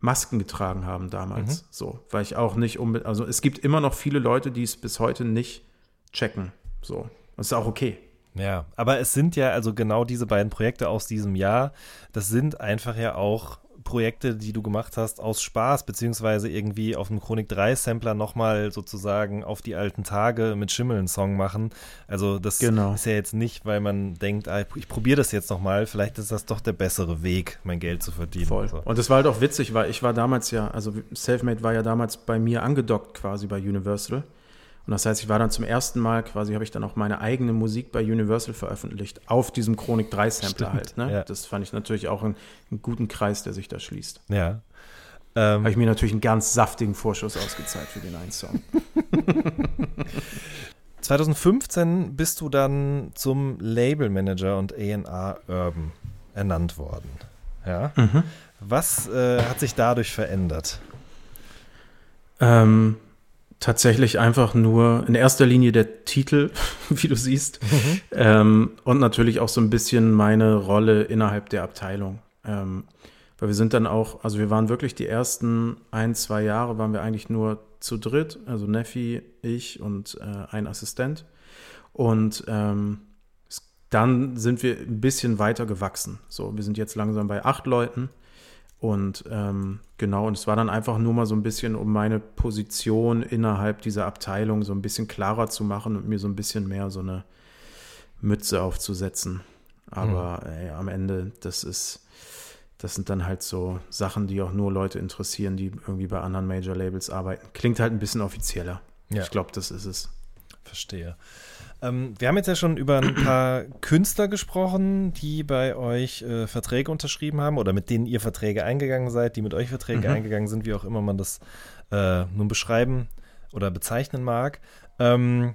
Masken getragen haben damals. So, weil ich auch nicht unbedingt, also es gibt immer noch viele Leute, die es bis heute nicht checken. So, das ist auch okay. Ja, aber es sind ja also genau diese beiden Projekte aus diesem Jahr, das sind einfach ja auch Projekte, die du gemacht hast, aus Spaß, beziehungsweise irgendwie auf dem Chronik 3 Sampler nochmal sozusagen auf die alten Tage mit Schimmel einen Song machen. Also das Genau. ist ja jetzt nicht, weil man denkt, ah, ich probiere das jetzt nochmal, vielleicht ist das doch der bessere Weg, mein Geld zu verdienen. Voll. So. Und das war halt auch witzig, weil ich war damals ja, also Selfmade war ja damals bei mir angedockt quasi bei Universal. Und das heißt, ich war dann zum ersten Mal quasi, habe ich dann auch meine eigene Musik bei Universal veröffentlicht, auf diesem Chronik 3 Sampler Stimmt, halt. Ne? ja. Das fand ich natürlich auch einen, einen guten Kreis, der sich da schließt. Ja. Ähm, Habe ich mir natürlich einen ganz saftigen Vorschuss ausgezahlt für den einen Song. 2015 bist du dann zum Labelmanager und A&R Urban ernannt worden. Ja. Was äh, hat sich dadurch verändert? Ähm, tatsächlich einfach nur in erster Linie der Titel, wie du siehst, ähm, und natürlich auch so ein bisschen meine Rolle innerhalb der Abteilung. Ähm, weil wir sind dann auch, also wir waren wirklich die ersten ein, zwei Jahre, waren wir eigentlich nur zu dritt, also Neffi, ich und äh, ein Assistent. Und ähm, dann sind wir ein bisschen weiter gewachsen. So, wir sind jetzt langsam bei acht Leuten. Und ähm, genau, und es war dann einfach nur mal so ein bisschen, um meine Position innerhalb dieser Abteilung so ein bisschen klarer zu machen und mir so ein bisschen mehr so eine Mütze aufzusetzen. Aber ey, am Ende, das ist, das sind dann halt so Sachen, die auch nur Leute interessieren, die irgendwie bei anderen Major Labels arbeiten. Klingt halt ein bisschen offizieller. Ja. Ich glaube, das ist es. Verstehe. Ähm, wir haben jetzt ja schon über ein paar Künstler gesprochen, die bei euch äh, Verträge unterschrieben haben oder mit denen ihr Verträge eingegangen seid, die mit euch Verträge Mhm. eingegangen sind, wie auch immer man das äh, nun beschreiben oder bezeichnen mag. Ähm,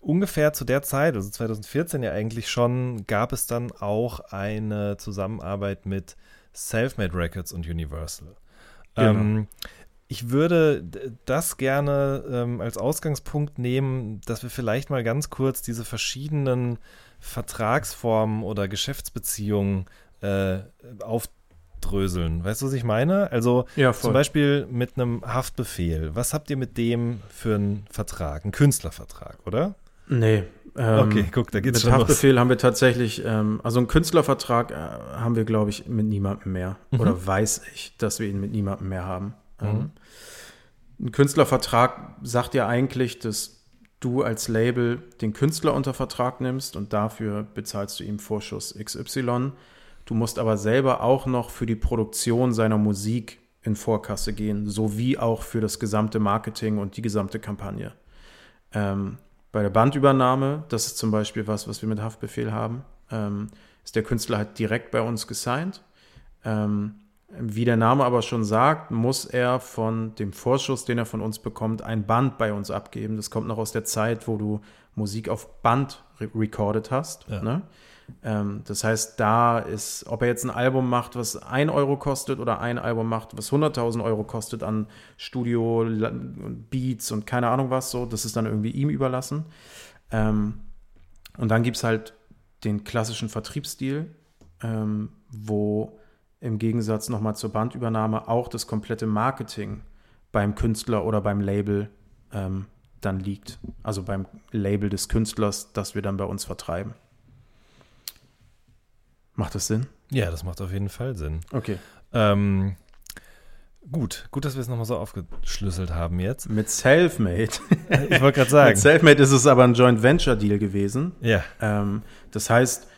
ungefähr zu der Zeit, also 2014 ja eigentlich schon, gab es dann auch eine Zusammenarbeit mit Selfmade Records und Universal. Genau. Ähm, ich würde das gerne ähm, als Ausgangspunkt nehmen, dass wir vielleicht mal ganz kurz diese verschiedenen Vertragsformen oder Geschäftsbeziehungen äh, aufdröseln. Weißt du, was ich meine? Also Ja, zum Beispiel mit einem Haftbefehl. Was habt ihr mit dem für einen Vertrag? Einen Künstlervertrag, oder? Nee. ähm, Okay, guck, da geht's mit schon los. Haftbefehl haben wir tatsächlich, ähm, also einen Künstlervertrag äh, haben wir, glaube ich, mit niemandem mehr. Mhm. Oder weiß ich, dass wir ihn mit niemandem mehr haben. Ähm, ein Künstlervertrag sagt ja eigentlich, dass du als Label den Künstler unter Vertrag nimmst und dafür bezahlst du ihm Vorschuss XY. Du musst aber selber auch noch für die Produktion seiner Musik in Vorkasse gehen, sowie auch für das gesamte Marketing und die gesamte Kampagne. Ähm, bei der Bandübernahme, das ist zum Beispiel was, was wir mit Haftbefehl haben, ähm, ist der Künstler halt direkt bei uns gesigned. Ähm, wie der Name aber schon sagt, muss er von dem Vorschuss, den er von uns bekommt, ein Band bei uns abgeben. Das kommt noch aus der Zeit, wo du Musik auf Band re recorded hast. Ja. Ne? Ähm, das heißt, da ist, ob er jetzt ein Album macht, was 1 Euro kostet oder ein Album macht, was 100.000 Euro kostet an Studio, Beats und keine Ahnung was, so, das ist dann irgendwie ihm überlassen. Ähm, und dann gibt es halt den klassischen Vertriebsstil, ähm, wo im Gegensatz nochmal zur Bandübernahme auch das komplette Marketing beim Künstler oder beim Label ähm, dann liegt. Also beim Label des Künstlers, das wir dann bei uns vertreiben. Macht das Sinn? Ja, das macht auf jeden Fall Sinn. Okay. Ähm, gut, gut, dass wir es nochmal so aufgeschlüsselt haben jetzt. Mit Selfmade. Ich wollte gerade Mit sagen. Selfmade ist es aber ein Joint Venture Deal gewesen. Ja, Ähm, das heißt,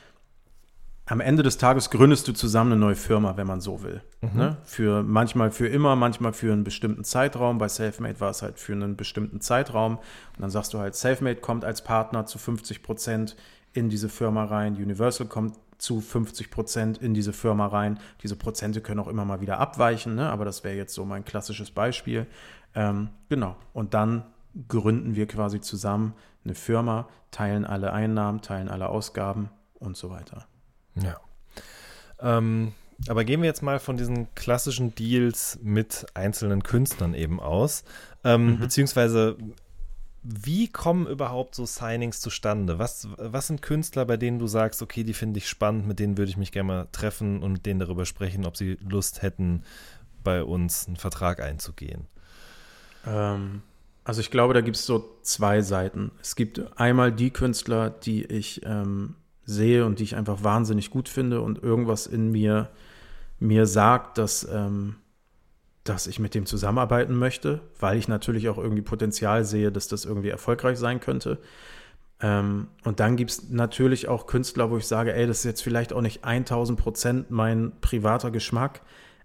am Ende des Tages gründest du zusammen eine neue Firma, wenn man so will. Ne? Für manchmal für immer, manchmal für einen bestimmten Zeitraum. Bei Selfmade war es halt für einen bestimmten Zeitraum. Und dann sagst du halt, Selfmade kommt als Partner zu 50 Prozent in diese Firma rein. Universal kommt zu 50 Prozent in diese Firma rein. Diese Prozente können auch immer mal wieder abweichen, ne? aber das wäre jetzt so mein klassisches Beispiel. Ähm, genau. Und dann gründen wir quasi zusammen eine Firma, teilen alle Einnahmen, teilen alle Ausgaben und so weiter. Ja. Ähm, aber gehen wir jetzt mal von diesen klassischen Deals mit einzelnen Künstlern eben aus. Ähm, Beziehungsweise, wie kommen überhaupt so Signings zustande? Was, was sind Künstler, bei denen du sagst, okay, die finde ich spannend, mit denen würde ich mich gerne mal treffen und mit denen darüber sprechen, ob sie Lust hätten, bei uns einen Vertrag einzugehen? Ähm, also ich glaube, da gibt es so zwei Seiten. Es gibt einmal die Künstler, die ich ähm, sehe und die ich einfach wahnsinnig gut finde und irgendwas in mir mir sagt, dass, ähm, dass ich mit dem zusammenarbeiten möchte, weil ich natürlich auch irgendwie Potenzial sehe, dass das irgendwie erfolgreich sein könnte. Ähm, und dann gibt es natürlich auch Künstler, wo ich sage, ey, das ist jetzt vielleicht auch nicht 1000 Prozent mein privater Geschmack,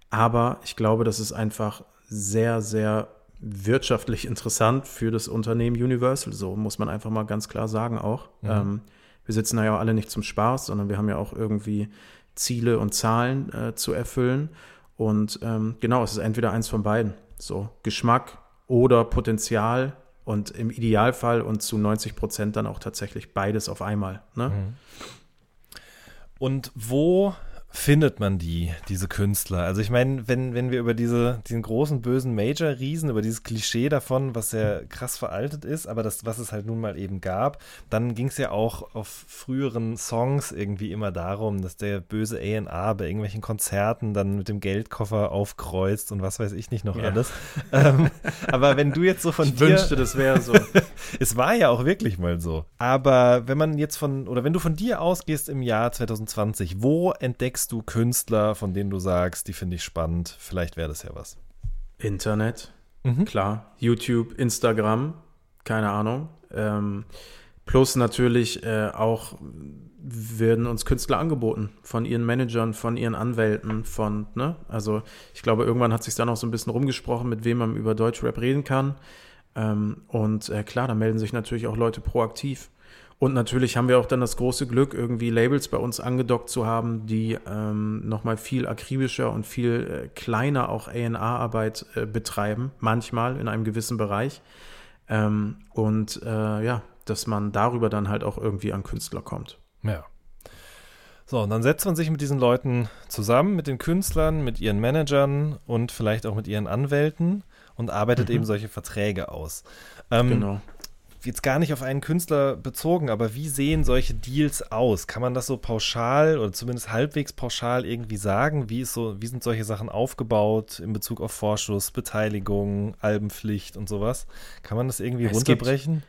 aber ich glaube, das ist einfach sehr, sehr wirtschaftlich interessant für das Unternehmen Universal. So muss man einfach mal ganz klar sagen auch. Mhm. Ähm, wir sitzen da ja alle nicht zum Spaß, sondern wir haben ja auch irgendwie Ziele und Zahlen äh, zu erfüllen. Und ähm, genau, es ist entweder eins von beiden. So Geschmack oder Potenzial und im Idealfall und zu 90 Prozent dann auch tatsächlich beides auf einmal. Ne? Mhm. Und wo findet man die, diese Künstler? Also ich meine, wenn, wenn wir über diese, diesen großen bösen Major-Riesen, über dieses Klischee davon, was sehr krass veraltet ist, aber das, was es halt nun mal eben gab, dann ging es ja auch auf früheren Songs irgendwie immer darum, dass der böse A&A bei irgendwelchen Konzerten dann mit dem Geldkoffer aufkreuzt und was weiß ich nicht noch ja. alles. ähm, aber wenn du jetzt so von ich dir... wünschte, das wäre so. es war ja auch wirklich mal so. Aber wenn man jetzt von, oder wenn du von dir ausgehst im Jahr 2020, wo entdeckst du Künstler, von denen du sagst, die finde ich spannend, vielleicht wäre das ja was? Internet, mhm. klar. YouTube, Instagram, keine Ahnung. Ähm, plus natürlich äh, auch werden uns Künstler angeboten von ihren Managern, von ihren Anwälten, von, ne? Also ich glaube, irgendwann hat sich dann auch so ein bisschen rumgesprochen, mit wem man über Deutschrap reden kann. Ähm, und äh, klar, da melden sich natürlich auch Leute proaktiv. Und natürlich haben wir auch dann das große Glück, irgendwie Labels bei uns angedockt zu haben, die ähm, nochmal viel akribischer und viel äh, kleiner auch A&R-Arbeit äh, betreiben, manchmal in einem gewissen Bereich. Ähm, und äh, ja, dass man darüber dann halt auch irgendwie an Künstler kommt. Ja. So, und dann setzt man sich mit diesen Leuten zusammen, mit den Künstlern, mit ihren Managern und vielleicht auch mit ihren Anwälten und arbeitet mhm. eben solche Verträge aus. Ähm, genau jetzt gar nicht auf einen Künstler bezogen, aber wie sehen solche Deals aus? Kann man das so pauschal oder zumindest halbwegs pauschal irgendwie sagen? Wie, ist so, wie sind solche Sachen aufgebaut in Bezug auf Vorschuss, Beteiligung, Albenpflicht und sowas? Kann man das irgendwie es runterbrechen? Gibt,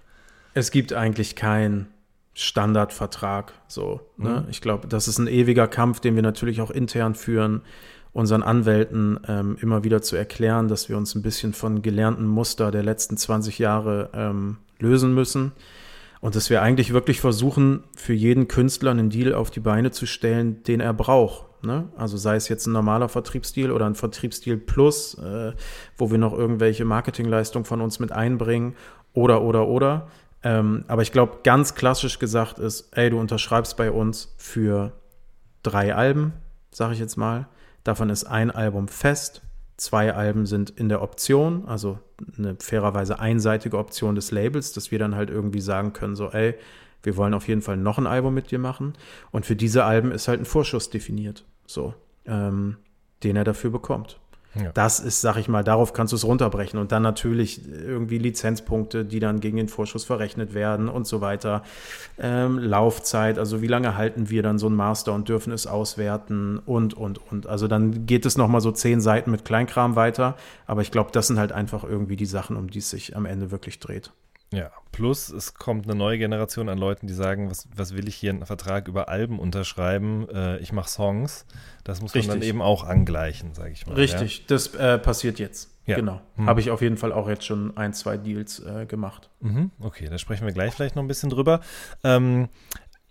es gibt eigentlich keinen Standardvertrag. So, ne? Mhm. Ich glaube, das ist ein ewiger Kampf, den wir natürlich auch intern führen unseren Anwälten ähm, immer wieder zu erklären, dass wir uns ein bisschen von gelernten Muster der letzten 20 Jahre ähm, lösen müssen. Und dass wir eigentlich wirklich versuchen, für jeden Künstler einen Deal auf die Beine zu stellen, den er braucht. Ne? Also sei es jetzt ein normaler Vertriebsdeal oder ein Vertriebsdeal Plus, äh, wo wir noch irgendwelche Marketingleistungen von uns mit einbringen oder, oder, oder. Ähm, aber ich glaube, ganz klassisch gesagt ist, ey, du unterschreibst bei uns für drei Alben, sage ich jetzt mal. Davon ist ein Album fest Zwei Alben sind in der Option, also eine fairerweise einseitige Option des Labels, dass wir dann halt irgendwie sagen können, so, ey, wir wollen auf jeden Fall noch ein Album mit dir machen. Und für diese Alben ist halt ein Vorschuss definiert, so, ähm, den er dafür bekommt. Ja. Das ist, sag ich mal, darauf kannst du es runterbrechen. Und dann natürlich irgendwie Lizenzpunkte, die dann gegen den Vorschuss verrechnet werden und so weiter. Ähm, Laufzeit, also wie lange halten wir dann so ein Master und dürfen es auswerten und, und, und. Also dann geht es nochmal so zehn Seiten mit Kleinkram weiter. Aber ich glaube, das sind halt einfach irgendwie die Sachen, um die es sich am Ende wirklich dreht. Ja, plus es kommt eine neue Generation an Leuten, die sagen, was, was will ich hier einen Vertrag über Alben unterschreiben? Äh, ich mache Songs. Das muss Richtig. man dann eben auch angleichen, sage ich mal. Richtig, ja. das äh, passiert jetzt. Ja. Genau. Hm. Habe ich auf jeden Fall auch jetzt schon ein, zwei Deals äh, gemacht. Mhm. Okay, da sprechen wir gleich vielleicht noch ein bisschen drüber. Ähm,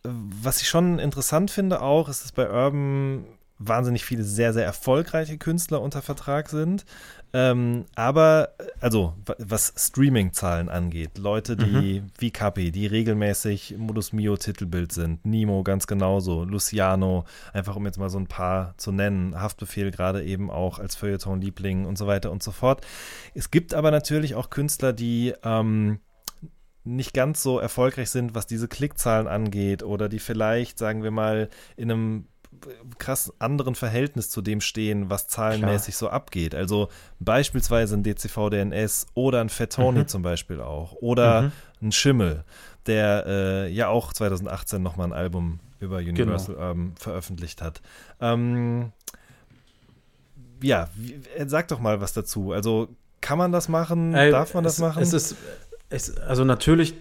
was ich schon interessant finde auch, ist, dass bei Urban wahnsinnig viele sehr, sehr erfolgreiche Künstler unter Vertrag sind. Ähm, aber, also, was Streaming-Zahlen angeht, Leute, die mhm. wie Kapi, die regelmäßig Modus Mio Titelbild sind, Nemo ganz genauso, Luciano, einfach um jetzt mal so ein paar zu nennen, Haftbefehl gerade eben auch als Feuilleton-Liebling und so weiter und so fort. Es gibt aber natürlich auch Künstler, die ähm, nicht ganz so erfolgreich sind, was diese Klickzahlen angeht oder die vielleicht, sagen wir mal, in einem krass anderen Verhältnis zu dem stehen, was zahlenmäßig Klar. so abgeht. Also beispielsweise ein DCV DNS oder ein Fettoni mhm. zum Beispiel auch oder mhm. ein Schimmel, der äh, ja auch 2018 nochmal ein Album über Universal genau. Urban veröffentlicht hat. Ähm, ja, wie, sag doch mal was dazu. Also kann man das machen? Ey, Darf man das es, machen? Es ist, es, also natürlich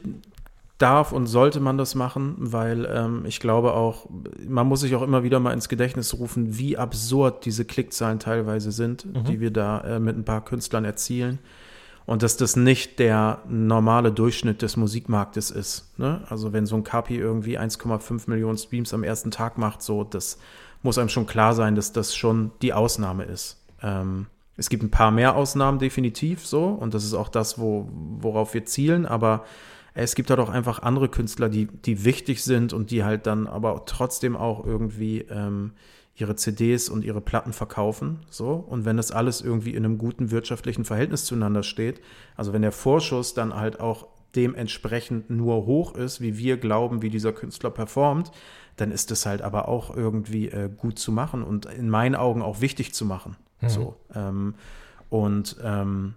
darf und sollte man das machen, weil ähm, ich glaube auch, man muss sich auch immer wieder mal ins Gedächtnis rufen, wie absurd diese Klickzahlen teilweise sind, mhm. die wir da äh, mit ein paar Künstlern erzielen. Und dass das nicht der normale Durchschnitt des Musikmarktes ist. Ne? Also wenn so ein Kapi irgendwie 1,5 Millionen Streams am ersten Tag macht, so, das muss einem schon klar sein, dass das schon die Ausnahme ist. Ähm, es gibt ein paar mehr Ausnahmen definitiv so und das ist auch das, wo, worauf wir zielen, aber es gibt halt auch einfach andere Künstler, die, die wichtig sind und die halt dann aber trotzdem auch irgendwie ähm, ihre CDs und ihre Platten verkaufen. So. Und wenn das alles irgendwie in einem guten wirtschaftlichen Verhältnis zueinander steht, also wenn der Vorschuss dann halt auch dementsprechend nur hoch ist, wie wir glauben, wie dieser Künstler performt, dann ist es halt aber auch irgendwie äh, gut zu machen und in meinen Augen auch wichtig zu machen. Mhm. So. Ähm, und ähm,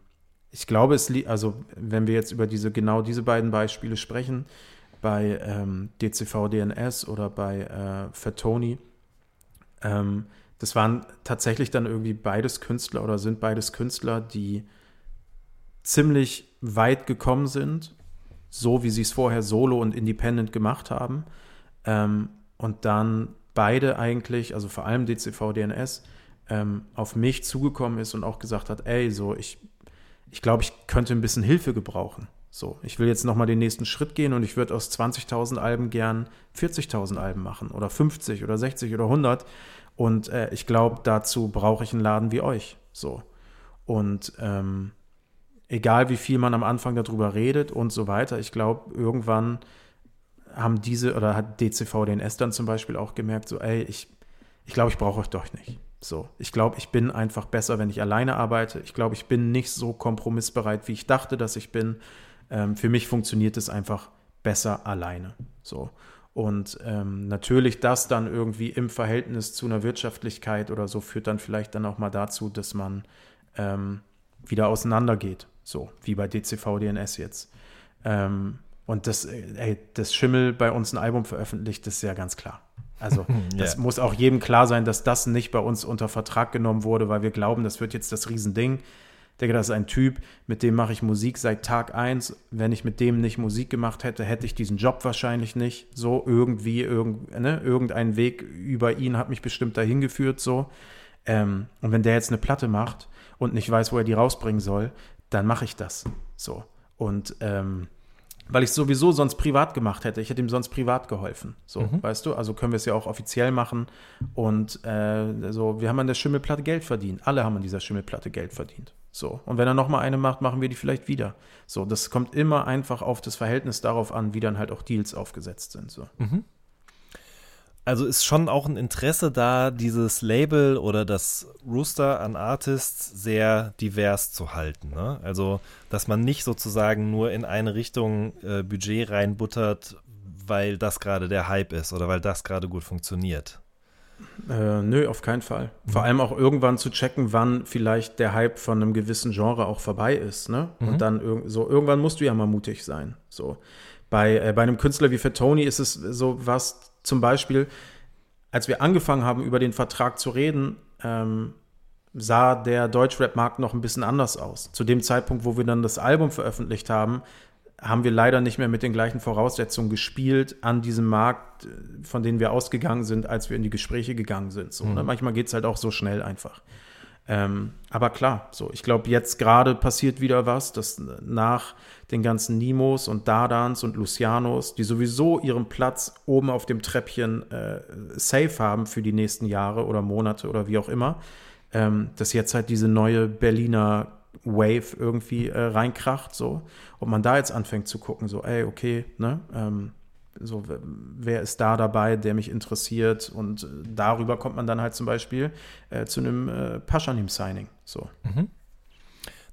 ich glaube, es liegt, also wenn wir jetzt über diese genau diese beiden Beispiele sprechen, bei ähm, DCV DNS oder bei äh, Fatoni, ähm, das waren tatsächlich dann irgendwie beides Künstler oder sind beides Künstler, die ziemlich weit gekommen sind, so wie sie es vorher solo und independent gemacht haben. Ähm, und dann beide eigentlich, also vor allem DCV DNS, ähm, auf mich zugekommen ist und auch gesagt hat, ey, so ich ich glaube, ich könnte ein bisschen Hilfe gebrauchen. So, ich will jetzt nochmal den nächsten Schritt gehen und ich würde aus 20.000 Alben gern 40.000 Alben machen oder 50 oder 60 oder 100. Und äh, ich glaube, dazu brauche ich einen Laden wie euch. So. Und ähm, egal wie viel man am Anfang darüber redet und so weiter, ich glaube, irgendwann haben diese oder hat DCV DNS dann zum Beispiel auch gemerkt, so, ey, ich, ich glaube, ich brauche euch doch nicht. So, ich glaube, ich bin einfach besser, wenn ich alleine arbeite. Ich glaube, ich bin nicht so kompromissbereit, wie ich dachte, dass ich bin. Ähm, für mich funktioniert es einfach besser alleine. So. Und ähm, natürlich das dann irgendwie im Verhältnis zu einer Wirtschaftlichkeit oder so führt dann vielleicht dann auch mal dazu, dass man ähm, wieder auseinandergeht. So, wie bei DCV DNS jetzt. Ähm, und das, ey, das Schimmel bei uns ein Album veröffentlicht, das ist ja ganz klar. Also das yeah. muss auch jedem klar sein, dass das nicht bei uns unter Vertrag genommen wurde, weil wir glauben, das wird jetzt das Riesending. Ich denke, das ist ein Typ, mit dem mache ich Musik seit Tag eins. Wenn ich mit dem nicht Musik gemacht hätte, hätte ich diesen Job wahrscheinlich nicht. So irgendwie, irgend, ne, irgendein Weg über ihn hat mich bestimmt dahin geführt. So. Ähm, und wenn der jetzt eine Platte macht und nicht weiß, wo er die rausbringen soll, dann mache ich das. So. Und ähm, weil ich es sowieso sonst privat gemacht hätte. Ich hätte ihm sonst privat geholfen. So, mhm. weißt du? Also können wir es ja auch offiziell machen. Und äh, so, wir haben an der Schimmelplatte Geld verdient. Alle haben an dieser Schimmelplatte Geld verdient. So. Und wenn er nochmal eine macht, machen wir die vielleicht wieder. So, das kommt immer einfach auf das Verhältnis darauf an, wie dann halt auch Deals aufgesetzt sind. So. Mhm also ist schon auch ein Interesse da, dieses Label oder das Rooster an Artists sehr divers zu halten. Ne? Also, dass man nicht sozusagen nur in eine Richtung äh, Budget reinbuttert, weil das gerade der Hype ist oder weil das gerade gut funktioniert. Äh, nö, auf keinen Fall. Mhm. Vor allem auch irgendwann zu checken, wann vielleicht der Hype von einem gewissen Genre auch vorbei ist. Ne? Mhm. Und dann ir so irgendwann musst du ja mal mutig sein. So bei, äh, bei einem Künstler wie für Tony ist es so was zum Beispiel, als wir angefangen haben, über den Vertrag zu reden, ähm, sah der Deutschrap-Markt noch ein bisschen anders aus. Zu dem Zeitpunkt, wo wir dann das Album veröffentlicht haben, haben wir leider nicht mehr mit den gleichen Voraussetzungen gespielt an diesem Markt, von denen wir ausgegangen sind, als wir in die Gespräche gegangen sind. So, ne? mhm. Manchmal geht es halt auch so schnell einfach. Ähm, aber klar, so, ich glaube, jetzt gerade passiert wieder was, dass nach den ganzen Nimos und Dardans und Lucianos, die sowieso ihren Platz oben auf dem Treppchen äh, safe haben für die nächsten Jahre oder Monate oder wie auch immer, ähm, dass jetzt halt diese neue Berliner Wave irgendwie äh, reinkracht, so, und man da jetzt anfängt zu gucken, so, ey, okay, ne, ähm, so, wer ist da dabei, der mich interessiert? Und äh, darüber kommt man dann halt zum Beispiel äh, zu einem äh, Paschanim-Signing. So. Mhm.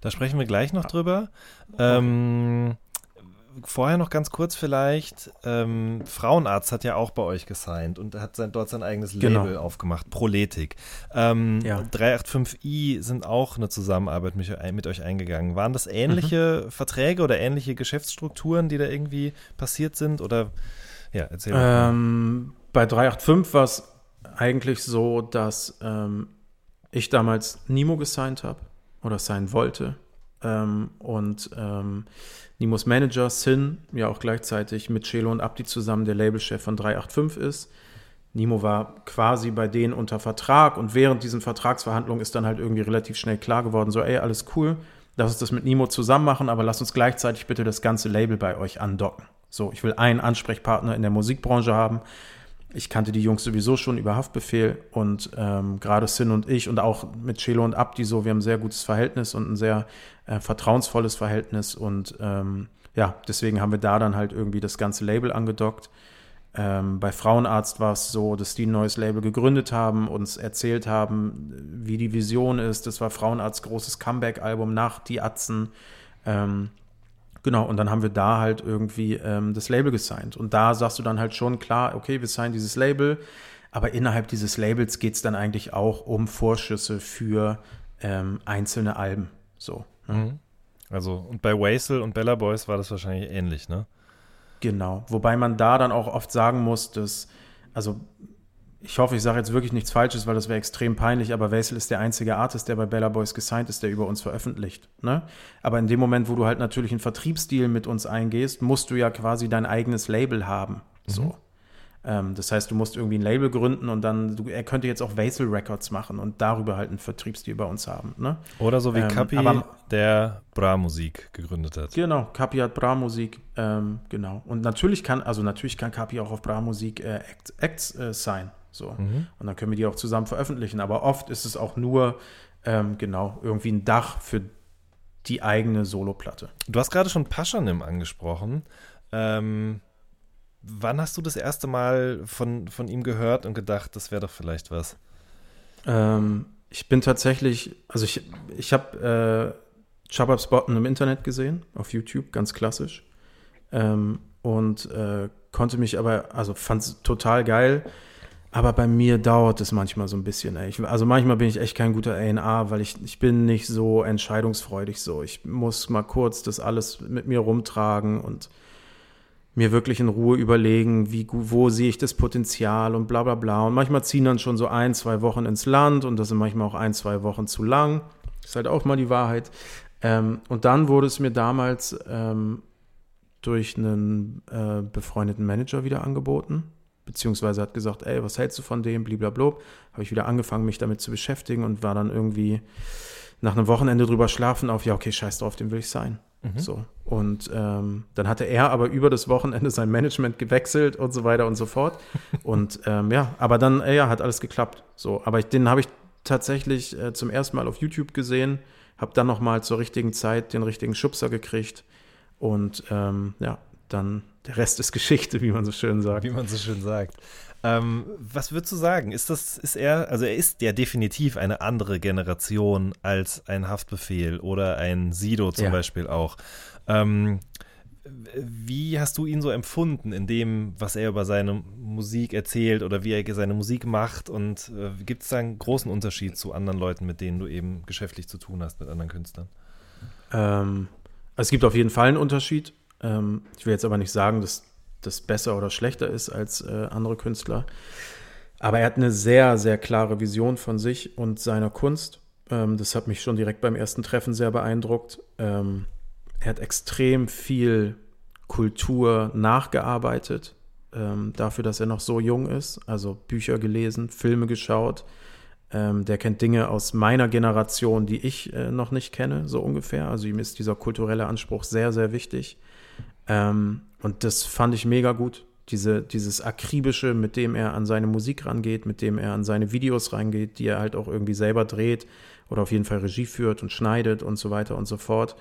Da sprechen wir gleich noch drüber. Ähm, vorher noch ganz kurz vielleicht, ähm, Frauenarzt hat ja auch bei euch gesigned und hat sein, dort sein eigenes Label genau. aufgemacht, Proletik. Ähm, ja. 385i sind auch eine Zusammenarbeit mit, mit, euch eingegangen. Waren das ähnliche mhm. Verträge oder ähnliche Geschäftsstrukturen, die da irgendwie passiert sind? Oder ja, erzähl mal. Ähm, bei 385 war es eigentlich so, dass ähm, ich damals Nimo gesigned habe oder sein wollte. Ähm, und ähm, Nimos Manager Sin ja auch gleichzeitig mit Chelo und Abdi zusammen der Labelchef von 385 ist. Nimo war quasi bei denen unter Vertrag und während diesen Vertragsverhandlungen ist dann halt irgendwie relativ schnell klar geworden, so ey, alles cool, lass uns das mit Nimo zusammen machen, aber lass uns gleichzeitig bitte das ganze Label bei euch andocken. So, ich will einen Ansprechpartner in der Musikbranche haben. Ich kannte die Jungs sowieso schon über Haftbefehl und ähm, gerade Sin und ich und auch mit Chelo und Abdi so, wir haben ein sehr gutes Verhältnis und ein sehr äh, vertrauensvolles Verhältnis und ähm, ja, deswegen haben wir da dann halt irgendwie das ganze Label angedockt. Ähm, bei Frauenarzt war es so, dass die ein neues Label gegründet haben, uns erzählt haben, wie die Vision ist. Das war Frauenarzt großes Comeback-Album nach Die Atzen. Ähm, genau, und dann haben wir da halt irgendwie ähm, das Label gesigned. Und da sagst du dann halt schon klar, okay, wir signen dieses Label, aber innerhalb dieses Labels geht es dann eigentlich auch um Vorschüsse für ähm, einzelne Alben. So. Ne? Mhm. Also, und bei Wasel und Bella Boys war das wahrscheinlich ähnlich, ne? Genau. Wobei man da dann auch oft sagen muss, dass, also ich hoffe, ich sage jetzt wirklich nichts Falsches, weil das wäre extrem peinlich, aber Wesel ist der einzige Artist, der bei Bella Boys gesigned ist, der über uns veröffentlicht. Ne? Aber in dem Moment, wo du halt natürlich einen Vertriebsdeal mit uns eingehst, musst du ja quasi dein eigenes Label haben. So. Mhm. Ähm, das heißt, du musst irgendwie ein Label gründen und dann, du, er könnte jetzt auch Vasel Records machen und darüber halt einen Vertriebsdeal bei uns haben. Ne? Oder so wie ähm, Kapi, der Bra-Musik gegründet hat. Genau, Kapi hat Bra-Musik, ähm, genau. Und natürlich kann, also natürlich kann Kapi auch auf Bra-Musik äh, Acts, Acts äh, sein. So. Mhm. Und dann können wir die auch zusammen veröffentlichen. Aber oft ist es auch nur, ähm, genau, irgendwie ein Dach für die eigene Soloplatte. Du hast gerade schon Paschanim angesprochen. Ähm, wann hast du das erste Mal von, von ihm gehört und gedacht, das wäre doch vielleicht was? Ähm, ich bin tatsächlich, also ich, ich habe äh, Chababs Botten im Internet gesehen, auf YouTube, ganz klassisch. Ähm, und äh, konnte mich aber, also fand es total geil. Aber bei mir dauert es manchmal so ein bisschen. Ey. Ich, also manchmal bin ich echt kein guter A&A, weil ich, ich bin nicht so entscheidungsfreudig so. Ich muss mal kurz das alles mit mir rumtragen und mir wirklich in Ruhe überlegen, wie, wo sehe ich das Potenzial und bla bla bla. Und manchmal ziehen dann schon so ein, zwei Wochen ins Land und das sind manchmal auch ein, zwei Wochen zu lang. Ist halt auch mal die Wahrheit. Ähm, und dann wurde es mir damals ähm, durch einen äh, befreundeten Manager wieder angeboten, beziehungsweise hat gesagt, ey, was hältst du von dem, blablabla. Habe ich wieder angefangen, mich damit zu beschäftigen und war dann irgendwie nach einem Wochenende drüber schlafen auf, ja, okay, scheiß drauf, dem will ich sein. Mhm. So. Und ähm, dann hatte er aber über das Wochenende sein Management gewechselt und so weiter und so fort. und ähm, ja, aber dann, äh, ja, hat alles geklappt. So, aber ich, den habe ich tatsächlich äh, zum ersten Mal auf YouTube gesehen, habe dann nochmal zur richtigen Zeit den richtigen Schubser gekriegt und ähm, ja, dann der Rest ist Geschichte, wie man so schön sagt. Wie man so schön sagt. Ähm, was würdest du sagen? Ist das, ist er, also er ist ja definitiv eine andere Generation als ein Haftbefehl oder ein Sido zum ja. Beispiel auch. Ähm, wie hast du ihn so empfunden in dem, was er über seine Musik erzählt oder wie er seine Musik macht? Und äh, gibt es da einen großen Unterschied zu anderen Leuten, mit denen du eben geschäftlich zu tun hast, mit anderen Künstlern? Ähm, es gibt auf jeden Fall einen Unterschied. Ähm, ich will jetzt aber nicht sagen, dass das besser oder schlechter ist als äh, andere Künstler. Aber er hat eine sehr, sehr klare Vision von sich und seiner Kunst. Ähm, das hat mich schon direkt beim ersten Treffen sehr beeindruckt. Ähm, er hat extrem viel Kultur nachgearbeitet, ähm, dafür, dass er noch so jung ist. Also Bücher gelesen, Filme geschaut. Ähm, der kennt Dinge aus meiner Generation, die ich äh, noch nicht kenne, so ungefähr. Also ihm ist dieser kulturelle Anspruch sehr, sehr wichtig. Ähm, und das fand ich mega gut. Diese, dieses Akribische, mit dem er an seine Musik rangeht, mit dem er an seine Videos reingeht, die er halt auch irgendwie selber dreht oder auf jeden Fall Regie führt und schneidet und so weiter und so fort.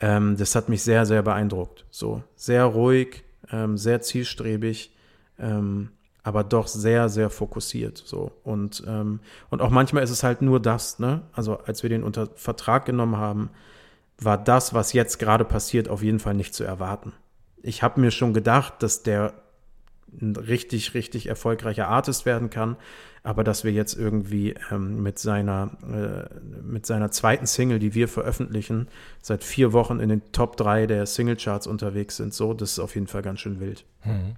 Ähm, das hat mich sehr, sehr beeindruckt. So sehr ruhig, ähm, sehr zielstrebig, ähm, aber doch sehr, sehr fokussiert. So und ähm, und auch manchmal ist es halt nur das. Ne? Also als wir den unter Vertrag genommen haben, war das, was jetzt gerade passiert, auf jeden Fall nicht zu erwarten. Ich habe mir schon gedacht, dass der ein richtig, richtig erfolgreicher Artist werden kann, aber dass wir jetzt irgendwie ähm, mit, seiner, äh, mit seiner zweiten Single, die wir veröffentlichen, seit vier Wochen in den Top 3 der Singlecharts unterwegs sind, so, das ist auf jeden Fall ganz schön wild. Hm.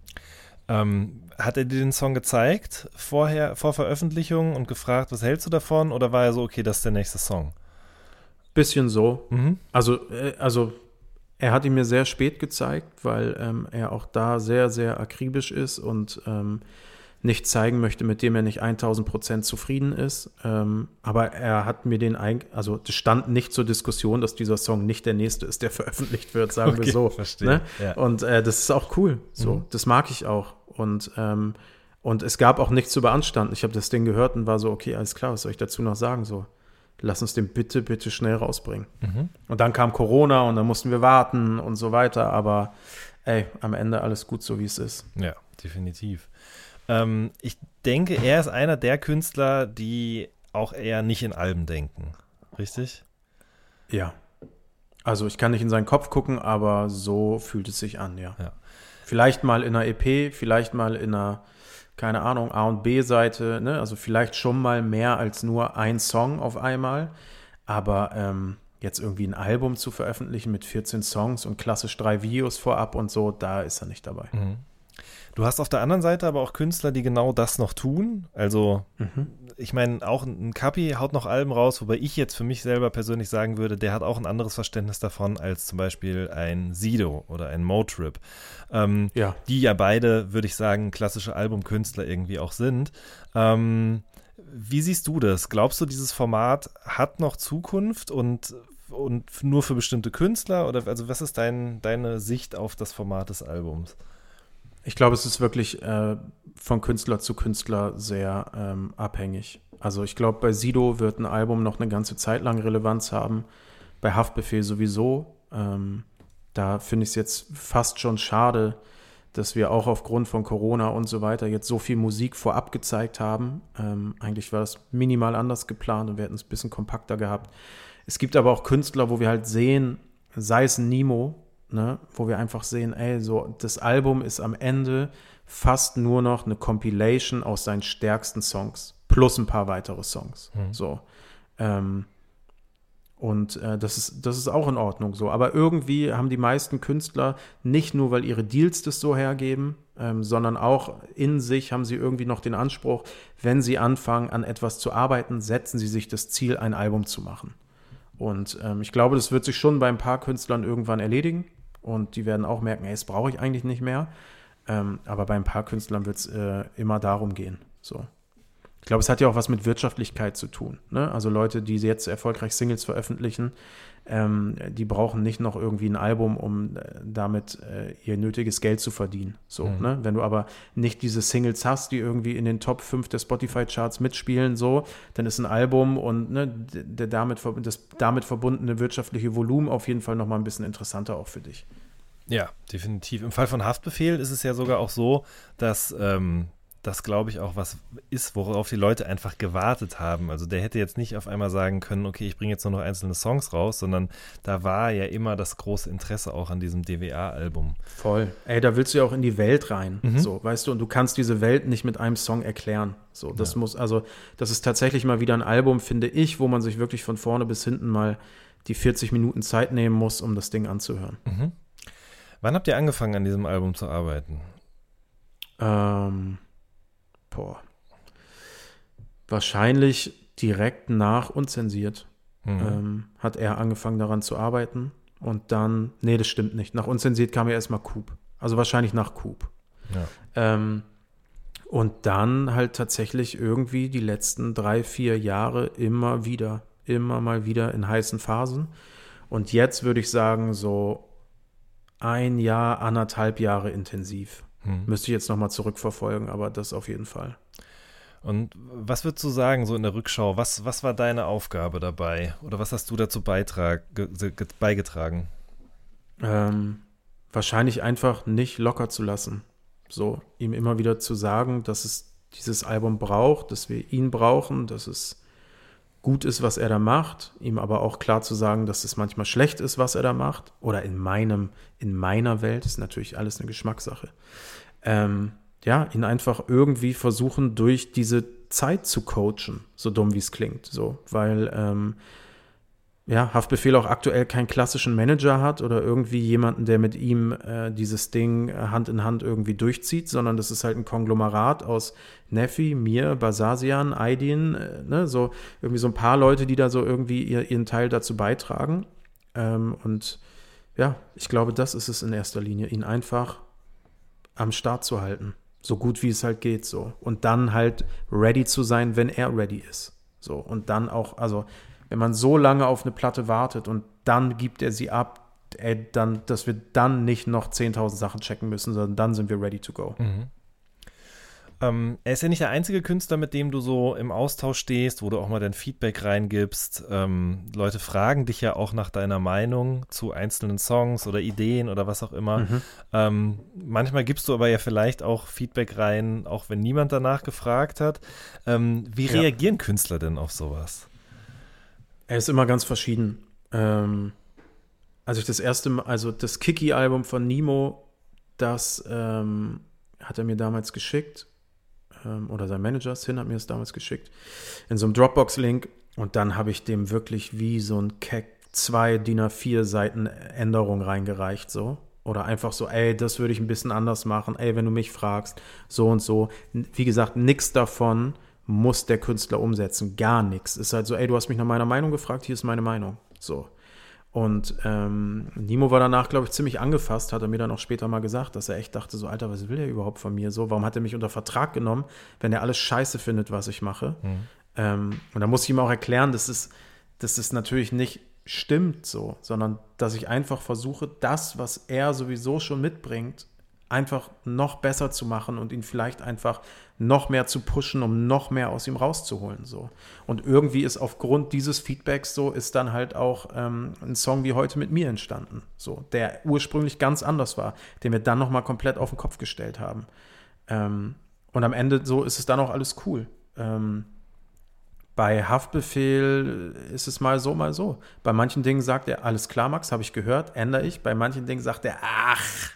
Ähm, hat er dir den Song gezeigt vorher, vor Veröffentlichung und gefragt, was hältst du davon? Oder war er so, okay, das ist der nächste Song? Bisschen so. Mhm. Also, äh, also er hat ihn mir sehr spät gezeigt, weil ähm, er auch da sehr, sehr akribisch ist und ähm, nicht zeigen möchte, mit dem er nicht 1000 Prozent zufrieden ist. Ähm, aber er hat mir den, ein, also das stand nicht zur Diskussion, dass dieser Song nicht der nächste ist, der veröffentlicht wird, sagen Okay, wir so. verstehe, Ne? ja. Und äh, das ist auch cool. So, Mhm. das mag ich auch. Und ähm, und es gab auch nichts zu beanstanden. Ich habe das Ding gehört und war so, okay, alles klar, was soll ich dazu noch sagen? So, lass uns den bitte, bitte schnell rausbringen. Mhm. Und dann kam Corona und dann mussten wir warten und so weiter. Aber ey, am Ende alles gut so, wie es ist. Ja, definitiv. Ähm, ich denke, er ist einer der Künstler, die auch eher nicht in Alben denken. Richtig? Ja. Also ich kann nicht in seinen Kopf gucken, aber so fühlt es sich an, ja. Ja. Vielleicht mal in einer EP, vielleicht mal in einer, keine Ahnung, A und B-Seite, ne? Also vielleicht schon mal mehr als nur ein Song auf einmal. Aber ähm, jetzt irgendwie ein Album zu veröffentlichen mit 14 Songs und klassisch drei Videos vorab und so, da ist er nicht dabei. Du hast auf der anderen Seite aber auch Künstler, die genau das noch tun. Also, ich meine, auch ein Kapi haut noch Alben raus, wobei ich jetzt für mich selber persönlich sagen würde, der hat auch ein anderes Verständnis davon als zum Beispiel ein Sido oder ein Motrip. Ähm, Ja. die ja beide, würde ich sagen, klassische Albumkünstler irgendwie auch sind. Ähm, wie siehst du das? Glaubst du, dieses Format hat noch Zukunft und, und nur für bestimmte Künstler? Oder also was ist dein, deine Sicht auf das Format des Albums? Ich glaube, es ist wirklich äh, von Künstler zu Künstler sehr ähm, abhängig. Also ich glaube, bei Sido wird ein Album noch eine ganze Zeit lang Relevanz haben. Bei Haftbefehl sowieso. Ähm, da finde ich es jetzt fast schon schade, dass wir auch aufgrund von Corona und so weiter jetzt so viel Musik vorab gezeigt haben. Ähm, eigentlich war das minimal anders geplant und wir hätten es ein bisschen kompakter gehabt. Es gibt aber auch Künstler, wo wir halt sehen, sei es Nemo, ne, wo wir einfach sehen, ey, so das Album ist am Ende fast nur noch eine Compilation aus seinen stärksten Songs plus ein paar weitere Songs. So. Ähm, und äh, das, ist, das ist auch in Ordnung so. Aber irgendwie haben die meisten Künstler nicht nur, weil ihre Deals das so hergeben, ähm, sondern auch in sich haben sie irgendwie noch den Anspruch, wenn sie anfangen, an etwas zu arbeiten, setzen sie sich das Ziel, ein Album zu machen. Und ähm, ich glaube, das wird sich schon bei ein paar Künstlern irgendwann erledigen. Und die werden auch merken, ey, das brauche ich eigentlich nicht mehr. Ähm, aber bei ein paar Künstlern wird es äh, immer darum gehen. So. Ich glaube, es hat ja auch was mit Wirtschaftlichkeit zu tun. Ne? Also Leute, die jetzt erfolgreich Singles veröffentlichen, ähm, die brauchen nicht noch irgendwie ein Album, um äh, damit äh, ihr nötiges Geld zu verdienen. So, ne? Wenn du aber nicht diese Singles hast, die irgendwie in den Top 5 der Spotify-Charts mitspielen, so, dann ist ein Album und ne, der damit, das damit verbundene wirtschaftliche Volumen auf jeden Fall nochmal ein bisschen interessanter auch für dich. Ja, definitiv. Im Fall von Haftbefehl ist es ja sogar auch so, dass ähm, das, glaube ich, auch was ist, worauf die Leute einfach gewartet haben. Also der hätte jetzt nicht auf einmal sagen können, okay, ich bringe jetzt nur noch einzelne Songs raus, sondern da war ja immer das große Interesse auch an diesem DWA-Album. Voll. Ey, da willst du ja auch in die Welt rein, so, weißt du, und du kannst diese Welt nicht mit einem Song erklären. So, das muss, also, das ist tatsächlich mal wieder ein Album, finde ich, wo man sich wirklich von vorne bis hinten mal die 40 Minuten Zeit nehmen muss, um das Ding anzuhören. Wann habt ihr angefangen, an diesem Album zu arbeiten? Ähm, boah. Wahrscheinlich direkt nach unzensiert Mhm. ähm, hat er angefangen daran zu arbeiten. Und dann, nee, das stimmt nicht. Nach unzensiert kam ja erstmal Coop. Also wahrscheinlich nach Coop. Ja. Ähm, und dann halt tatsächlich irgendwie die letzten drei, vier Jahre immer wieder, immer mal wieder in heißen Phasen. Und jetzt würde ich sagen, so ein Jahr, anderthalb Jahre intensiv. Hm. Müsste ich jetzt nochmal zurückverfolgen, aber das auf jeden Fall. Und was würdest du sagen, so in der Rückschau? Was, was war deine Aufgabe dabei? Oder was hast du dazu beitrag, ge, ge, beigetragen? Ähm, wahrscheinlich einfach nicht locker zu lassen. So, ihm immer wieder zu sagen, dass es dieses Album braucht, dass wir ihn brauchen, dass es gut ist, was er da macht, ihm aber auch klar zu sagen, dass es manchmal schlecht ist, was er da macht. Oder in meinem, in meiner Welt ist natürlich alles eine Geschmackssache. Ähm, ja, ihn einfach irgendwie versuchen, durch diese Zeit zu coachen, so dumm wie es klingt. So, weil ähm, ja, Haftbefehl auch aktuell keinen klassischen Manager hat oder irgendwie jemanden, der mit ihm äh, dieses Ding äh, Hand in Hand irgendwie durchzieht, sondern das ist halt ein Konglomerat aus Neffi, mir, Basasian, Aydin, äh, ne, so irgendwie so ein paar Leute, die da so irgendwie ihr, ihren Teil dazu beitragen. Ähm, und ja, ich glaube, das ist es in erster Linie, ihn einfach am Start zu halten. So gut wie es halt geht, so. Und dann halt ready zu sein, wenn er ready ist. So. Und dann auch, also, wenn man so lange auf eine Platte wartet und dann gibt er sie ab, ey, dann, dass wir dann nicht noch 10.000 Sachen checken müssen, sondern dann sind wir ready to go. Mhm. Ähm, er ist ja nicht der einzige Künstler, mit dem du so im Austausch stehst, wo du auch mal dein Feedback reingibst. Ähm, Leute fragen dich ja auch nach deiner Meinung zu einzelnen Songs oder Ideen oder was auch immer. Mhm. Ähm, manchmal gibst du aber ja vielleicht auch Feedback rein, auch wenn niemand danach gefragt hat. Ähm, wie ja. reagieren Künstler denn auf sowas? Er ist immer ganz verschieden. Ähm, also ich das erste Mal, also das Kiki-Album von Nemo, das ähm, hat er mir damals geschickt ähm, oder sein Manager, Sin hat mir das damals geschickt, in so einem Dropbox-Link. Und dann habe ich dem wirklich wie so ein Keck zwei DIN A4 Seiten Änderung reingereicht, so. Oder einfach so, ey, das würde ich ein bisschen anders machen, ey, wenn du mich fragst, so und so. Wie gesagt, nichts davon muss der Künstler umsetzen, gar nichts. Ist halt so, ey, du hast mich nach meiner Meinung gefragt, hier ist meine Meinung. So. Und ähm, Nimo war danach, glaube ich, ziemlich angefasst, hat er mir dann auch später mal gesagt, dass er echt dachte, so, Alter, was will er überhaupt von mir? So, warum hat er mich unter Vertrag genommen, wenn er alles scheiße findet, was ich mache? Mhm. Ähm, und da muss ich ihm auch erklären, dass es, dass es natürlich nicht stimmt so, sondern dass ich einfach versuche, das, was er sowieso schon mitbringt, einfach noch besser zu machen und ihn vielleicht einfach noch mehr zu pushen, um noch mehr aus ihm rauszuholen. So. Und irgendwie ist aufgrund dieses Feedbacks so, ist dann halt auch ähm, ein Song wie heute mit mir entstanden. So, der ursprünglich ganz anders war, den wir dann nochmal komplett auf den Kopf gestellt haben. Ähm, und am Ende so ist es dann auch alles cool. Ähm, bei Haftbefehl ist es mal so, mal so. Bei manchen Dingen sagt er, alles klar, Max, habe ich gehört, ändere ich. Bei manchen Dingen sagt er, ach,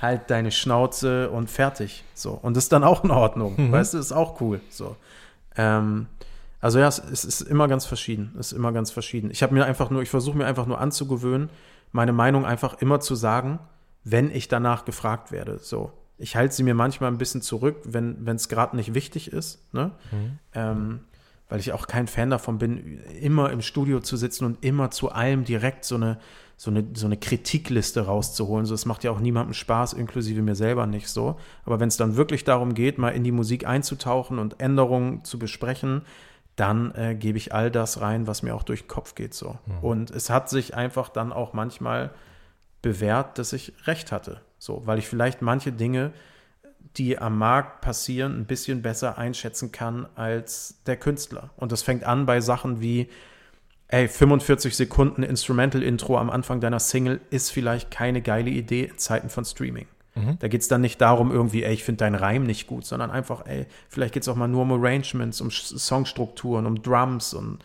halt deine Schnauze und fertig. So. Und das ist dann auch in Ordnung. Mhm. Weißt du, ist auch cool. So. Ähm, also ja, es, es, ist immer ganz verschieden. Es ist immer ganz verschieden. Ich habe mir einfach nur, ich versuche mir einfach nur anzugewöhnen, meine Meinung einfach immer zu sagen, wenn ich danach gefragt werde. So. Ich halte sie mir manchmal ein bisschen zurück, wenn es gerade nicht wichtig ist. Ne? Mhm. Ähm, weil ich auch kein Fan davon bin, immer im Studio zu sitzen und immer zu allem direkt so eine so eine, so eine Kritikliste rauszuholen. So, das macht ja auch niemandem Spaß, inklusive mir selber nicht so. Aber wenn es dann wirklich darum geht, mal in die Musik einzutauchen und Änderungen zu besprechen, dann äh, gebe ich all das rein, was mir auch durch den Kopf geht. So. Mhm. Und es hat sich einfach dann auch manchmal bewährt, dass ich recht hatte. So, weil ich vielleicht manche Dinge, die am Markt passieren, ein bisschen besser einschätzen kann als der Künstler. Und das fängt an bei Sachen wie, ey, 45 Sekunden Instrumental-Intro am Anfang deiner Single ist vielleicht keine geile Idee in Zeiten von Streaming. Mhm. Da geht es dann nicht darum, irgendwie, ey, ich finde deinen Reim nicht gut, sondern einfach, ey, vielleicht geht es auch mal nur um Arrangements, um Songstrukturen, um Drums und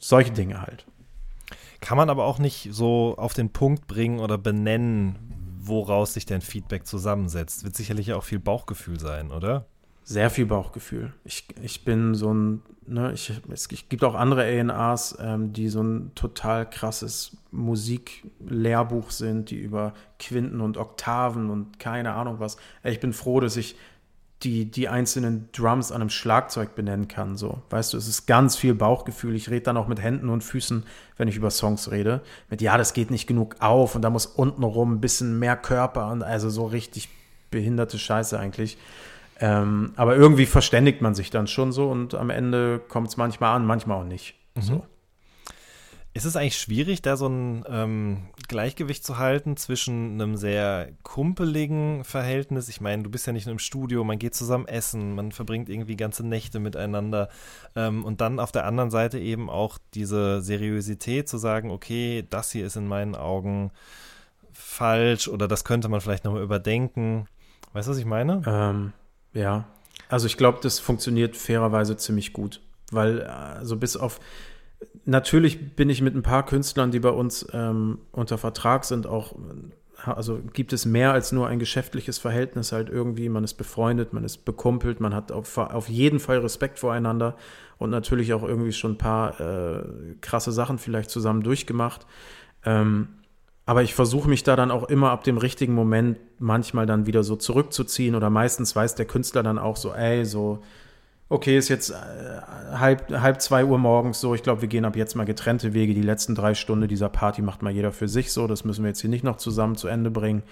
solche Dinge halt. Kann man aber auch nicht so auf den Punkt bringen oder benennen, woraus sich dein Feedback zusammensetzt. Wird sicherlich auch viel Bauchgefühl sein, oder? Sehr viel Bauchgefühl. Ich, ich bin so ein, ne, ich, es gibt auch andere ANAs, ähm, die so ein total krasses Musiklehrbuch sind, die über Quinten und Oktaven und keine Ahnung was. Ich bin froh, dass ich die, die einzelnen Drums an einem Schlagzeug benennen kann. So, weißt du, es ist ganz viel Bauchgefühl. Ich rede dann auch mit Händen und Füßen, wenn ich über Songs rede. Mit ja, das geht nicht genug auf und da muss untenrum ein bisschen mehr Körper und also so richtig behinderte Scheiße eigentlich. Ähm, aber irgendwie verständigt man sich dann schon so und am Ende kommt es manchmal an, manchmal auch nicht. Mhm. So. Ist es eigentlich schwierig, da so ein ähm, Gleichgewicht zu halten zwischen einem sehr kumpeligen Verhältnis? Ich meine, du bist ja nicht nur im Studio, man geht zusammen essen, man verbringt irgendwie ganze Nächte miteinander ähm, und dann auf der anderen Seite eben auch diese Seriosität zu sagen, okay, das hier ist in meinen Augen falsch oder das könnte man vielleicht nochmal überdenken. Weißt du, was ich meine? Ähm, ja, also ich glaube, das funktioniert fairerweise ziemlich gut, weil also bis auf natürlich bin ich mit ein paar Künstlern, die bei uns ähm, unter Vertrag sind, auch also gibt es mehr als nur ein geschäftliches Verhältnis halt irgendwie. Man ist befreundet, man ist bekumpelt, man hat auf, auf jeden Fall Respekt voreinander und natürlich auch irgendwie schon ein paar äh, krasse Sachen vielleicht zusammen durchgemacht. Ähm, aber ich versuche mich da dann auch immer ab dem richtigen Moment manchmal dann wieder so zurückzuziehen oder meistens weiß der Künstler dann auch so, ey, so, okay, ist jetzt äh, halb, halb zwei Uhr morgens so, ich glaube, wir gehen ab jetzt mal getrennte Wege. Die letzten drei Stunden dieser Party macht mal jeder für sich so, das müssen wir jetzt hier nicht noch zusammen zu Ende bringen.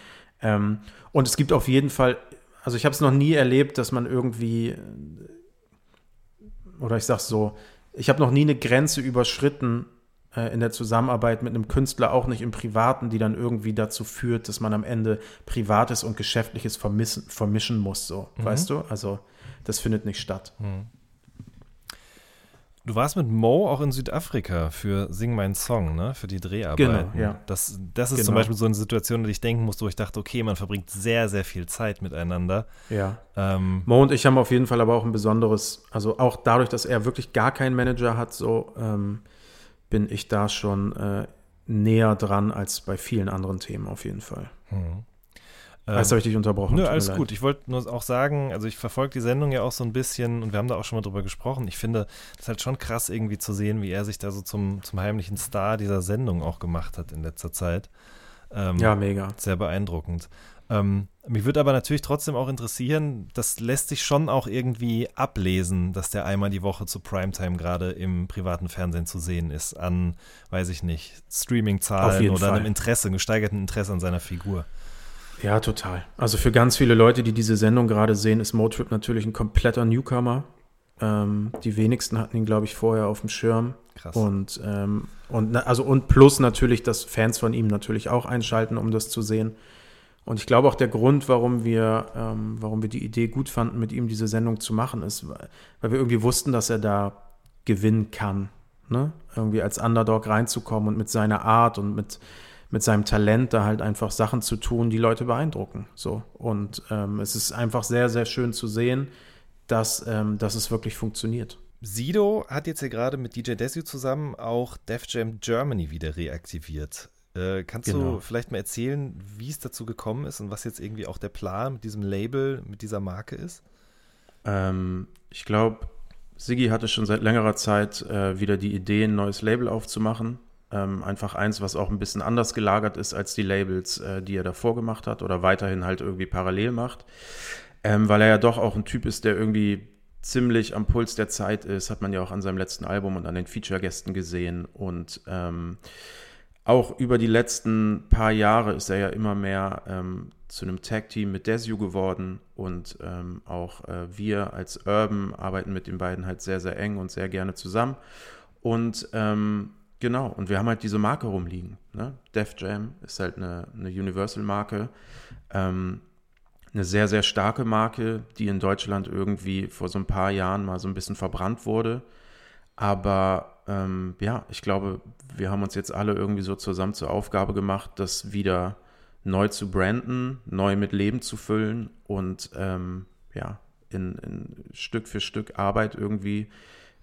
Ähm, und es gibt auf jeden Fall, also ich habe es noch nie erlebt, dass man irgendwie, oder ich sag's so, ich habe noch nie eine Grenze überschritten, in der Zusammenarbeit mit einem Künstler, auch nicht im Privaten, die dann irgendwie dazu führt, dass man am Ende Privates und Geschäftliches vermissen, vermischen muss, so, mhm. weißt du? Also das findet nicht statt. Mhm. Du warst mit Mo auch in Südafrika für Sing Mein Song, ne? Für die Dreharbeiten. Genau, ja. Das, das ist genau. zum Beispiel so eine Situation, in der ich denken musste, wo ich dachte, okay, man verbringt sehr, sehr viel Zeit miteinander. Ja. Ähm, Mo und ich haben auf jeden Fall aber auch ein besonderes, also auch dadurch, dass er wirklich gar keinen Manager hat, so ähm, bin ich da schon äh, näher dran als bei vielen anderen Themen auf jeden Fall. Hm. Weißt du, habe ich dich unterbrochen? Nö, alles gut. Ich wollte nur auch sagen, also ich verfolge die Sendung ja auch so ein bisschen und wir haben da auch schon mal drüber gesprochen. Ich finde, das ist halt schon krass irgendwie zu sehen, wie er sich da so zum, zum heimlichen Star dieser Sendung auch gemacht hat in letzter Zeit. Ähm, ja, mega. Sehr beeindruckend. Ähm, mich würde aber natürlich trotzdem auch interessieren, das lässt sich schon auch irgendwie ablesen, dass der einmal die Woche zu Primetime gerade im privaten Fernsehen zu sehen ist, an, weiß ich nicht, Streaming-Zahlen oder Fall. einem Interesse, einem gesteigerten Interesse an seiner Figur. Ja, total. Also für ganz viele Leute, die diese Sendung gerade sehen, ist Motrip natürlich ein kompletter Newcomer. Ähm, die wenigsten hatten ihn, glaube ich, vorher auf dem Schirm. Krass. Und, ähm, und, also, und plus natürlich, dass Fans von ihm natürlich auch einschalten, um das zu sehen. Und ich glaube auch der Grund, warum wir, ähm, warum wir die Idee gut fanden, mit ihm diese Sendung zu machen, ist, weil wir irgendwie wussten, dass er da gewinnen kann. Ne? Irgendwie als Underdog reinzukommen und mit seiner Art und mit, mit seinem Talent da halt einfach Sachen zu tun, die Leute beeindrucken. So. Und ähm, es ist einfach sehr, sehr schön zu sehen, dass, ähm, dass es wirklich funktioniert. Sido hat jetzt ja gerade mit DJ Desu zusammen auch Def Jam Germany wieder reaktiviert. Äh, kannst genau. du vielleicht mal erzählen, wie es dazu gekommen ist und was jetzt irgendwie auch der Plan mit diesem Label, mit dieser Marke ist? Ähm, ich glaube, Siggi hatte schon seit längerer Zeit äh, wieder die Idee, ein neues Label aufzumachen. Ähm, einfach eins, was auch ein bisschen anders gelagert ist als die Labels, äh, die er davor gemacht hat oder weiterhin halt irgendwie parallel macht. Ähm, weil er ja doch auch ein Typ ist, der irgendwie ziemlich am Puls der Zeit ist, hat man ja auch an seinem letzten Album und an den Feature-Gästen gesehen. Und ähm, auch über die letzten paar Jahre ist er ja immer mehr ähm, zu einem Tag-Team mit Desio geworden und ähm, auch äh, wir als Urban arbeiten mit den beiden halt sehr, sehr eng und sehr gerne zusammen. Und ähm, genau, und wir haben halt diese Marke rumliegen. Ne? Def Jam ist halt eine, eine Universal-Marke. Ähm, eine sehr, sehr starke Marke, die in Deutschland irgendwie vor so ein paar Jahren mal so ein bisschen verbrannt wurde. Aber ähm, ja, ich glaube, wir haben uns jetzt alle irgendwie so zusammen zur Aufgabe gemacht, das wieder neu zu branden, neu mit Leben zu füllen und ähm, ja, in, in, Stück für Stück Arbeit irgendwie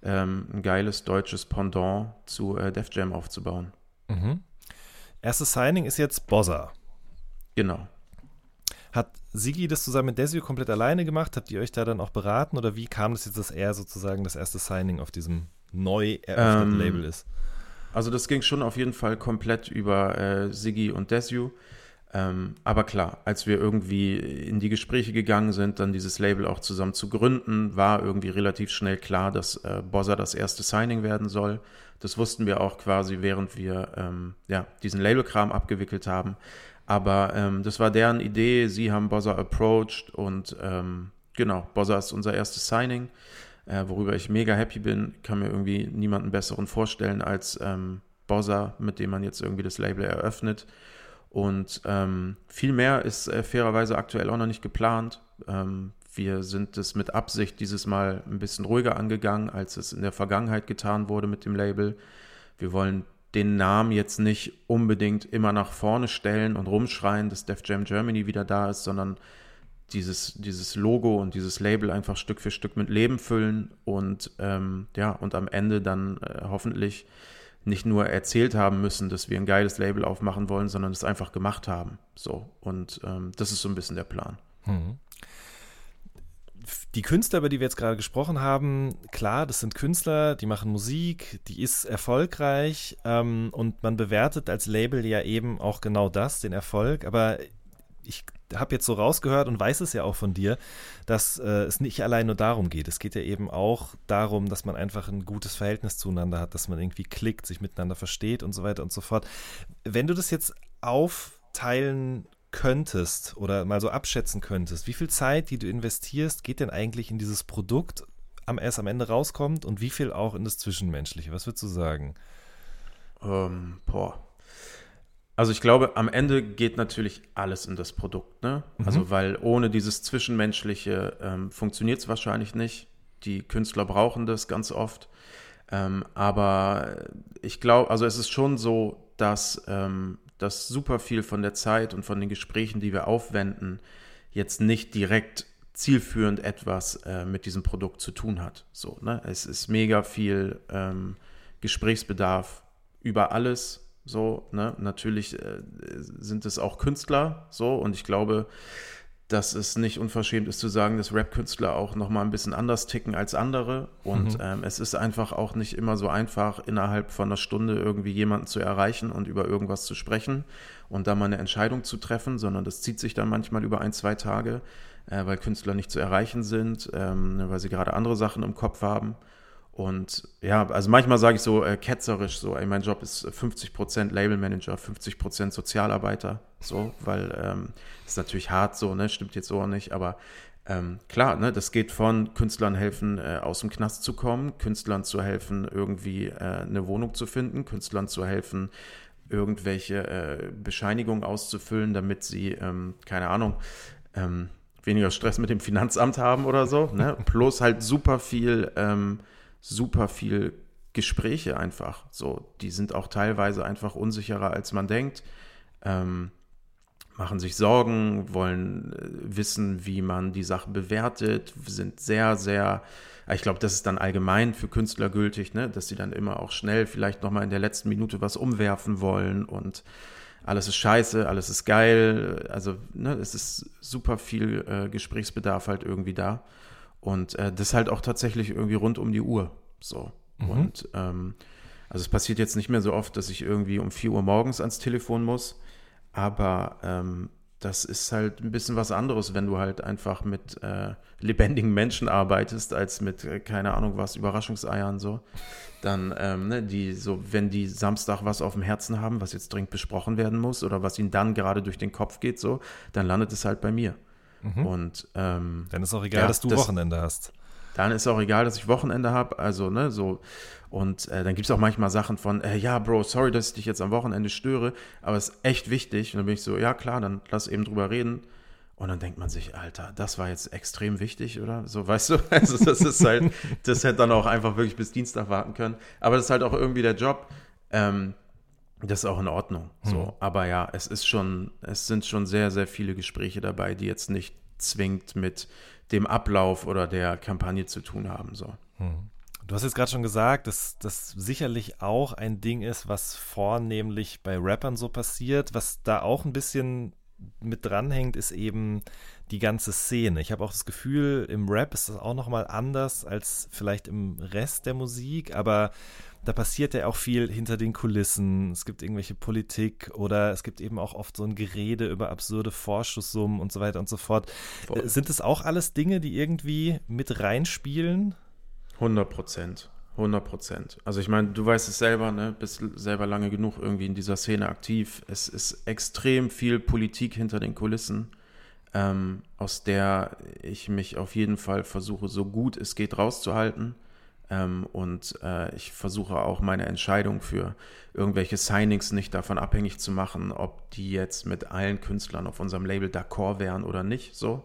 ähm, ein geiles deutsches Pendant zu äh, Def Jam aufzubauen. Mhm. Erstes Signing ist jetzt Bossa. Genau. Hat Sigi das zusammen mit Desio komplett alleine gemacht? Habt ihr euch da dann auch beraten oder wie kam es jetzt, dass er sozusagen das erste Signing auf diesem neu eröffneten ähm, Label ist? Also das ging schon auf jeden Fall komplett über äh, Siggi und Desu. Ähm, aber klar, als wir irgendwie in die Gespräche gegangen sind, dann dieses Label auch zusammen zu gründen, war irgendwie relativ schnell klar, dass äh, Bossa das erste Signing werden soll. Das wussten wir auch quasi, während wir ähm, ja, diesen Labelkram abgewickelt haben. Aber ähm, das war deren Idee. Sie haben Bossa approached und ähm, genau, Bossa ist unser erstes Signing äh, worüber ich mega happy bin. Kann mir irgendwie niemanden besseren vorstellen als ähm, Bossa, mit dem man jetzt irgendwie das Label eröffnet. Und ähm, viel mehr ist äh, fairerweise aktuell auch noch nicht geplant. Ähm, wir sind es mit Absicht dieses Mal ein bisschen ruhiger angegangen, als es in der Vergangenheit getan wurde mit dem Label. Wir wollen den Namen jetzt nicht unbedingt immer nach vorne stellen und rumschreien, dass Def Jam Germany wieder da ist, sondern dieses, dieses Logo und dieses Label einfach Stück für Stück mit Leben füllen und ähm, ja, und am Ende dann äh, hoffentlich nicht nur erzählt haben müssen, dass wir ein geiles Label aufmachen wollen, sondern es einfach gemacht haben. So. Und ähm, das ist so ein bisschen der Plan. Mhm. Die Künstler, über die wir jetzt gerade gesprochen haben, klar, das sind Künstler, die machen Musik, die ist erfolgreich ähm, und man bewertet als Label ja eben auch genau das, den Erfolg. Aber ich habe jetzt so rausgehört und weiß es ja auch von dir, dass äh, es nicht allein nur darum geht. Es geht ja eben auch darum, dass man einfach ein gutes Verhältnis zueinander hat, dass man irgendwie klickt, sich miteinander versteht und so weiter und so fort. Wenn du das jetzt aufteilen könntest oder mal so abschätzen könntest, wie viel Zeit, die du investierst, geht denn eigentlich in dieses Produkt, am erst am Ende rauskommt und wie viel auch in das Zwischenmenschliche? Was würdest du sagen? Ähm, boah, also ich glaube, am Ende geht natürlich alles in das Produkt, ne? Mhm. Also weil ohne dieses Zwischenmenschliche ähm, funktioniert es wahrscheinlich nicht. Die Künstler brauchen das ganz oft. Ähm, aber ich glaube, also es ist schon so, dass, ähm, dass super viel von der Zeit und von den Gesprächen, die wir aufwenden, jetzt nicht direkt zielführend etwas äh, mit diesem Produkt zu tun hat. So, ne? Es ist mega viel ähm, Gesprächsbedarf über alles so, ne? Natürlich äh, sind es auch Künstler, so, und ich glaube, dass es nicht unverschämt ist zu sagen, dass Rap-Künstler auch nochmal ein bisschen anders ticken als andere. Und mhm. ähm, es ist einfach auch nicht immer so einfach, innerhalb von einer Stunde irgendwie jemanden zu erreichen und über irgendwas zu sprechen und da mal eine Entscheidung zu treffen, sondern das zieht sich dann manchmal über ein, zwei Tage, äh, weil Künstler nicht zu erreichen sind, ähm, weil sie gerade andere Sachen im Kopf haben. Und ja, also manchmal sage ich so äh, ketzerisch so, ey, mein Job ist 50% Labelmanager, 50% Sozialarbeiter, so, weil ähm, ist natürlich hart so, ne, stimmt jetzt so auch nicht, aber ähm, klar, ne, das geht von Künstlern helfen, äh, aus dem Knast zu kommen, Künstlern zu helfen, irgendwie äh, eine Wohnung zu finden, Künstlern zu helfen, irgendwelche äh, Bescheinigungen auszufüllen, damit sie, ähm, keine Ahnung, ähm, weniger Stress mit dem Finanzamt haben oder so, ne? Plus halt super viel ähm, super viel Gespräche einfach. So, die sind auch teilweise einfach unsicherer, als man denkt. Ähm, machen sich Sorgen, wollen äh, wissen, wie man die Sache bewertet, sind sehr, sehr, ich glaube, das ist dann allgemein für Künstler gültig, ne? dass sie dann immer auch schnell vielleicht nochmal in der letzten Minute was umwerfen wollen und alles ist scheiße, alles ist geil. Also ne, es ist super viel äh, Gesprächsbedarf halt irgendwie da. Und äh, das halt auch tatsächlich irgendwie rund um die Uhr. So. Mhm. Und ähm, also es passiert jetzt nicht mehr so oft, dass ich irgendwie um 4 Uhr morgens ans Telefon muss, aber ähm, das ist halt ein bisschen was anderes, wenn du halt einfach mit äh, lebendigen Menschen arbeitest, als mit, äh, keine Ahnung was, Überraschungseiern so. Dann, ähm, ne, die so, wenn die Samstag was auf dem Herzen haben, was jetzt dringend besprochen werden muss oder was ihnen dann gerade durch den Kopf geht, so, dann landet es halt bei mir. Mhm. Und ähm, dann ist auch egal, ja, dass du das, Wochenende hast. Dann ist auch egal, dass ich Wochenende habe. Also, ne, so. Und äh, dann gibt es auch manchmal Sachen von, äh, ja, Bro, sorry, dass ich dich jetzt am Wochenende störe, aber es ist echt wichtig. Und dann bin ich so, ja, klar, dann lass eben drüber reden. Und dann denkt man sich, Alter, das war jetzt extrem wichtig, oder? So, weißt du? Also, das ist halt, das hätte dann auch einfach wirklich bis Dienstag warten können. Aber das ist halt auch irgendwie der Job. Ähm, das ist auch in Ordnung. So, mhm. aber ja, es ist schon, es sind schon sehr, sehr viele Gespräche dabei, die jetzt nicht zwingend mit dem Ablauf oder der Kampagne zu tun haben. So. Mhm. Du hast jetzt gerade schon gesagt, dass das sicherlich auch ein Ding ist, was vornehmlich bei Rappern so passiert. Was da auch ein bisschen mit dranhängt, ist eben die ganze Szene. Ich habe auch das Gefühl, im Rap ist das auch nochmal anders als vielleicht im Rest der Musik, aber da passiert ja auch viel hinter den Kulissen. Es gibt irgendwelche Politik oder es gibt eben auch oft so ein Gerede über absurde Vorschusssummen und so weiter und so fort. Voll. Sind das auch alles Dinge, die irgendwie mit reinspielen? 100 Prozent. 100 Prozent. Also ich meine, du weißt es selber, ne? bist selber lange genug irgendwie in dieser Szene aktiv. Es ist extrem viel Politik hinter den Kulissen, ähm, aus der ich mich auf jeden Fall versuche, so gut es geht rauszuhalten. Ähm, und äh, ich versuche auch meine Entscheidung für irgendwelche Signings nicht davon abhängig zu machen, ob die jetzt mit allen Künstlern auf unserem Label d'accord wären oder nicht. So.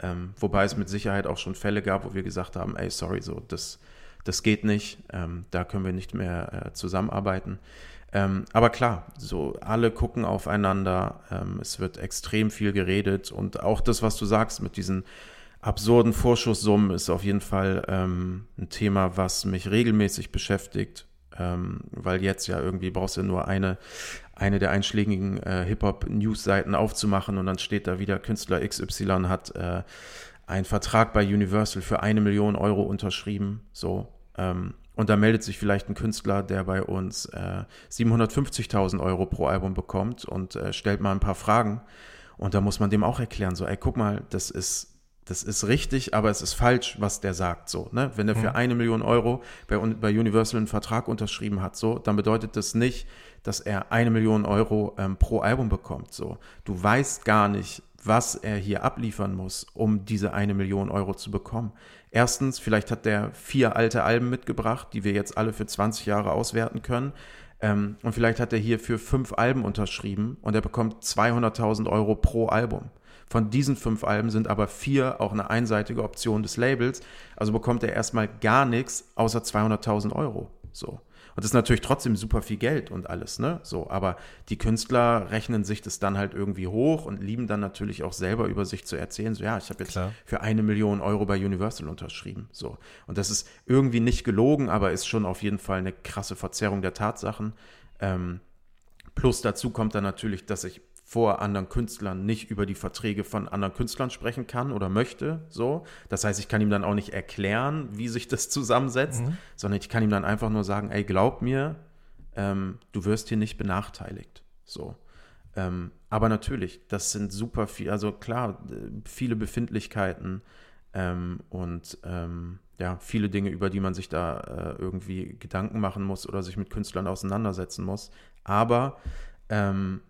Ähm, wobei es mit Sicherheit auch schon Fälle gab, wo wir gesagt haben, ey, sorry, so, das, das geht nicht, ähm, da können wir nicht mehr äh, zusammenarbeiten. Ähm, aber klar, so alle gucken aufeinander, ähm, es wird extrem viel geredet und auch das, was du sagst mit diesen absurden Vorschusssummen ist auf jeden Fall ähm, ein Thema, was mich regelmäßig beschäftigt. ähm, weil jetzt ja irgendwie brauchst du nur eine, eine der einschlägigen äh, Hip-Hop-News-Seiten aufzumachen und dann steht da wieder, Künstler XY hat äh, einen Vertrag bei Universal für eine Million Euro unterschrieben, so. Ähm, und da meldet sich vielleicht ein Künstler, der bei uns äh, 750.000 Euro pro Album bekommt und äh, stellt mal ein paar Fragen. Und da muss man dem auch erklären, so, ey, guck mal, das ist das ist richtig, aber es ist falsch, was der sagt. So, ne? Wenn er für mhm. eine Million Euro bei, bei Universal einen Vertrag unterschrieben hat, so, dann bedeutet das nicht, dass er eine Million Euro ähm, pro Album bekommt. So, du weißt gar nicht, was er hier abliefern muss, um diese eine Million Euro zu bekommen. Erstens, vielleicht hat der vier alte Alben mitgebracht, die wir jetzt alle für 20 Jahre auswerten können. Ähm, und vielleicht hat er hier für fünf Alben unterschrieben und er bekommt 200.000 Euro pro Album. Von diesen fünf Alben sind aber vier auch eine einseitige Option des Labels. Also bekommt er erstmal gar nichts außer 200.000 Euro. So. Und das ist natürlich trotzdem super viel Geld und alles, ne? So, aber die Künstler rechnen sich das dann halt irgendwie hoch und lieben dann natürlich auch selber über sich zu erzählen. So, ja, ich habe jetzt Klar. für eine Million Euro bei Universal unterschrieben. So. Und das ist irgendwie nicht gelogen, aber ist schon auf jeden Fall eine krasse Verzerrung der Tatsachen. Ähm, plus dazu kommt dann natürlich, dass ich vor anderen Künstlern nicht über die Verträge von anderen Künstlern sprechen kann oder möchte. So. Das heißt, ich kann ihm dann auch nicht erklären, wie sich das zusammensetzt, mhm. sondern ich kann ihm dann einfach nur sagen, ey, glaub mir, ähm, du wirst hier nicht benachteiligt. So. Ähm, aber natürlich, das sind super viel, also klar, viele Befindlichkeiten ähm, und ähm, ja, viele Dinge, über die man sich da äh, irgendwie Gedanken machen muss oder sich mit Künstlern auseinandersetzen muss. Aber ähm,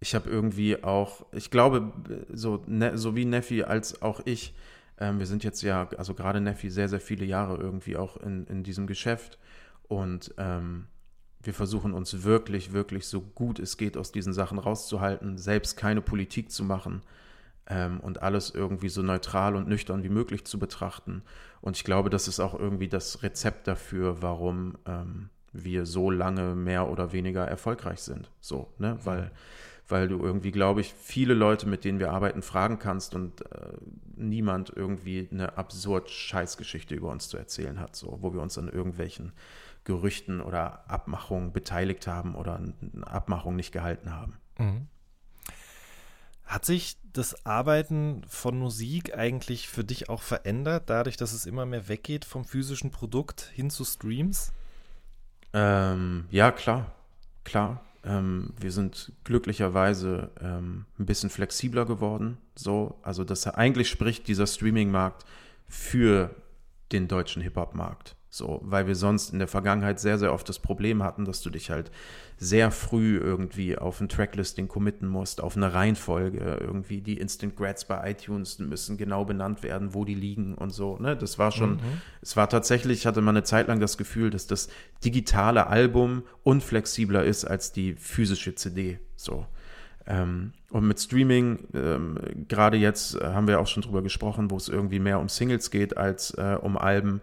ich habe irgendwie auch, ich glaube, so, ne, so wie Neffi als auch ich, ähm, wir sind jetzt ja, also gerade Neffi, sehr, sehr viele Jahre irgendwie auch in, in diesem Geschäft und ähm, wir versuchen uns wirklich, wirklich so gut es geht aus diesen Sachen rauszuhalten, selbst keine Politik zu machen ähm, und alles irgendwie so neutral und nüchtern wie möglich zu betrachten. Und ich glaube, das ist auch irgendwie das Rezept dafür, warum ähm, wir so lange mehr oder weniger erfolgreich sind. So, ne? Weil weil du irgendwie, glaube ich, viele Leute, mit denen wir arbeiten, fragen kannst und äh, niemand irgendwie eine absurd Scheißgeschichte über uns zu erzählen hat, so, wo wir uns an irgendwelchen Gerüchten oder Abmachungen beteiligt haben oder eine Abmachung nicht gehalten haben. Mhm. Hat sich das Arbeiten von Musik eigentlich für dich auch verändert, dadurch, dass es immer mehr weggeht vom physischen Produkt hin zu Streams? Ähm, ja, klar, klar. Ähm, wir sind glücklicherweise ähm, ein bisschen flexibler geworden. So, also das eigentlich spricht dieser Streaming-Markt für den deutschen Hip-Hop-Markt. So, weil wir sonst in der Vergangenheit sehr, sehr oft das Problem hatten, dass du dich halt sehr früh irgendwie auf ein Tracklisting committen musst, auf eine Reihenfolge. Irgendwie die Instant Grads bei iTunes müssen genau benannt werden, wo die liegen und so. Ne? Das war schon, mhm. es war tatsächlich, ich hatte mal eine Zeit lang das Gefühl, dass das digitale Album unflexibler ist als die physische CD. So. Ähm, und mit Streaming, ähm, gerade jetzt äh, haben wir auch schon drüber gesprochen, wo es irgendwie mehr um Singles geht als äh, um Alben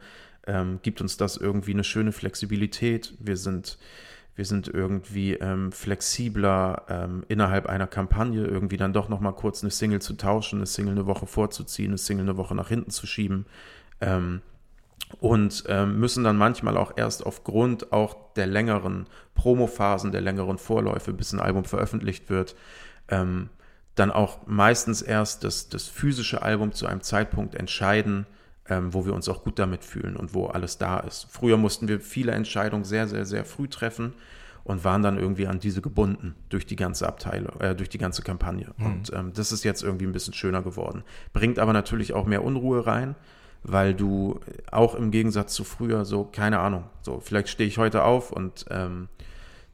ähm, gibt uns das irgendwie eine schöne Flexibilität. Wir sind, wir sind irgendwie ähm, flexibler ähm, innerhalb einer Kampagne, irgendwie dann doch nochmal kurz eine Single zu tauschen, eine Single eine Woche vorzuziehen, eine Single eine Woche nach hinten zu schieben. Ähm, und ähm, müssen dann manchmal auch erst aufgrund auch der längeren Promophasen, der längeren Vorläufe, bis ein Album veröffentlicht wird, ähm, dann auch meistens erst das, das physische Album zu einem Zeitpunkt entscheiden, ähm, wo wir uns auch gut damit fühlen und wo alles da ist. Früher mussten wir viele Entscheidungen sehr, sehr, sehr früh treffen und waren dann irgendwie an diese gebunden durch die ganze Abteilung, äh, durch die ganze Kampagne. Mhm. Und ähm, das ist jetzt irgendwie ein bisschen schöner geworden. Bringt aber natürlich auch mehr Unruhe rein, weil du auch im Gegensatz zu früher so, keine Ahnung, so vielleicht stehe ich heute auf und ähm,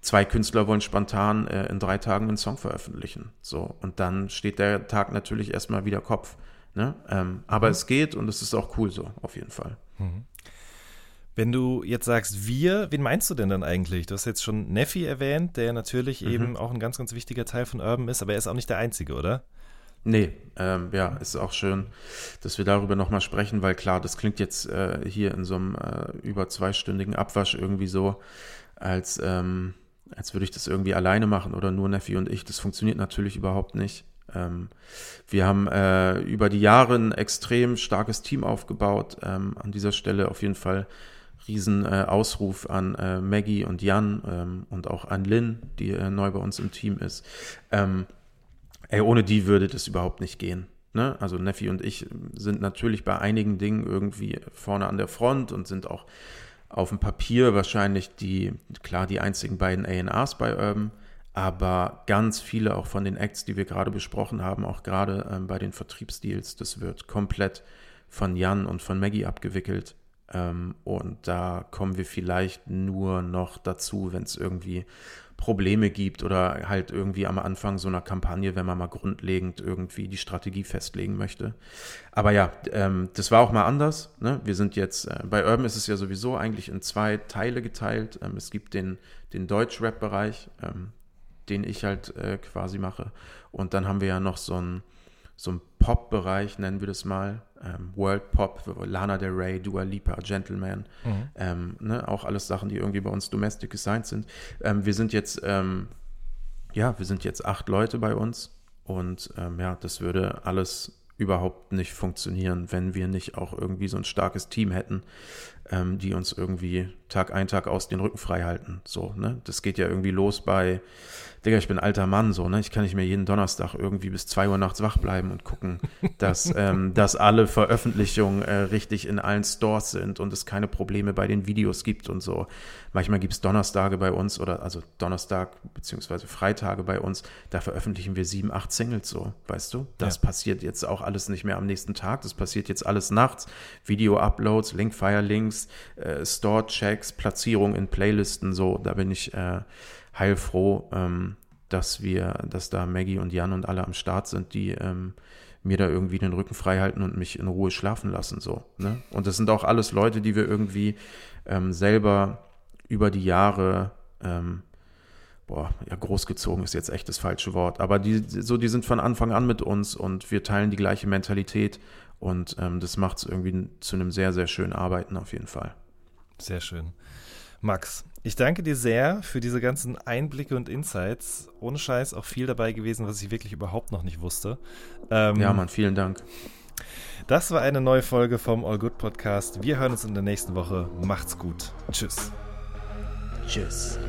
zwei Künstler wollen spontan äh, in drei Tagen einen Song veröffentlichen. So, und dann steht der Tag natürlich erstmal wieder Kopf. Ne? Ähm, aber mhm. es geht und es ist auch cool so, auf jeden Fall. Mhm. Wenn du jetzt sagst wir, wen meinst du denn dann eigentlich? Du hast jetzt schon Neffi erwähnt, der natürlich mhm. eben auch ein ganz, ganz wichtiger Teil von Urban ist, aber er ist auch nicht der Einzige, oder? Nee, ähm, ja, ist auch schön, dass wir darüber nochmal sprechen, weil klar, das klingt jetzt äh, hier in so einem äh, über zweistündigen Abwasch irgendwie so, als, ähm, als würde ich das irgendwie alleine machen oder nur Neffi und ich. Das funktioniert natürlich überhaupt nicht. Ähm, wir haben äh, über die Jahre ein extrem starkes Team aufgebaut. Ähm, an dieser Stelle auf jeden Fall riesen äh, Ausruf an äh, Maggie und Jan ähm, und auch an Lynn, die äh, neu bei uns im Team ist. Ähm, ey, ohne die würde das überhaupt nicht gehen. Ne? Also Neffi und ich sind natürlich bei einigen Dingen irgendwie vorne an der Front und sind auch auf dem Papier wahrscheinlich die, klar, die einzigen beiden A&Rs bei Urban, aber ganz viele auch von den Acts, die wir gerade besprochen haben, auch gerade ähm, bei den Vertriebsdeals, das wird komplett von Jan und von Maggie abgewickelt. Ähm, und da kommen wir vielleicht nur noch dazu, wenn es irgendwie Probleme gibt oder halt irgendwie am Anfang so einer Kampagne, wenn man mal grundlegend irgendwie die Strategie festlegen möchte. Aber ja, ähm, das war auch mal anders. Ne? Wir sind jetzt, äh, bei Urban ist es ja sowieso eigentlich in zwei Teile geteilt. Ähm, es gibt den, den Deutsch-Rap-Bereich, ähm, den ich halt äh, quasi mache. Und dann haben wir ja noch so einen so Pop-Bereich, nennen wir das mal, ähm, World Pop, Lana Del Rey, Dua Lipa, Gentleman, mhm. ähm, ne, auch alles Sachen, die irgendwie bei uns Domestic Design sind. Ähm, wir sind jetzt, ähm, ja, wir sind jetzt acht Leute bei uns und ähm, ja, das würde alles überhaupt nicht funktionieren, wenn wir nicht auch irgendwie so ein starkes Team hätten, ähm, die uns irgendwie Tag ein, Tag aus den Rücken frei halten. So, ne? Das geht ja irgendwie los bei Digga, ich bin alter Mann, so, ne? Ich kann nicht mehr jeden Donnerstag irgendwie bis zwei Uhr nachts wach bleiben und gucken, dass, ähm, dass alle Veröffentlichungen äh, richtig in allen Stores sind und es keine Probleme bei den Videos gibt und so. Manchmal gibt es Donnerstage bei uns oder also Donnerstag beziehungsweise Freitage bei uns, da veröffentlichen wir sieben, acht Singles so, weißt du? Das ja. passiert jetzt auch alles nicht mehr am nächsten Tag, das passiert jetzt alles nachts. Video-Uploads, Linkfire-Links, äh, Store-Checks, Platzierung in Playlisten, so, da bin ich äh, heilfroh, ähm, dass wir, dass da Maggie und Jan und alle am Start sind, die ähm, mir da irgendwie den Rücken frei halten und mich in Ruhe schlafen lassen. So, ne? Und das sind auch alles Leute, die wir irgendwie ähm, selber über die Jahre ähm, boah, ja, großgezogen ist jetzt echt das falsche Wort, aber die, so, die sind von Anfang an mit uns und wir teilen die gleiche Mentalität und ähm, das macht es irgendwie zu einem sehr, sehr schönen Arbeiten auf jeden Fall. Sehr schön. Max, ich danke dir sehr für diese ganzen Einblicke und Insights. Ohne Scheiß auch viel dabei gewesen, was ich wirklich überhaupt noch nicht wusste. Ähm, ja, Mann, vielen Dank. Das war eine neue Folge vom All Good Podcast. Wir hören uns in der nächsten Woche. Macht's gut. Tschüss. Tschüss.